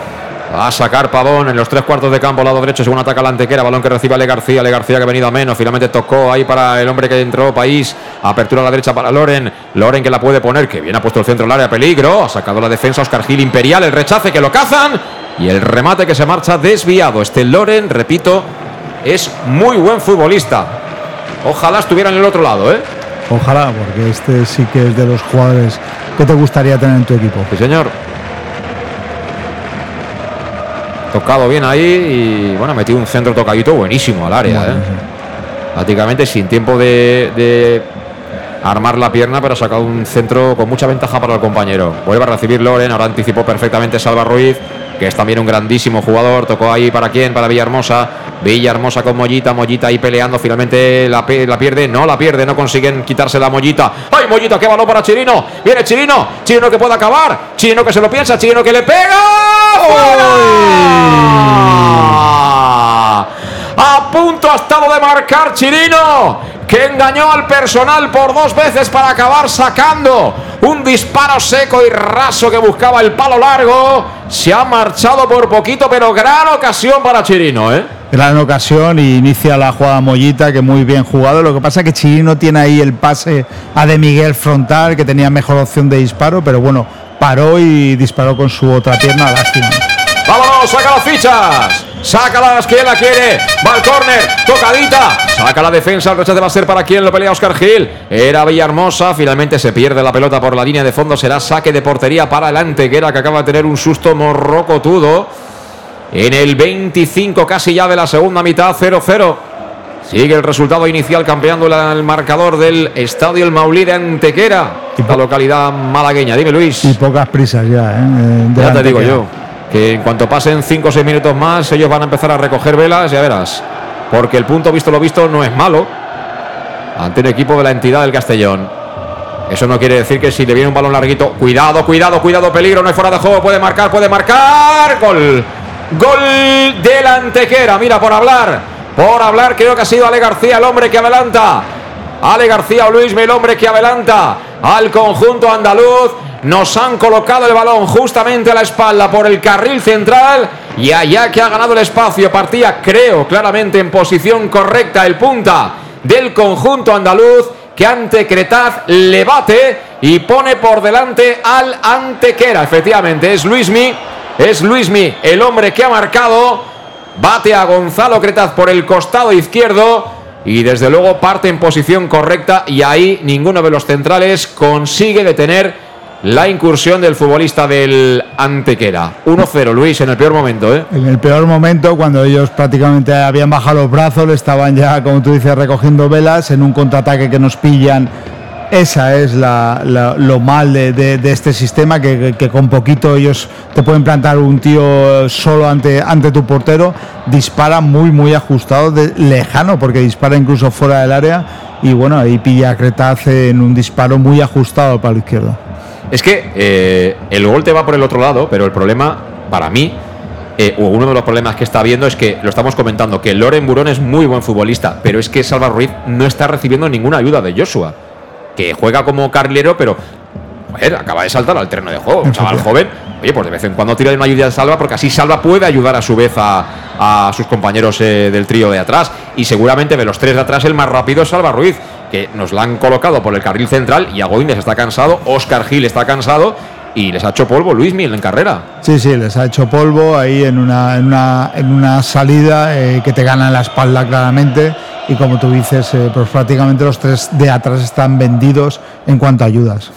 Va a sacar Pavón en los tres cuartos de campo, lado derecho, según ataca la antequera, balón que recibe Ale García, Ale García que ha venido a menos, finalmente tocó ahí para el hombre que entró, País, apertura a la derecha para Loren, Loren que la puede poner, que bien ha puesto el centro del área, peligro, ha sacado la defensa Oscar Gil Imperial, el rechace que lo cazan y el remate que se marcha desviado. Este Loren, repito, es muy buen futbolista. Ojalá estuviera en el otro lado, ¿eh? Ojalá, porque este sí que es de los jugadores que te gustaría tener en tu equipo. Sí, señor. Tocado bien ahí y bueno, metió un centro tocadito buenísimo al área. Bueno, ¿eh? sí. Prácticamente sin tiempo de, de armar la pierna, pero ha sacado un centro con mucha ventaja para el compañero. Vuelve a recibir Loren, ahora anticipó perfectamente Salva Ruiz, que es también un grandísimo jugador. Tocó ahí para quién, para Villahermosa. Villahermosa con Mollita, Mollita ahí peleando, finalmente la, pierde, no la pierde, no consiguen quitarse la Mollita. ¡Ay, Mollita, qué balón para Chirino! Viene Chirino, Chirino que puede acabar, Chirino que se lo piensa, Chirino que le pega. ¡Fuera! A punto ha estado de marcar Chirino, que engañó al personal por dos veces para acabar sacando un disparo seco y raso que buscaba el palo largo. Se ha marchado por poquito, pero gran ocasión para Chirino, ¿eh? Gran ocasión y inicia la jugada Mollita, que muy bien jugado. Lo que pasa es que Chirino tiene ahí el pase a De Miguel frontal, que tenía mejor opción de disparo, pero bueno, paró y disparó con su otra pierna, lástima. Vámonos, saca las fichas. Sácalas, quien la quiere. Va al córner, tocadita. Saca la defensa, el rechace va a ser para quien lo pelea Oscar Gil. Era Villahermosa, finalmente se pierde la pelota por la línea de fondo. Será saque de portería para el Antequera, que acaba de tener un susto morrocotudo. En el 25, casi ya de la segunda mitad, 0-0. Sigue el resultado inicial campeando la- el marcador del Estadio El Maulí de Antequera, la localidad malagueña. Dime, Luis. Y pocas prisas ya, ¿eh? Eh, Ya te digo yo, que en cuanto pasen 5 o 6 minutos más, ellos van a empezar a recoger velas, ya verás. Porque el punto visto lo visto no es malo. ante un equipo de la entidad del Castellón. Eso no quiere decir que si le viene un balón larguito, cuidado, cuidado, cuidado, peligro, no hay fuera de juego, puede marcar, puede marcar. Gol. Gol Antequera. Mira, por hablar, por hablar, creo que ha sido Ale García el hombre que adelanta. Ale García o Luis el hombre que adelanta al conjunto andaluz. Nos han colocado el balón justamente a la espalda por el carril central. Y allá que ha ganado el espacio, partía, creo, claramente en posición correcta el punta del conjunto andaluz. Que ante Cretaz le bate y pone por delante al Antequera. Efectivamente, es Luismi. Es Luismi el hombre que ha marcado. Bate a Gonzalo Cretaz por el costado izquierdo y desde luego parte en posición correcta y ahí ninguno de los centrales consigue detener la incursión del futbolista del Antequera. 1-0, Luis, en el peor momento. ¿eh? En el peor momento, cuando ellos prácticamente habían bajado los brazos, estaban ya, como tú dices, recogiendo velas en un contraataque que nos pillan. Esa es la, lo mal de, este sistema, que, con poquito ellos te pueden plantar un tío solo ante, ante tu portero, dispara muy, muy ajustado, de, lejano, porque dispara incluso fuera del área, y bueno, ahí pilla a Cretaz en un disparo muy ajustado para la izquierda. Es que eh, el gol te va por el otro lado, pero el problema, para mí, eh, o uno de los problemas que está viendo es que, lo estamos comentando, que Loren Burón es muy buen futbolista, pero es que Salva Ruiz no está recibiendo ninguna ayuda de Joshua, que juega como carrilero, pero joder, acaba de saltar al terreno de juego. Un chaval joven, oye, pues de vez en cuando tira una ayuda de Salva, porque así Salva puede ayudar a su vez a, sus compañeros eh, del trío de atrás. Y seguramente de los tres de atrás, el más rápido es Salva Ruiz que nos la han colocado por el carril central y Agoínez está cansado, Oscar Gil está cansado y les ha hecho polvo Luis Mil en carrera. Sí, sí, les ha hecho polvo ahí en una, en una, en una salida eh, que te gana en la espalda claramente y como tú dices, eh, pues prácticamente los tres de atrás están vendidos en cuanto a ayudas.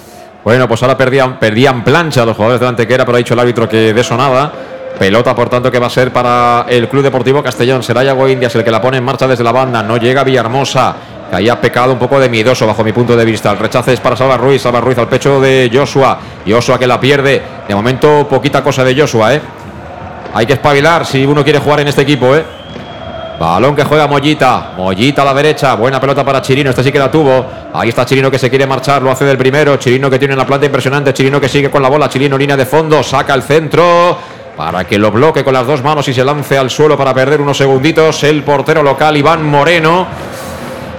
Bueno, pues ahora perdían, perdían plancha los jugadores de Antequera, pero ha dicho el árbitro que de eso nada. Pelota, por tanto, que va a ser para el Club Deportivo Castellón. Será Yago Indias el que la pone en marcha desde la banda. No llega Villahermosa ahí ha pecado un poco de miedoso bajo mi punto de vista. El rechace es para Salva Ruiz, Salva Ruiz al pecho de Joshua. Joshua que la pierde. De momento, poquita cosa de Joshua, ¿eh? Hay que espabilar si uno quiere jugar en este equipo, ¿eh? Balón que juega Mollita. Mollita a la derecha. Buena pelota para Chirino. Este sí que la tuvo. Ahí está Chirino que se quiere marchar. Lo hace del primero. Chirino que tiene una planta impresionante. Chirino que sigue con la bola. Chirino línea de fondo. Saca el centro. Para que lo bloque con las dos manos y se lance al suelo para perder unos segunditos. El portero local Iván Moreno.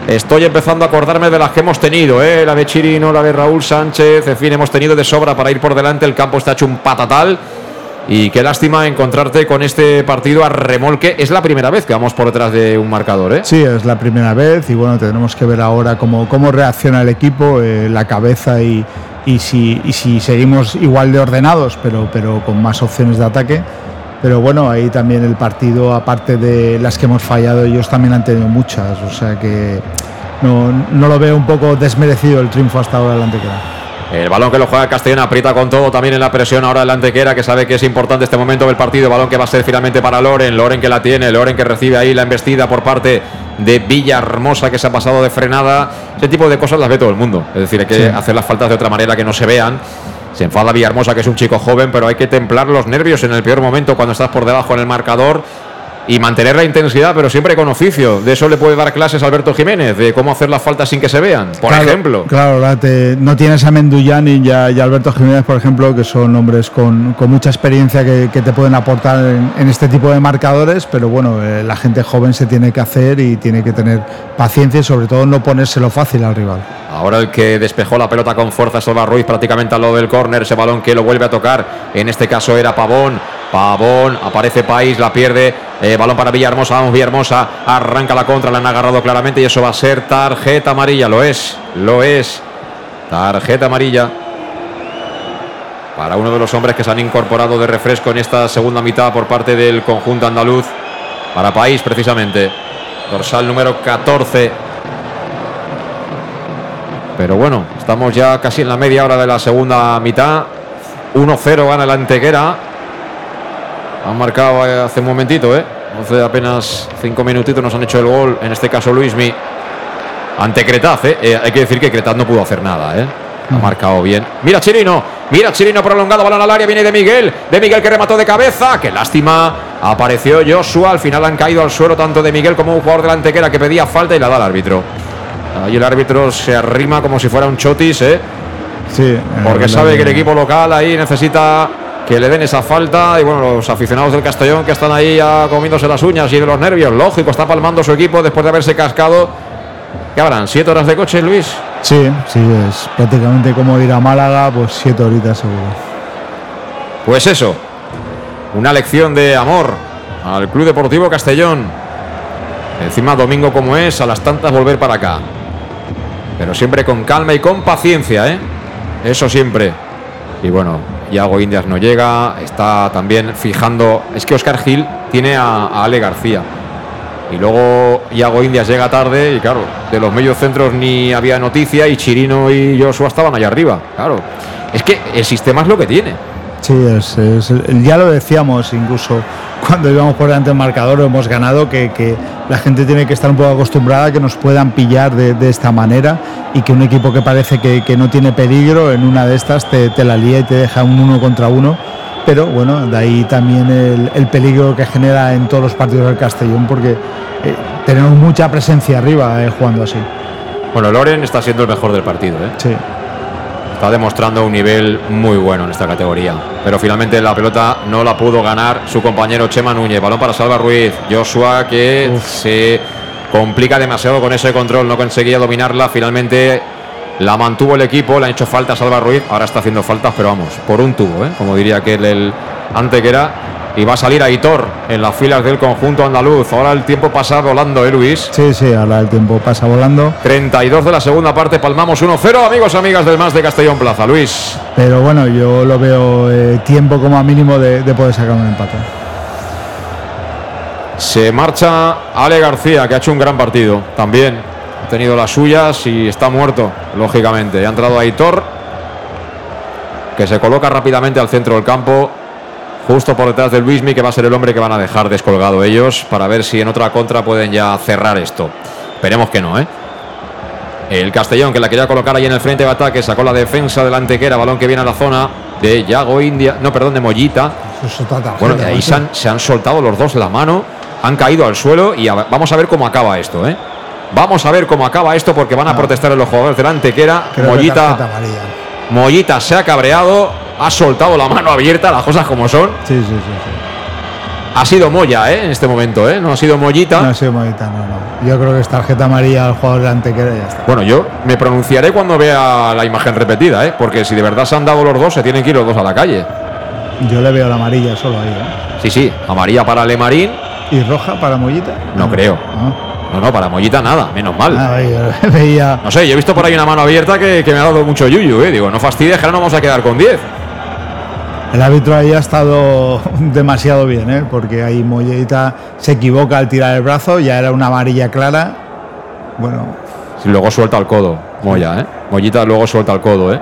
Estoy empezando a acordarme de las que hemos tenido, ¿eh? la de Chirino, la de Raúl Sánchez, en fin, hemos tenido de sobra para ir por delante, el campo está hecho un patatal. Y qué lástima encontrarte con este partido a remolque. Es la primera vez que vamos por detrás de un marcador, ¿eh? Sí, es la primera vez y bueno, tenemos que ver ahora cómo, cómo reacciona el equipo, eh, la cabeza y, y, si, y si seguimos igual de ordenados, pero, pero con más opciones de ataque pero bueno, ahí también el partido, aparte de las que hemos fallado, ellos también han tenido muchas, o sea que no, lo veo un poco desmerecido el triunfo hasta ahora del Antequera. El balón que lo juega Castellón aprieta con todo también en la presión ahora del Antequera, que sabe que es importante este momento del partido. Balón que va a ser finalmente para Loren. Loren que la tiene. Loren que recibe ahí la embestida por parte de Villahermosa, que se ha pasado de frenada. Ese tipo de cosas las ve todo el mundo. Es decir, hay que hacer las faltas de otra manera que no se vean. Se enfada Villahermosa, que es un chico joven, pero hay que templar los nervios en el peor momento cuando estás por debajo en el marcador y mantener la intensidad, pero siempre con oficio. De eso le puede dar clases a Alberto Jiménez, de cómo hacer las faltas sin que se vean, por ejemplo. Claro, no tienes a Mendullán y a, Alberto Jiménez, por ejemplo, que son hombres con, mucha experiencia que, te pueden aportar en, este tipo de marcadores, pero bueno, eh, la gente joven se tiene que hacer y tiene que tener paciencia y sobre todo no ponérselo fácil al rival. Ahora el que despejó la pelota con fuerza es Ruiz, prácticamente al lado del córner, ese balón que lo vuelve a tocar, en este caso era Pavón, Pavón, aparece País, la pierde. Eh, balón para Villahermosa, vamos Villahermosa, arranca la contra, la han agarrado claramente y eso va a ser tarjeta amarilla, lo es, lo es. Tarjeta amarilla para uno de los hombres que se han incorporado de refresco en esta segunda mitad por parte del conjunto andaluz. Para País, precisamente. Dorsal número 14. Pero bueno, estamos ya casi en la media hora de la segunda mitad. 1-0 gana la Antequera. Han marcado hace un momentito, ¿eh? Hace apenas cinco minutitos nos han hecho el gol, en este caso Luismi, ante Cretaz, ¿eh? ¿eh? Hay que decir que Cretaz no pudo hacer nada, ¿eh? Ha marcado bien. Mira Chirino, mira Chirino prolongado, balón al área, viene de Miguel, de Miguel que remató de cabeza, qué lástima. Apareció Joshua, al final han caído al suelo tanto de Miguel como un jugador delante que era que pedía falta y la da al árbitro. Ahí el árbitro se arrima como si fuera un chotis, ¿eh? Sí. Porque eh, sabe que el la- equipo local ahí necesita que le den esa falta. Y bueno, los aficionados del Castellón que están ahí ya comiéndose las uñas y de los nervios, lógico, está palmando su equipo después de haberse cascado. ¿Qué habrán? ¿Siete horas de coche, Luis? Sí, sí, es prácticamente como ir a Málaga, pues siete horitas seguro. Pues eso, una lección de amor al Club Deportivo Castellón. Encima domingo como es, a las tantas volver para acá. Pero siempre con calma y con paciencia, ¿eh? Eso siempre. Y bueno, Iago Indias no llega, está también fijando... Es que Oscar Gil tiene a, Ale García. Y luego Iago Indias llega tarde y claro, de los medios centros ni había noticia y Chirino y Joshua estaban allá arriba. Claro, es que el sistema es lo que tiene. Sí, es- ya lo decíamos incluso cuando íbamos por delante del marcador, lo hemos ganado, que, que la gente tiene que estar un poco acostumbrada a que nos puedan pillar de, de esta manera y que un equipo que parece que, que no tiene peligro en una de estas te, te la lía y te deja un uno contra uno. Pero bueno, de ahí también el, el peligro que genera en todos los partidos del Castellón, porque eh, tenemos mucha presencia arriba eh, jugando así. Bueno, Loren está siendo el mejor del partido, ¿eh? Sí. Está demostrando un nivel muy bueno en esta categoría. Pero finalmente la pelota no la pudo ganar su compañero Chema Núñez. Balón para Salva Ruiz. Joshua que se complica demasiado con ese control. No conseguía dominarla. Finalmente la mantuvo el equipo. Le han hecho falta a Salva Ruiz. Ahora está haciendo faltas, pero vamos, por un tubo, ¿eh? como diría aquel el antequera. Y va a salir Aitor en las filas del conjunto andaluz. Ahora el tiempo pasa volando, ¿eh, Luis? Sí, sí, ahora el tiempo pasa volando. 32 de la segunda parte, palmamos 1-0. Amigos, amigas del Más de Castellón Plaza. Luis. Pero bueno, yo lo veo eh, tiempo como a mínimo de, de poder sacar un empate. Se marcha Ale García, que ha hecho un gran partido. También ha tenido las suyas y está muerto, lógicamente. Ha entrado Aitor, que se coloca rápidamente al centro del campo, justo por detrás de Luismi, que va a ser el hombre que van a dejar descolgado ellos, para ver si en otra contra pueden ya cerrar esto. Esperemos que no, ¿eh? El Castellón, que la quería colocar ahí en el frente de ataque, sacó la defensa del antequera, balón que viene a la zona de Yago India, no, perdón, de Mollita. Bueno, de ahí se han, se han soltado los dos la mano, han caído al suelo y a vamos a ver cómo acaba esto, ¿eh? Vamos a ver cómo acaba esto porque van a protestar en los jugadores del antequera. Creo que Mollita, tarjeta amarilla. Mollita se ha cabreado, ha soltado la mano abierta, las cosas como son. Sí, sí, sí. sí. Ha sido Moya, ¿eh? En este momento, ¿eh? No ha sido Mollita. No ha sido bonita, no, no. Yo creo que es tarjeta amarilla al jugador de antequera y ya está. Bueno, yo me pronunciaré cuando vea la imagen repetida, ¿eh? Porque si de verdad se han dado los dos, se tienen que ir los dos a la calle. Yo le veo la amarilla solo ahí, ¿eh? Sí, sí, amarilla para Lemarín, ¿Y roja para Mollita? no creo. No, no, para Mollita nada, menos mal. Ah, yo veía. No sé, yo he visto por ahí una mano abierta que, que me ha dado mucho yuyu, ¿eh? Digo, no fastidies, que ahora no vamos a quedar con 10. El árbitro ahí ha estado demasiado bien, ¿eh? Porque ahí Mollita se equivoca al tirar el brazo, ya era una amarilla clara. Bueno, Y luego suelta el codo, Moya, ¿eh? Mollita luego suelta el codo, ¿eh?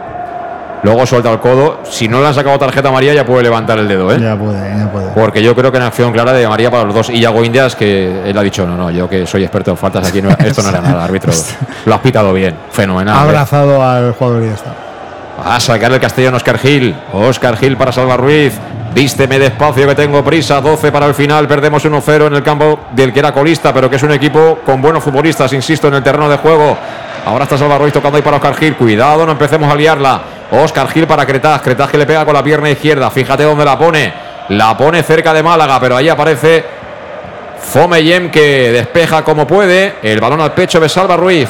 Luego suelta el codo. Si no le han sacado tarjeta amarilla, ya puede levantar el dedo, ¿eh? ya puede, ya puede. Porque yo creo que en acción clara de María para los dos. Y Yago Indias, que él ha dicho, no, no, yo que soy experto en faltas aquí, no- esto no era nada, árbitro. Lo has pitado bien, fenomenal. Ha ¿eh? abrazado al jugador y ya está. A sacar el Castellón Oscar Gil. Oscar Gil para Salva Ruiz. Vísteme despacio que tengo prisa. 12 para el final. Perdemos 1-0 en el campo del que era colista, pero que es un equipo con buenos futbolistas, insisto, en el terreno de juego. Ahora está Salva Ruiz tocando ahí para Oscar Gil. Cuidado, no empecemos a liarla. Oscar Gil para Cretaz. Cretaz que le pega con la pierna izquierda. Fíjate dónde la pone. La pone cerca de Málaga, pero ahí aparece Fomeyem que despeja como puede. El balón al pecho de Salva Ruiz.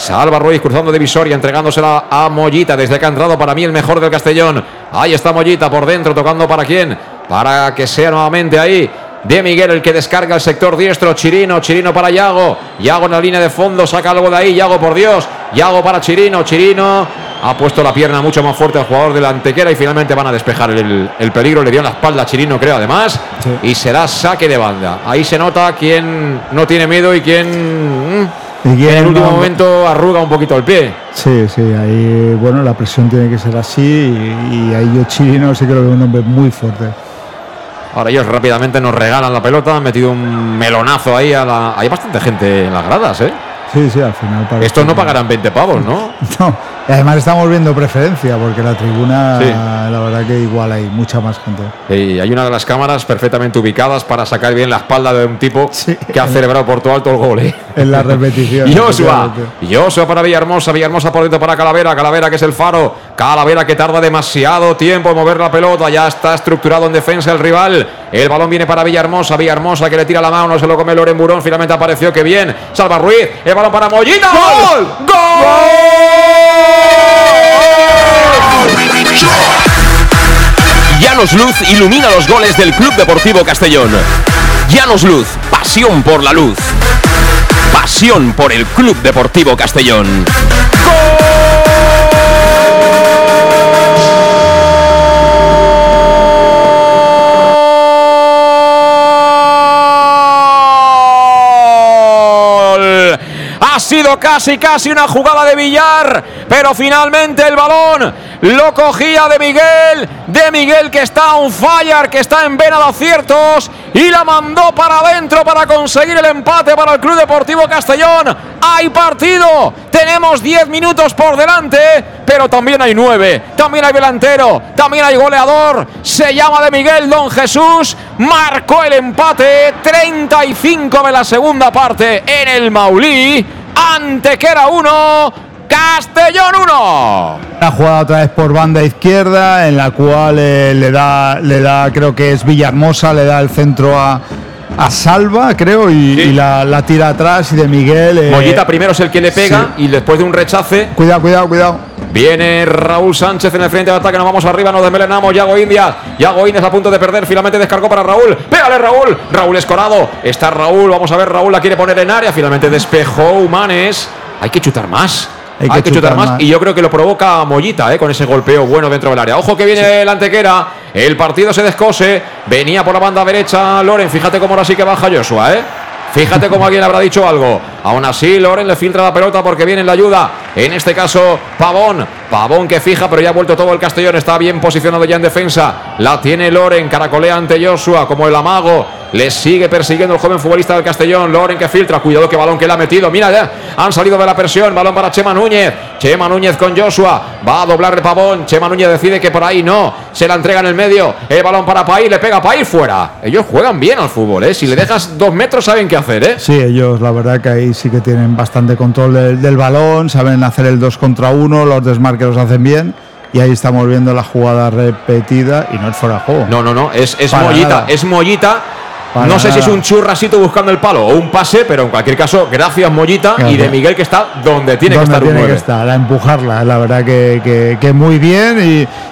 Salva Ruiz cruzando divisoria, entregándosela a Mollita. Desde que ha entrado para mí el mejor del Castellón. Ahí está Mollita por dentro, tocando para quién. Para que sea nuevamente ahí. De Miguel el que descarga el sector diestro. Chirino, Chirino para Yago. Yago en la línea de fondo, saca algo de ahí. Yago por Dios. Yago para Chirino. Chirino ha puesto la pierna mucho más fuerte al jugador de la antequera y finalmente van a despejar el, el peligro. Le dio en la espalda a Chirino, creo, además. Y será saque de banda. Ahí se nota quién no tiene miedo y quién. Mm, ¿Y quién en el último momento arruga un poquito el pie. Sí, sí, ahí, bueno, la presión tiene que ser así y, y ahí yo Chirino sí que lo veo un hombre muy fuerte. Ahora ellos rápidamente nos regalan la pelota, han metido un melonazo ahí a la. Hay bastante gente en las gradas, ¿eh? Sí, sí, al final. Estos no pagarán 20 pavos, ¿no? No, y además estamos viendo preferencia, porque la tribuna, la verdad que igual hay mucha más gente. Y hay una de las cámaras perfectamente ubicadas para sacar bien la espalda de un tipo que ha celebrado por todo alto el gol. ¿eh? En la repetición. Joshua. Joshua para Villahermosa, Villahermosa por dentro para Calavera, Calavera que es el faro, Calavera que tarda demasiado tiempo en mover la pelota, ya está estructurado en defensa el rival, el balón viene para Villahermosa, Villahermosa que le tira la mano, se lo come Loren Burón, finalmente apareció, que bien, Salva Ruiz, el balón para Mollita, ¡Gol! Llanos Luz ilumina los goles del Club Deportivo Castellón. Llanos Luz, pasión por la luz. Pasión por el Club Deportivo Castellón. Ha sido casi, casi una jugada de billar, pero finalmente el balón lo cogía de Miguel, de Miguel que está on fire, que está en vena de aciertos y la mandó para adentro para conseguir el empate para el Club Deportivo Castellón. Hay partido, tenemos 10 minutos por delante, pero también hay 9, también hay delantero, también hay goleador. Se llama de Miguel Don Jesús, marcó el empate, 35 de la segunda parte en el Maulí, Antequera 1, Castellón 1. Una jugada otra vez por banda izquierda, en la cual eh, le da, le da, creo que es Villahermosa, le da el centro a, a Salva, creo, y, y la, la tira atrás y de Miguel. eh, Mollita primero es el que le pega y después de un rechace Cuidado, cuidado, cuidado. Viene Raúl Sánchez en el frente de ataque. Nos vamos arriba, nos desmelenamos. Yago Indias. Yago Indias a punto de perder. Finalmente descargó para Raúl. Pégale Raúl. Raúl escorado. Está Raúl. Vamos a ver. Raúl la quiere poner en área. Finalmente despejó Humanes. Hay que chutar más. Hay que, chutar, más. Y yo creo que lo provoca Mollita, ¿eh? con ese golpeo bueno dentro del área. Ojo que viene el antequera. El partido se descose. Venía por la banda derecha Loren. Fíjate cómo ahora sí que baja Joshua, ¿eh? Fíjate cómo alguien habrá dicho algo. Aún así, Loren le filtra la pelota porque viene en la ayuda. En este caso, Pavón. Pavón que fija, pero ya ha vuelto todo el Castellón. Está bien posicionado ya en defensa. La tiene Loren. Caracolea ante Joshua como el amago. Le sigue persiguiendo el joven futbolista del Castellón. Loren que filtra. Cuidado que balón que le ha metido. Mira ya. Han salido de la presión. Balón para Chema Núñez. Chema Núñez con Joshua. Va a doblar Pavón. Chema Núñez decide que por ahí no. Se la entrega en el medio. El balón para País. Le pega País fuera. Ellos juegan bien al fútbol, ¿eh? Si le dejas dos metros, saben qué hacer, ¿eh? Sí, ellos la verdad que ahí sí que tienen bastante control del, del balón, saben hacer el 2 contra 1, los desmarques los hacen bien y ahí estamos viendo la jugada repetida y no es fuera de juego. No, no, no, es, es Para mollita, nada. es mollita. Para no sé si es un churrasito buscando el palo o un pase, pero en cualquier caso, gracias Mollita y de. Miguel que está donde tiene que estar un tiene que 9. estar, a empujarla, la verdad que, que- que muy bien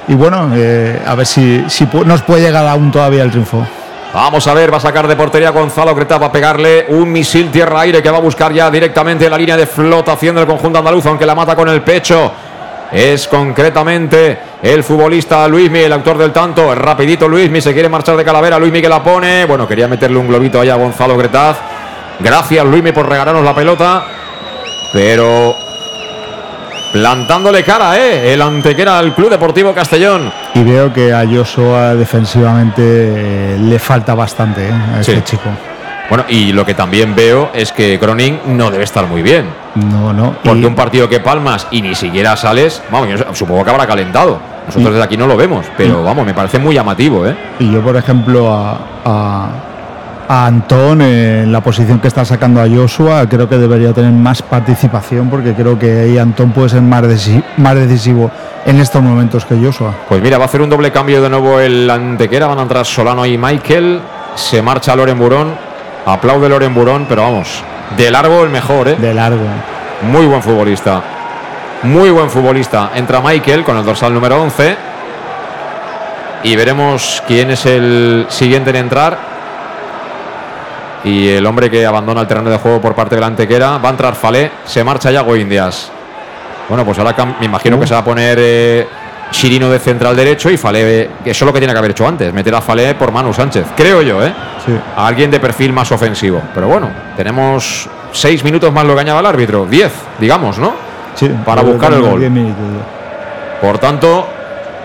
y, y bueno, eh, a ver si, si nos puede llegar aún todavía el triunfo. Vamos a ver, va a sacar de portería Gonzalo Creta, va a pegarle un misil tierra-aire que va a buscar ya directamente la línea de flotación del conjunto andaluz, aunque la mata con el pecho. Es concretamente el futbolista Luismi, el autor del tanto. Rapidito Luismi, se quiere marchar de calavera. Luismi que la pone. Bueno, quería meterle un globito ahí a Gonzalo Gretaz. Gracias Luismi por regalarnos la pelota. Pero plantándole cara, ¿eh? El antequera al Club Deportivo Castellón. Y veo que a Joshua defensivamente eh, le falta bastante eh, a este Sí. chico. Bueno, y lo que también veo es que Cronin no debe estar muy bien. No, no. Porque y- un partido que palmas y ni siquiera sales, vamos, yo supongo que habrá calentado. Nosotros Y- desde aquí no lo vemos, pero y- vamos, me parece muy llamativo, ¿eh? Y yo, por ejemplo, a, a- a Antón, eh, en la posición que está sacando a Joshua, creo que debería tener más participación porque creo que ahí Antón puede ser más, deci- más decisivo en estos momentos que Joshua. Pues mira, va a hacer un doble cambio de nuevo el Antequera, van a entrar Solano y Michael, se marcha Loren Burón, aplaude Loren Burón, pero vamos, de largo el mejor, ¿eh? De largo. Muy buen futbolista. Muy buen futbolista. Entra Michael con el dorsal número 11. Y veremos quién es el siguiente en entrar. Y el hombre que abandona el terreno de juego por parte de la antequera. Va a entrar Falé. Se marcha Yago Indias. Bueno, pues ahora me imagino que se va a poner eh, Chirino de central derecho y Falé, eh, que eso es lo que tiene que haber hecho antes, meter a Falé por Manu Sánchez. Creo yo, ¿eh? Sí. a alguien de perfil más ofensivo. Pero bueno, tenemos seis minutos más lo que añade el árbitro, diez, digamos, ¿no? Sí, Para buscar el gol. 10 minutos ya. Por tanto,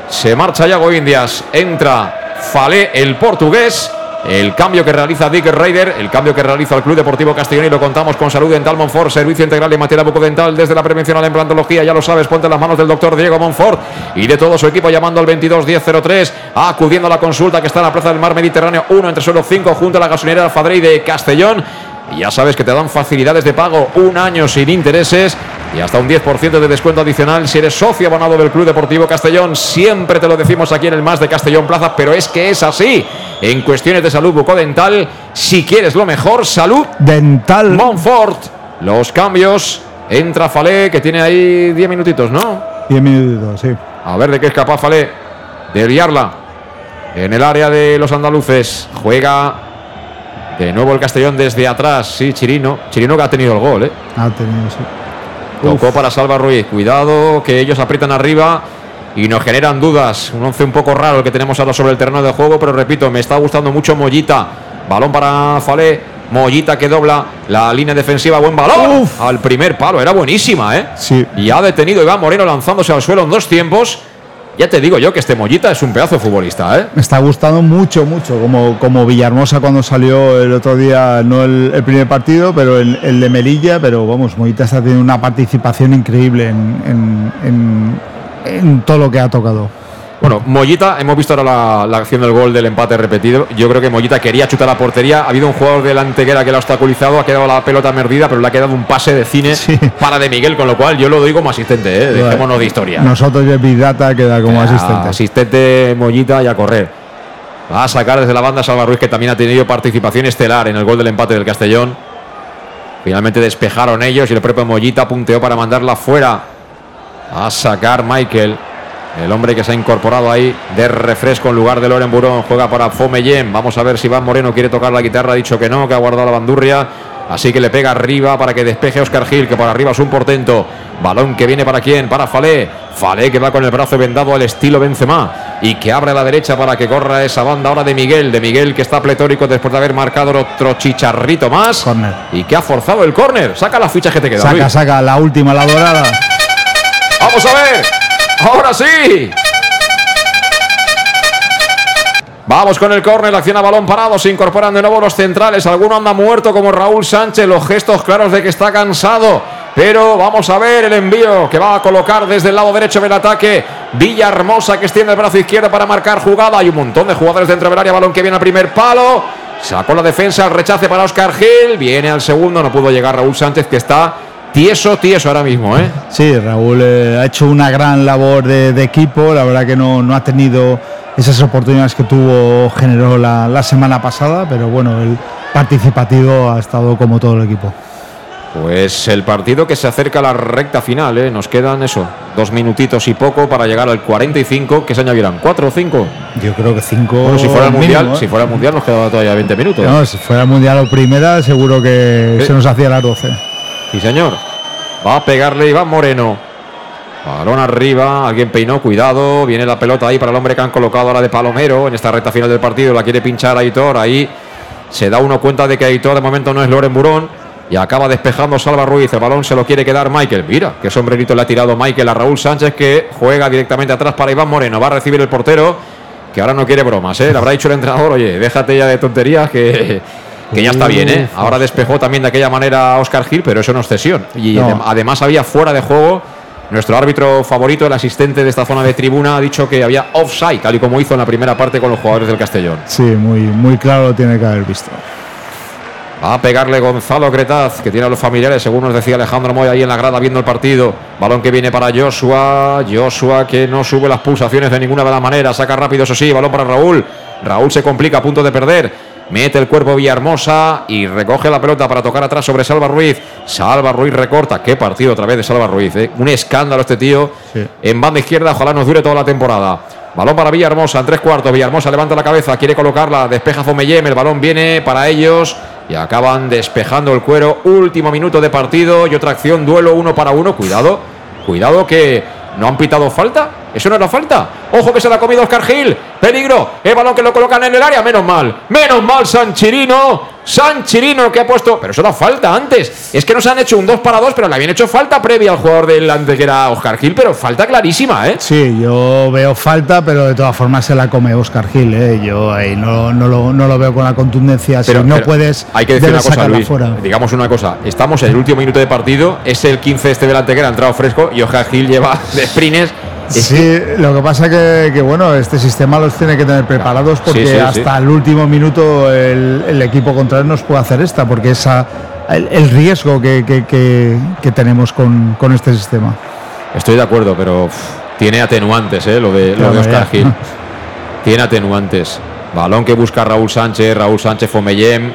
se marcha Yago Indias, entra Falé, el portugués, el cambio que realiza Dick Raider, el cambio que realiza el Club Deportivo Castellón y lo contamos con Salud Dental Monfort, servicio integral en materia bucodental desde la prevención a la implantología, ya lo sabes, ponte en las manos del doctor Diego Monfort y de todo su equipo llamando al 22 1003, acudiendo a la consulta que está en la Plaza del Mar Mediterráneo 1 entre suelo 5 junto a la gasolinera Alfadrey de Castellón. Y ya sabes que te dan facilidades de pago, un año sin intereses y hasta un 10% de descuento adicional si eres socio abonado del Club Deportivo Castellón. Siempre te lo decimos aquí en el Más de Castellón Plaza, pero es que es así. En cuestiones de salud bucodental, si quieres lo mejor, salud dental. Monfort. Los cambios. Entra Falé, que tiene ahí 10 minutitos, ¿no? 10 minutitos, sí. A ver de qué es capaz Falé de liarla. En el área de los andaluces juega de nuevo el Castellón desde atrás. Sí, Chirino. Chirino que ha tenido el gol, ¿eh? Ha tenido, sí. Tocó para Salva Ruiz. Cuidado que ellos aprietan arriba y nos generan dudas. Un once un poco raro el que tenemos ahora sobre el terreno de juego, pero repito, me está gustando mucho Mollita. Balón para Falé. Mollita que dobla la línea defensiva. Buen balón. Al primer palo. Era buenísima, ¿eh? Sí. Y ha detenido Iván Moreno lanzándose al suelo en dos tiempos. Ya te digo yo que este Mollita es un pedazo futbolista, ¿eh? Me está gustando mucho, mucho. Como, como Villahermosa cuando salió el otro día, no el, primer partido, pero el, de Melilla. Pero vamos, Mollita está teniendo una participación increíble en- en- en todo lo que ha tocado. Bueno, Mollita, hemos visto ahora la, la acción del gol del empate repetido. Yo creo que Mollita quería chutar la portería. Ha habido un jugador de la Antequera que la ha obstaculizado, ha quedado la pelota merdida, pero le ha quedado un pase de cine para de Miguel, con lo cual yo lo doy como asistente, ¿eh? dejémonos de historia. Nosotros de Big Data queda como Ah, asistente. Asistente Mollita y a correr. Va a sacar desde la banda Salva Ruiz, que también ha tenido participación estelar en el gol del empate del Castellón. Finalmente despejaron ellos y el propio Mollita punteó para mandarla fuera. A sacar Michael. El hombre que se ha incorporado ahí de refresco en lugar de Loren Burón. Juega para Fomeyen. Vamos a ver si Iván Moreno quiere tocar la guitarra. Ha dicho que no, que ha guardado la bandurria. Así que le pega arriba para que despeje Oscar Gil, que por arriba es un portento. Balón que viene para quién? Para Falé. Falé que va con el brazo vendado al estilo Benzema. Y que abre a la derecha para que corra esa banda ahora de Miguel. De Miguel que está pletórico después de haber marcado otro chicharrito más. Y que ha forzado el córner. Saca las fichas que te quedan. Saca, Luis. saca, la última, la dorada. Vamos a ver. Ahora sí. Vamos con el córner, acción a balón parado, se incorporan de nuevo los centrales, alguno anda muerto como Raúl Sánchez, los gestos claros de que está cansado, pero vamos a ver el envío que va a colocar desde el lado derecho del ataque Villahermosa que extiende el brazo izquierdo para marcar jugada, hay un montón de jugadores dentro del área, balón que viene al primer palo, sacó la defensa, el rechace para Oscar Gil, viene al segundo, no pudo llegar Raúl Sánchez que está tieso, tieso ahora mismo, ¿eh? Sí, Raúl eh, ha hecho una gran labor de, de equipo. La verdad que no, no ha tenido esas oportunidades que tuvo, generó la, la semana pasada, pero bueno, el participativo ha estado como todo el equipo. Pues el partido que se acerca a la recta final, ¿eh? nos quedan eso, dos minutitos y poco para llegar al 45, que se añadirán cuatro o cinco. Yo creo que cinco. Bueno, si fuera el mínimo, mundial, ¿eh? si fuera el mundial nos quedaba todavía 20 minutos. No, si fuera el mundial o primera, seguro que Sí. se nos hacía las 12. Sí, señor. Va a pegarle Iván Moreno. Balón arriba, alguien peinó, cuidado. Viene la pelota ahí para el hombre que han colocado ahora de Palomero en esta recta final del partido. La quiere pinchar Aitor. Ahí se da uno cuenta de que Aitor de momento no es Loren Burón. Y acaba despejando Salva Ruiz. El balón se lo quiere quedar Michael. Mira, qué sombrerito le ha tirado Michael a Raúl Sánchez que juega directamente atrás para Iván Moreno. Va a recibir el portero que ahora no quiere bromas. ¿eh? Le habrá dicho el entrenador, oye, déjate ya de tonterías que, que ya está bien. ¿eh? Ahora despejó también de aquella manera a Oscar Gil, pero eso no es cesión. Y No. además había fuera de juego. Nuestro árbitro favorito, el asistente de esta zona de tribuna, ha dicho que había offside, tal y como hizo en la primera parte con los jugadores del Castellón. Sí, muy, muy claro lo tiene que haber visto. Va a pegarle Gonzalo Cretaz, que tiene a los familiares, según nos decía Alejandro Moy ahí en la grada viendo el partido. Balón que viene para Joshua. Joshua que no sube las pulsaciones de ninguna de las maneras. Saca rápido, eso sí. Balón para Raúl. Raúl se complica a punto de perder. Mete el cuerpo Villahermosa y recoge la pelota para tocar atrás sobre Salva Ruiz. Salva Ruiz recorta. Qué partido otra vez de Salva Ruiz. ¿eh? Un escándalo este tío. En banda izquierda, ojalá nos dure toda la temporada. Balón para Villahermosa en tres cuartos. Villahermosa levanta la cabeza, quiere colocarla, despeja Fomeyem. El balón viene para ellos y acaban despejando el cuero. Último minuto de partido y otra acción, duelo uno para uno. Cuidado, cuidado que no han pitado falta. Eso no era falta. Ojo que se la ha comido Oscar Gil. Peligro. El balón que lo colocan en el área. Menos mal. Menos mal Sanchirino. San Chirino que ha puesto. Pero eso da falta antes. Es que nos han hecho un 2 para 2, pero le habían hecho falta previa al jugador delante que era Oscar Gil, pero falta clarísima, ¿eh? Sí, yo veo falta, pero de todas formas se la come Oscar Gil, ¿eh? Yo ahí no, no, lo, no lo veo con la contundencia. Pero si no pero puedes. Hay que decir una cosa, Luis. fuera. Digamos una cosa. Estamos en el último minuto de partido. Es el 15 este delante que ha entrado fresco y Oscar Gil lleva de sprints. Sí, lo que pasa que, que bueno, este sistema los tiene que tener preparados porque Sí, sí, hasta el último minuto el, el equipo contrario nos puede hacer esta, porque es a- el, el riesgo que, que- tenemos con, con este sistema. Estoy de acuerdo, pero tiene atenuantes, ¿eh? Lo de, lo de Oscar. Gil. Tiene atenuantes. Balón que busca Raúl Sánchez, Raúl Sánchez Fomellén.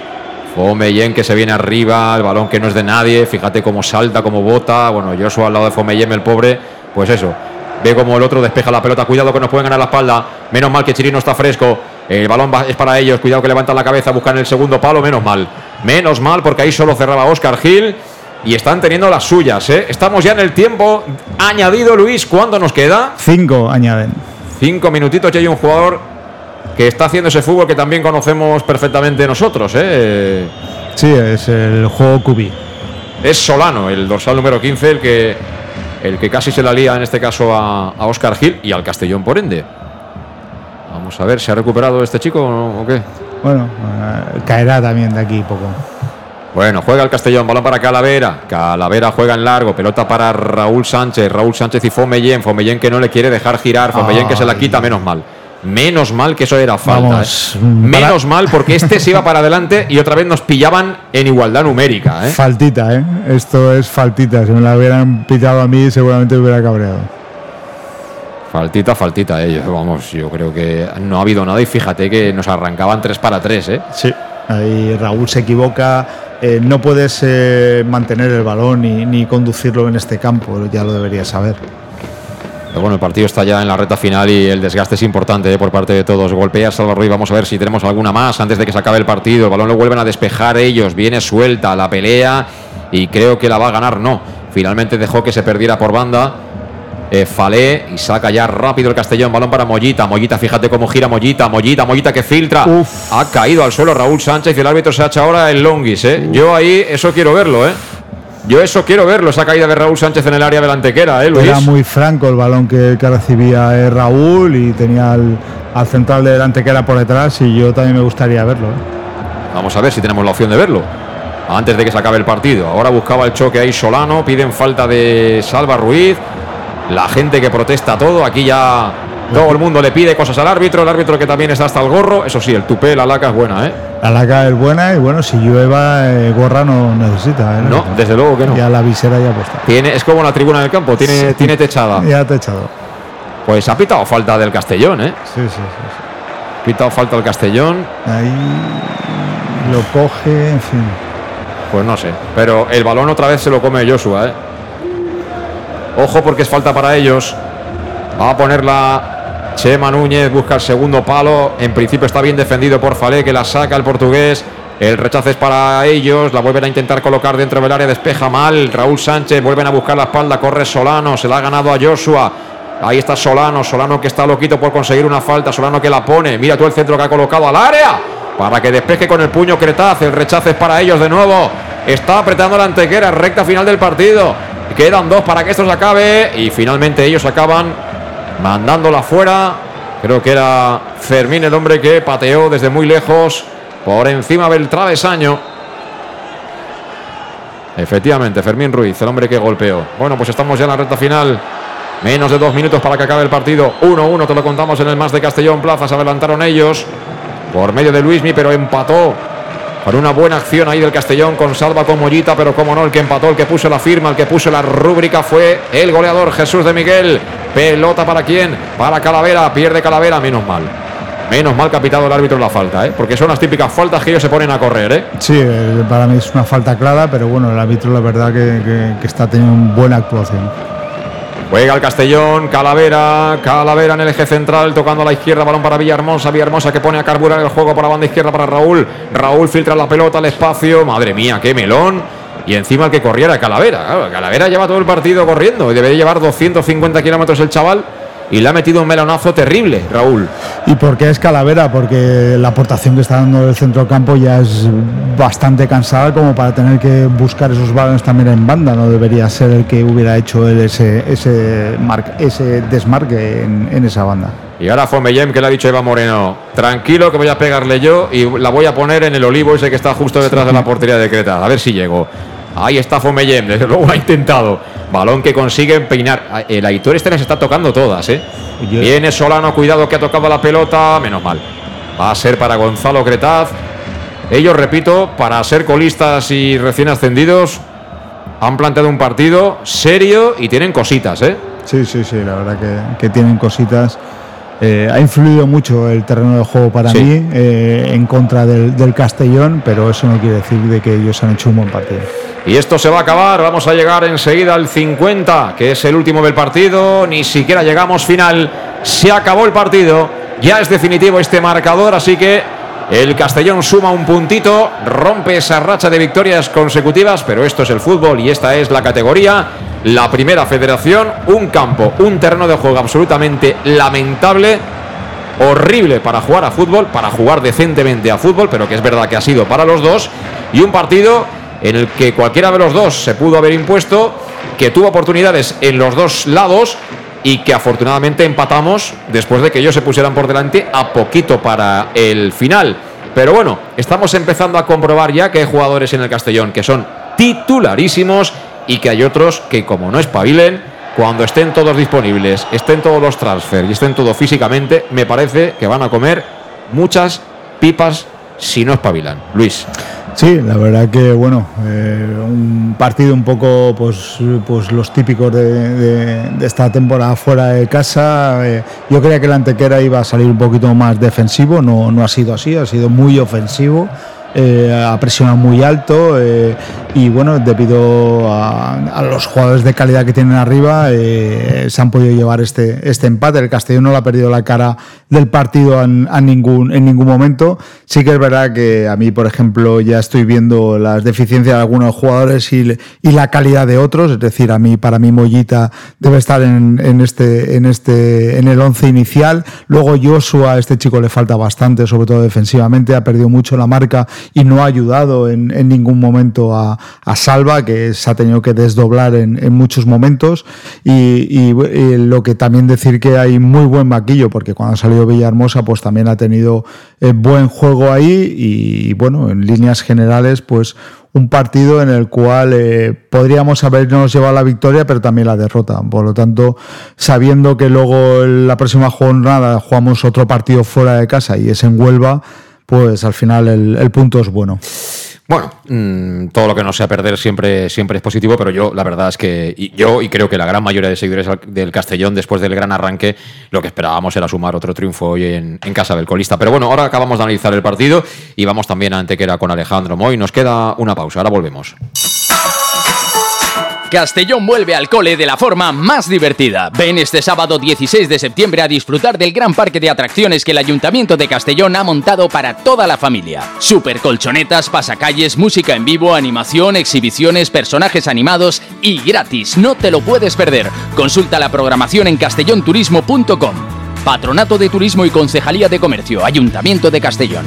Fomellén que se viene arriba, el balón que no es de nadie. Fíjate cómo salta, cómo bota. Bueno, Joshua al lado de Fomellén, el pobre. Pues eso. Ve como el otro despeja la pelota. Cuidado que nos pueden ganar la espalda. Menos mal que Chirino está fresco. El balón es para ellos. Cuidado que levantan la cabeza, buscan el segundo palo. Menos mal. Menos mal porque ahí solo cerraba Oscar Gil. Y están teniendo las suyas. ¿eh? Estamos ya en el tiempo añadido, Luis. ¿Cuándo nos queda? Cinco añaden. Cinco minutitos y hay un jugador que está haciendo ese fútbol que también conocemos perfectamente nosotros. ¿eh? Sí, es el juego cubi. Es Solano, el dorsal número 15, el que, el que casi se la lía en este caso a, a Oscar Gil y al Castellón por ende. Vamos a ver, ¿se ha recuperado este chico o, o qué? Bueno, eh, caerá también de aquí poco. Bueno, juega el Castellón, balón para Calavera. Calavera juega en largo, pelota para Raúl Sánchez. Raúl Sánchez y Fomellén. Fomellén que no le quiere dejar girar. Fomellén que se la quita, menos mal. Menos mal que eso era falta. Vamos, ¿eh? mm, para- Menos mal porque este se iba para adelante y otra vez nos pillaban en igualdad numérica. ¿eh? Faltita, ¿eh? Esto es faltita. Si me la hubieran pitado a mí, seguramente me hubiera cabreado. Faltita, faltita, eh. Yo, Vamos, yo creo que no ha habido nada y fíjate que nos arrancaban 3 para 3, ¿eh? Sí. Ahí Raúl se equivoca. eh, no puedes eh, mantener el balón ni, ni conducirlo en este campo, ya lo deberías saber. Pero bueno, el partido está ya en la recta final y el desgaste es importante eh, por parte de todos. Golpea Salva Ruiz, vamos a ver si tenemos alguna más antes de que se acabe el partido. El balón lo vuelven a despejar ellos, viene suelta la pelea y creo que la va a ganar. No, finalmente dejó que se perdiera por banda. Eh, Falé y saca ya rápido el Castellón. Balón para Mollita. Mollita, fíjate cómo gira Mollita. Mollita, Mollita que filtra. Ha caído al suelo Raúl Sánchez y el árbitro se ha hecho ahora el Longis. ¿eh? Yo ahí eso quiero verlo. ¿eh? Yo eso quiero verlo. Esa caída de Raúl Sánchez en el área del antequera. ¿eh, Luis? Era muy franco el balón que, que recibía eh, Raúl y tenía al, al central de delante que era por detrás y yo también me gustaría verlo. ¿eh? Vamos a ver si tenemos la opción de verlo. Antes de que se acabe el partido. Ahora buscaba el choque ahí Solano. Piden falta de Salva Ruiz. La gente que protesta todo. Aquí ya todo el mundo le pide cosas al árbitro. El árbitro que también está hasta el gorro. Eso sí, el tupé, la laca es buena, ¿eh? La laca es buena y bueno, si llueva, eh, gorra no necesita. ¿eh? No, desde luego que no. Ya la visera ya puesta. Tiene, es como la tribuna del campo, tiene, Sí. tiene techada. Ya te he echado. Pues ha pitado falta del Castellón, ¿eh? Sí, sí, sí. sí. Ha pitado falta del Castellón. Ahí lo coge, en fin. Pues no sé. Pero el balón otra vez se lo come Joshua, ¿eh? Ojo porque es falta para ellos. Va a ponerla Chema Núñez, busca el segundo palo. En principio está bien defendido por Falé, que la saca el portugués. El rechazo es para ellos. La vuelven a intentar colocar dentro del área. Despeja mal. Raúl Sánchez vuelven a buscar la espalda. Corre Solano. Se la ha ganado a Joshua. Ahí está Solano. Solano que está loquito por conseguir una falta. Solano que la pone. Mira tú el centro que ha colocado al área. Para que despeje con el puño Cretaz. El rechazo es para ellos de nuevo. Está apretando la antequera. Recta final del partido. Quedan dos para que esto se acabe. Y finalmente ellos acaban mandándola fuera. Creo que era Fermín el hombre que pateó desde muy lejos por encima del travesaño. Efectivamente, Fermín Ruiz, el hombre que golpeó. Bueno, pues estamos ya en la recta final. Menos de dos minutos para que acabe el partido. 1-1, te lo contamos en el más de Castellón Plaza. Se adelantaron ellos por medio de Luismi, pero empató con una buena acción ahí del Castellón con Salva con Mollita, pero como no, el que empató, el que puso la firma, el que puso la rúbrica fue el goleador Jesús de Miguel. Pelota para quién? Para Calavera, pierde Calavera, menos mal. Menos mal que ha pitado el árbitro la falta, ¿eh? porque son las típicas faltas que ellos se ponen a correr. ¿eh? Sí, eh, para mí es una falta clara, pero bueno, el árbitro la verdad que, que- que está teniendo una buena actuación. Juega el Castellón, Calavera, Calavera en el eje central, tocando a la izquierda, balón para Villahermosa, Villahermosa que pone a carburar el juego para la banda izquierda para Raúl, Raúl filtra la pelota al espacio, madre mía, qué melón, y encima el que corriera Calavera, Claro, Calavera lleva todo el partido corriendo, y debe llevar 250 kilómetros el chaval, y le ha metido un melonazo terrible, Raúl. ¿Y por qué es Calavera? Porque la aportación que está dando el centro campo ya es bastante cansada como para tener que buscar esos balones también en banda. No debería ser el que hubiera hecho él ese, ese, ese desmarque en, esa banda. Y ahora Fomellem que le ha dicho Eva Moreno, tranquilo que voy a pegarle yo y la voy a poner en el olivo ese que está justo detrás de la portería de Creta. A ver si llego. Ahí está Fomellem, desde luego lo ha intentado. Balón que consigue empeinar. Ah, el Aitor este les está tocando todas, ¿eh? Viene Solano, cuidado que ha tocado la pelota. Menos mal. Va a ser para Gonzalo Cretaz. Ellos, repito, para ser colistas y recién ascendidos, han planteado un partido serio y tienen cositas, ¿eh? Sí, sí, sí, la verdad que, tienen cositas. Eh, ha influido mucho el terreno de juego para mí eh, en contra del, del, Castellón, pero eso no quiere decir de que ellos han hecho un buen partido. Y esto se va a acabar, vamos a llegar enseguida al 50, que es el último del partido, ni siquiera llegamos final, se acabó el partido, ya es definitivo este marcador, así que el Castellón suma un puntito, rompe esa racha de victorias consecutivas, pero esto es el fútbol y esta es la categoría, la primera federación, un campo, un terreno de juego absolutamente lamentable, horrible para jugar a fútbol, para jugar decentemente a fútbol, pero que es verdad que ha sido para los dos, y un partido en el que cualquiera de los dos se pudo haber impuesto, que tuvo oportunidades en los dos lados y que afortunadamente empatamos después de que ellos se pusieran por delante a poquito para el final. Pero bueno, estamos empezando a comprobar ya que hay jugadores en el Castellón que son titularísimos y que hay otros que como no espabilen, cuando estén todos disponibles, estén todos los transfers y estén todo físicamente, me parece que van a comer muchas pipas si no espabilan. Luis. Sí, la verdad que bueno, eh, un partido un poco pues, pues los típicos de, esta temporada fuera de casa. Eh, yo creía que la Antequera iba a salir un poquito más defensivo, no, no ha sido así, ha sido muy ofensivo eh, ha presionado muy alto y bueno, debido a, los jugadores de calidad que tienen arriba, eh, se han podido llevar este, este empate. El Castellón no le ha perdido la cara del partido en, ningún, en ningún momento. Sí que es verdad que a mí, por ejemplo, ya estoy viendo las deficiencias de algunos jugadores y, y la calidad de otros. Es decir, a mí, para mí, Mollita debe estar en, en este, en, este, en el once inicial. Luego Joshua, a este chico le falta bastante, sobre todo defensivamente, ha perdido mucho la marca y no ha ayudado en, ningún momento a, Salva, que se ha tenido que desdoblar en, muchos momentos. Y, lo que también decir que hay muy buen maquillo, porque cuando ha salido Villahermosa, pues también ha tenido eh, buen juego ahí. Y bueno, en líneas generales, pues un partido en el cual eh, podríamos habernos llevado la victoria, pero también la derrota. Por lo tanto, sabiendo que luego en la próxima jornada jugamos otro partido fuera de casa y es en Huelva, pues al final el, punto es bueno. Bueno, mm, todo lo que no sea perder siempre, siempre es positivo, pero yo la verdad es que yo y creo que la gran mayoría de seguidores del Castellón, después del gran arranque, lo que esperábamos era sumar otro triunfo hoy en, en casa del colista. Pero bueno, ahora acabamos de analizar el partido y vamos también a Antequera con Alejandro Moy. Nos queda una pausa, ahora volvemos. Castellón vuelve al cole de la forma más divertida. Ven este sábado 16 de septiembre a disfrutar del gran parque de atracciones que el Ayuntamiento de Castellón ha montado para toda la familia. Super colchonetas, pasacalles, música en vivo, animación, exhibiciones, personajes animados y gratis. No te lo puedes perder. Consulta la programación en castellonturismo.com. Patronato de Turismo y Concejalía de Comercio, Ayuntamiento de Castellón.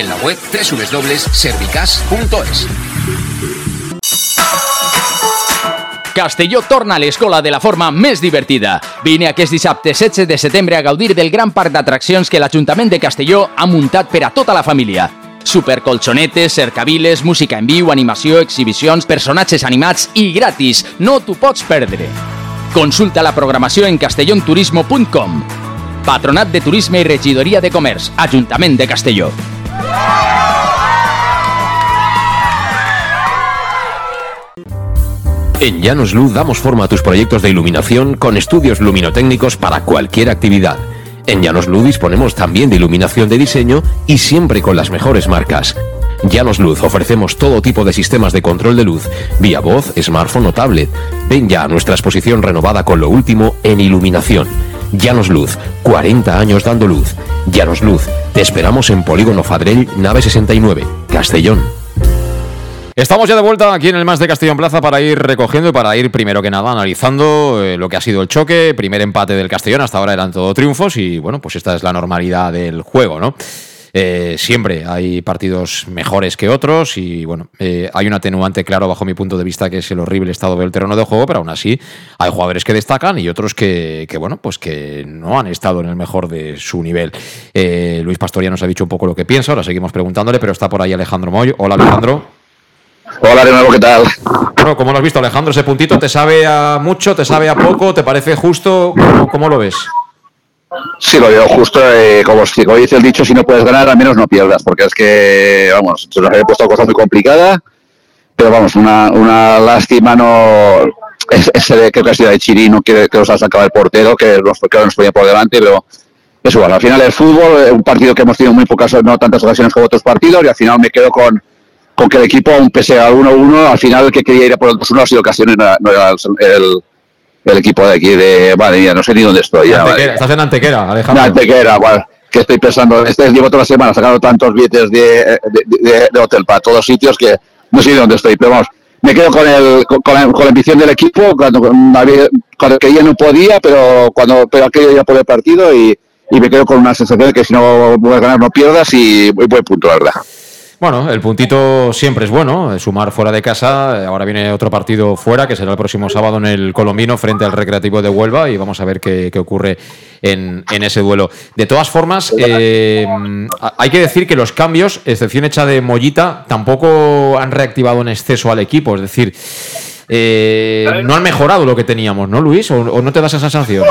en la web www.servicas.es. Castelló torna a l'escola de la forma més divertida. Vine aquest dissabte 16 de setembre a gaudir del gran parc d'atraccions que l'Ajuntament de Castelló ha muntat per a tota la família. Supercolxonetes, cercaviles, música en viu, animació, exhibicions, personatges animats i gratis. No t'ho pots perdre. Consulta la programació en castellonturismo.com. Patronat de Turisme i Regidoria de Comerç, Ajuntament de Castelló. En Llanos Luz damos forma a tus proyectos de iluminación con estudios luminotécnicos para cualquier actividad. En Llanos Luz disponemos también de iluminación de diseño y siempre con las mejores marcas. Llanos Luz ofrecemos todo tipo de sistemas de control de luz, vía voz, smartphone o tablet. Ven ya a nuestra exposición renovada con lo último en iluminación. Llanos Luz, 40 años dando luz. Llanos Luz, te esperamos en Polígono Fadrell, nave 69, Castellón. Estamos ya de vuelta aquí en el Más de Castellón Plaza para ir recogiendo y para ir primero que nada analizando eh, lo que ha sido el choque, primer empate del Castellón, hasta ahora eran todo triunfos y bueno, pues esta es la normalidad del juego, ¿no? Eh, siempre hay partidos mejores que otros y bueno, eh, hay un atenuante claro bajo mi punto de vista que es el horrible estado del terreno de juego, pero aún así hay jugadores que destacan y otros que, que, bueno, pues que no han estado en el mejor de su nivel. Eh, Luis Pastoria nos ha dicho un poco lo que piensa, ahora seguimos preguntándole, pero está por ahí Alejandro Moy. Hola Alejandro. Hola de nuevo, ¿qué tal? Bueno, ¿cómo lo has visto Alejandro? ¿Ese puntito te sabe a mucho, te sabe a poco, te parece justo? ¿Cómo, cómo lo ves? Sí, lo veo justo, eh, como, como, dice el dicho, si no puedes ganar, al menos no pierdas, porque es que, vamos, se nos había puesto cosa muy complicada, pero vamos, una, una lástima no... De que ha de Chirino, que, que nos ha sacado el portero, que nos, que nos ponía por delante, pero es igual, al final el fútbol, eh, un partido que hemos tenido muy pocas, no tantas ocasiones como otros partidos, y al final me quedo con, con que el equipo, aún pese al 1-1, al final el que quería ir a por el 2-1 ha sido era, no era el, el, el equipo de aquí de, madre mía, no sé ni dónde estoy. Ya, estás en Antequera, Alejandro. En Antequera, bueno, que estoy pensando, este llevo toda la semana sacando tantos billetes de, de, hotel para todos sitios que no sé ni dónde estoy, pero vamos, me quedo con el con, la, con la ambición del equipo cuando, cuando que ya no podía pero cuando pero aquello ya por el partido y, y me quedo con una sensación de que si no puedes ganar no pierdas y buen punto la verdad bueno, el puntito siempre es bueno, sumar fuera de casa. Ahora viene otro partido fuera, que será el próximo sábado en el Colombino frente al Recreativo de Huelva y vamos a ver qué, ocurre en, ese duelo. De todas formas, eh, hay que decir que los cambios, excepción hecha de Mollita, tampoco han reactivado en exceso al equipo. Es decir, eh, no han mejorado lo que teníamos, ¿no, Luis? ¿O, no te das esa sensación?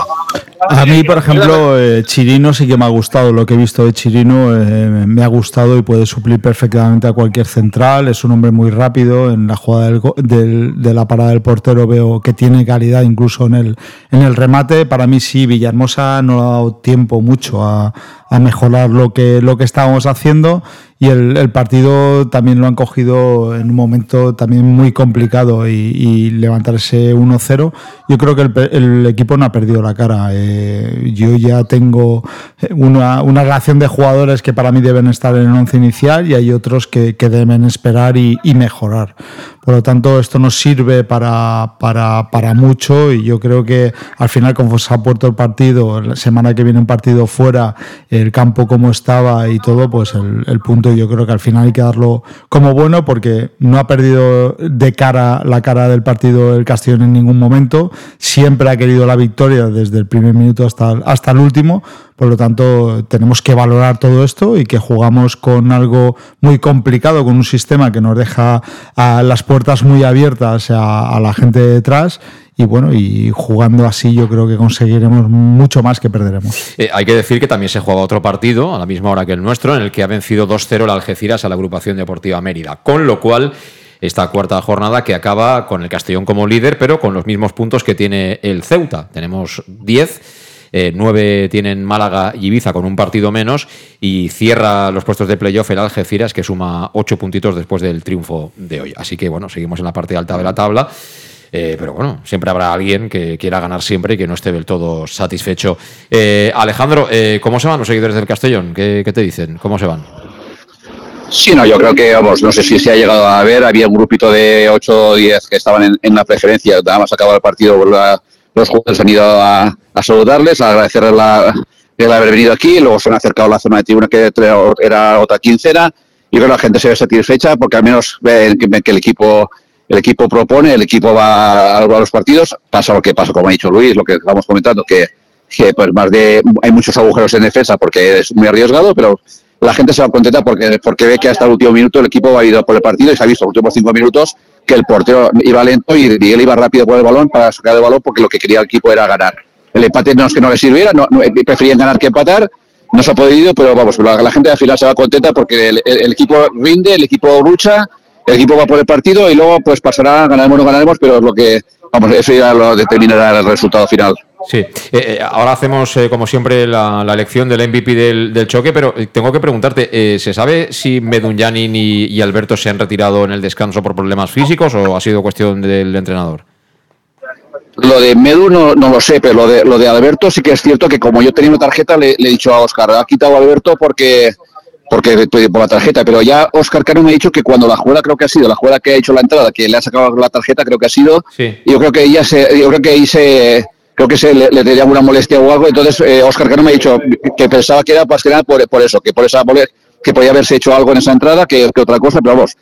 A mí, por ejemplo, eh, Chirino sí que me ha gustado. Lo que he visto de Chirino eh, me ha gustado y puede suplir perfectamente a cualquier central. Es un hombre muy rápido. En la jugada del, de la parada del portero veo que tiene calidad incluso en el, en el remate. Para mí sí, Villahermosa no ha dado tiempo mucho a, a mejorar lo que, lo que estábamos haciendo y el, partido también lo han cogido en un momento también muy complicado y, levantarse 1-0. Yo creo que el, equipo no ha perdido la cara. Eh, yo ya tengo una, una, relación de jugadores que para mí deben estar en el once inicial y hay otros que, que deben esperar y, y mejorar. Por lo tanto, esto nos sirve para, para, para, mucho y yo creo que al final, como se ha puesto el partido, la semana que viene un partido fuera, el campo como estaba y todo, pues el, el, punto yo creo que al final hay que darlo como bueno porque no ha perdido de cara la cara del partido el Castellón en ningún momento, siempre ha querido la victoria desde el primer minuto hasta, hasta el último. Por lo tanto, tenemos que valorar todo esto y que jugamos con algo muy complicado, con un sistema que nos deja a las puertas muy abiertas a, la gente detrás y bueno, y jugando así yo creo que conseguiremos mucho más que perderemos. Eh, hay que decir que también se juega otro partido a la misma hora que el nuestro, en el que ha vencido 2-0 el Algeciras a la agrupación deportiva Mérida, con lo cual esta cuarta jornada que acaba con el Castellón como líder, pero con los mismos puntos que tiene el Ceuta. Tenemos 10 eh, nueve tienen Málaga y Ibiza con un partido menos y cierra los puestos de playoff el Algeciras que suma ocho puntitos después del triunfo de hoy. Así que bueno, seguimos en la parte alta de la tabla. Eh, pero bueno, siempre habrá alguien que quiera ganar siempre y que no esté del todo satisfecho. Eh, Alejandro, ¿cómo se van los seguidores del Castellón? ¿Qué, te dicen? ¿Cómo se van? Sí, no, yo creo que, vamos, no sé si se ha llegado a ver, había un grupito de 8 o 10 que estaban en, la preferencia, nada más acabado el partido, los jugadores han ido a, saludarles, a agradecerles el haber venido aquí, luego se han acercado a la zona de tribuna que era otra quincena, y creo que la gente se ve satisfecha porque al menos ven que, el equipo el equipo propone, el equipo va a, los partidos, pasa lo que pasa, como ha dicho Luis, lo que estamos comentando, que, que pues más de hay muchos agujeros en defensa porque es muy arriesgado, pero la gente se va contenta porque, porque ve que hasta el último minuto el equipo ha ido por el partido y se ha visto los últimos cinco minutos que el portero iba lento y él iba rápido por el balón para sacar el balón porque lo que quería el equipo era ganar. El empate no es que no le sirviera, no, preferían ganar que empatar, no se ha podido, pero vamos, la, gente al final se va contenta porque el, equipo rinde, el equipo lucha, el equipo va por el partido y luego pues pasará, ganaremos o no ganaremos, pero es lo que, vamos, eso ya lo determinará el resultado final. Sí, eh, eh, ahora hacemos eh, como siempre la, elección del MVP del, choque, pero tengo que preguntarte, ¿se sabe si Medunyanin y, y Alberto se han retirado en el descanso por problemas físicos o ha sido cuestión del entrenador? Lo de Medu no, no, lo sé, pero lo de, lo de Alberto sí que es cierto que como yo tenía una tarjeta le, he dicho a Oscar, ha quitado a Alberto porque porque por la tarjeta, pero ya Oscar Cano me ha dicho que cuando la jugada creo que ha sido, la jugada que ha hecho la entrada, que le ha sacado la tarjeta, creo que ha sido, yo creo que ella se, yo creo que ahí se, creo que se le, le tenía una molestia o algo, entonces eh, Oscar Cano me ha dicho que pensaba que era más que nada por, por eso, que por esa que podía haberse hecho algo en esa entrada que, que otra cosa, pero vamos,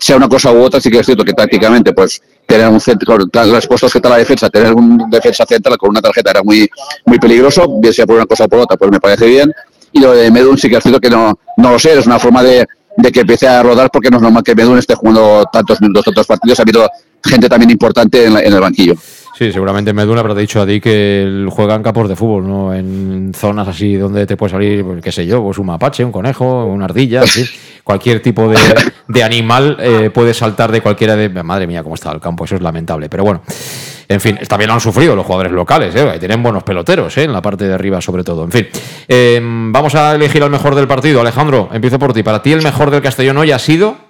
sea una cosa u otra, sí que es cierto que tácticamente, pues, tener un centro, las puestos que está la defensa, tener un defensa central con una tarjeta era muy, muy peligroso, bien sea por una cosa o por otra, pues me parece bien. Y lo de Medun sí que es cierto que no, no lo sé, es una forma de, de que empiece a rodar porque no es normal que Medun esté jugando tantos minutos, tantos partidos, ha habido gente también importante en, en el banquillo. Sí, seguramente Meduna habrá dicho a ti que juega en campos de fútbol, ¿no? En zonas así donde te puede salir, pues, qué sé yo, pues un mapache, un conejo, una ardilla, cualquier tipo de, animal eh, puede saltar de cualquiera de... Madre mía, cómo está el campo, eso es lamentable. Pero bueno, en fin, también lo han sufrido los jugadores locales, ¿eh? Tienen buenos peloteros, ¿eh? En la parte de arriba sobre todo. En fin, em, vamos a elegir al mejor del partido. Alejandro, empiezo por ti. Para ti el mejor del Castellón hoy ha sido...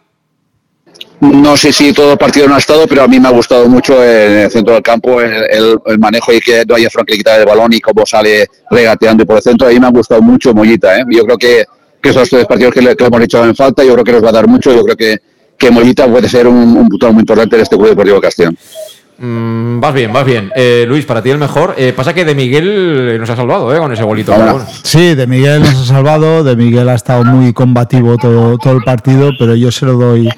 no sé si todo el partido no ha estado, pero a mí me ha gustado mucho en el centro del campo el, manejo y que no haya Frank que el balón y cómo sale regateando por el centro. A mí me ha gustado mucho Mollita. ¿eh? Yo creo que, que esos tres partidos que le, hemos hecho en falta, yo creo que nos va a dar mucho. Yo creo que, que Mollita puede ser un, un muy importante en este Club Deportivo de Castellón. Mm, vas bien, vas bien. Eh, Luis, para ti el mejor. Eh, pasa que De Miguel nos ha salvado eh, con ese bolito. Sí, De Miguel nos ha salvado. De Miguel ha estado muy combativo todo, todo el partido, pero yo se lo doy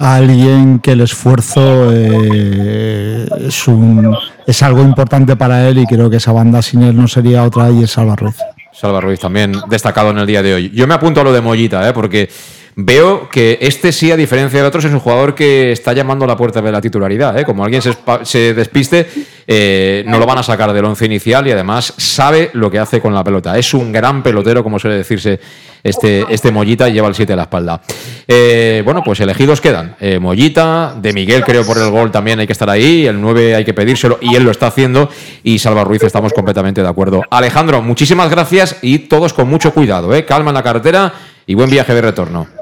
alguien que el esfuerzo eh, es, un, es algo importante para él y creo que esa banda sin él no sería otra y es Salva Ruiz. Salva Ruiz también destacado en el día de hoy. Yo me apunto a lo de Mollita, ¿eh? porque veo que este sí, a diferencia de otros, es un jugador que está llamando a la puerta de la titularidad. ¿eh? Como alguien se, despiste, eh, no lo van a sacar del once inicial y además sabe lo que hace con la pelota. Es un gran pelotero, como suele decirse este, este Mollita, y lleva el 7 a la espalda. Eh, bueno, pues elegidos quedan. Mollita, de Miguel creo por el gol también hay que estar ahí, el 9 hay que pedírselo y él lo está haciendo y Salva Ruiz estamos completamente de acuerdo. Alejandro, muchísimas gracias y todos con mucho cuidado. Calma en la carretera y buen viaje de retorno.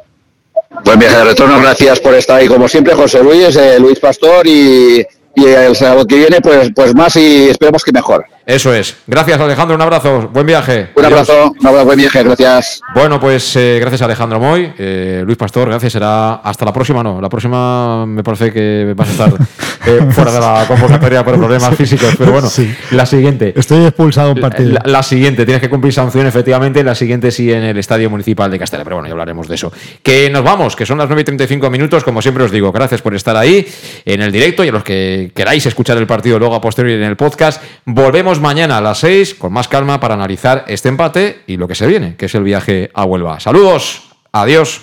Buen viaje de retorno, gracias por estar ahí como siempre, José Luis, eh, Luis Pastor y, y el sábado que viene pues, pues más y esperemos que mejor. Eso es. Gracias, Alejandro. Un abrazo. Buen viaje. Un abrazo. Un abrazo. Buen viaje. Gracias. Bueno, pues eh, gracias, Alejandro Moy. Eh, Luis Pastor, gracias. Será hasta la próxima, no. La próxima me parece que vas a estar eh, fuera de la convocatoria por problemas físicos. Pero bueno, la siguiente. Estoy expulsado en partido. La, siguiente. Tienes que cumplir sanción, efectivamente. La siguiente sí en el Estadio Municipal de Castella. Pero bueno, ya hablaremos de eso. Que nos vamos, que son las 9 y 35 minutos. Como siempre os digo, gracias por estar ahí en el directo y a los que queráis escuchar el partido luego a posteriori en el podcast. Volvemos mañana a las 6 con más calma para analizar este empate y lo que se viene, que es el viaje a Huelva. Saludos, adiós.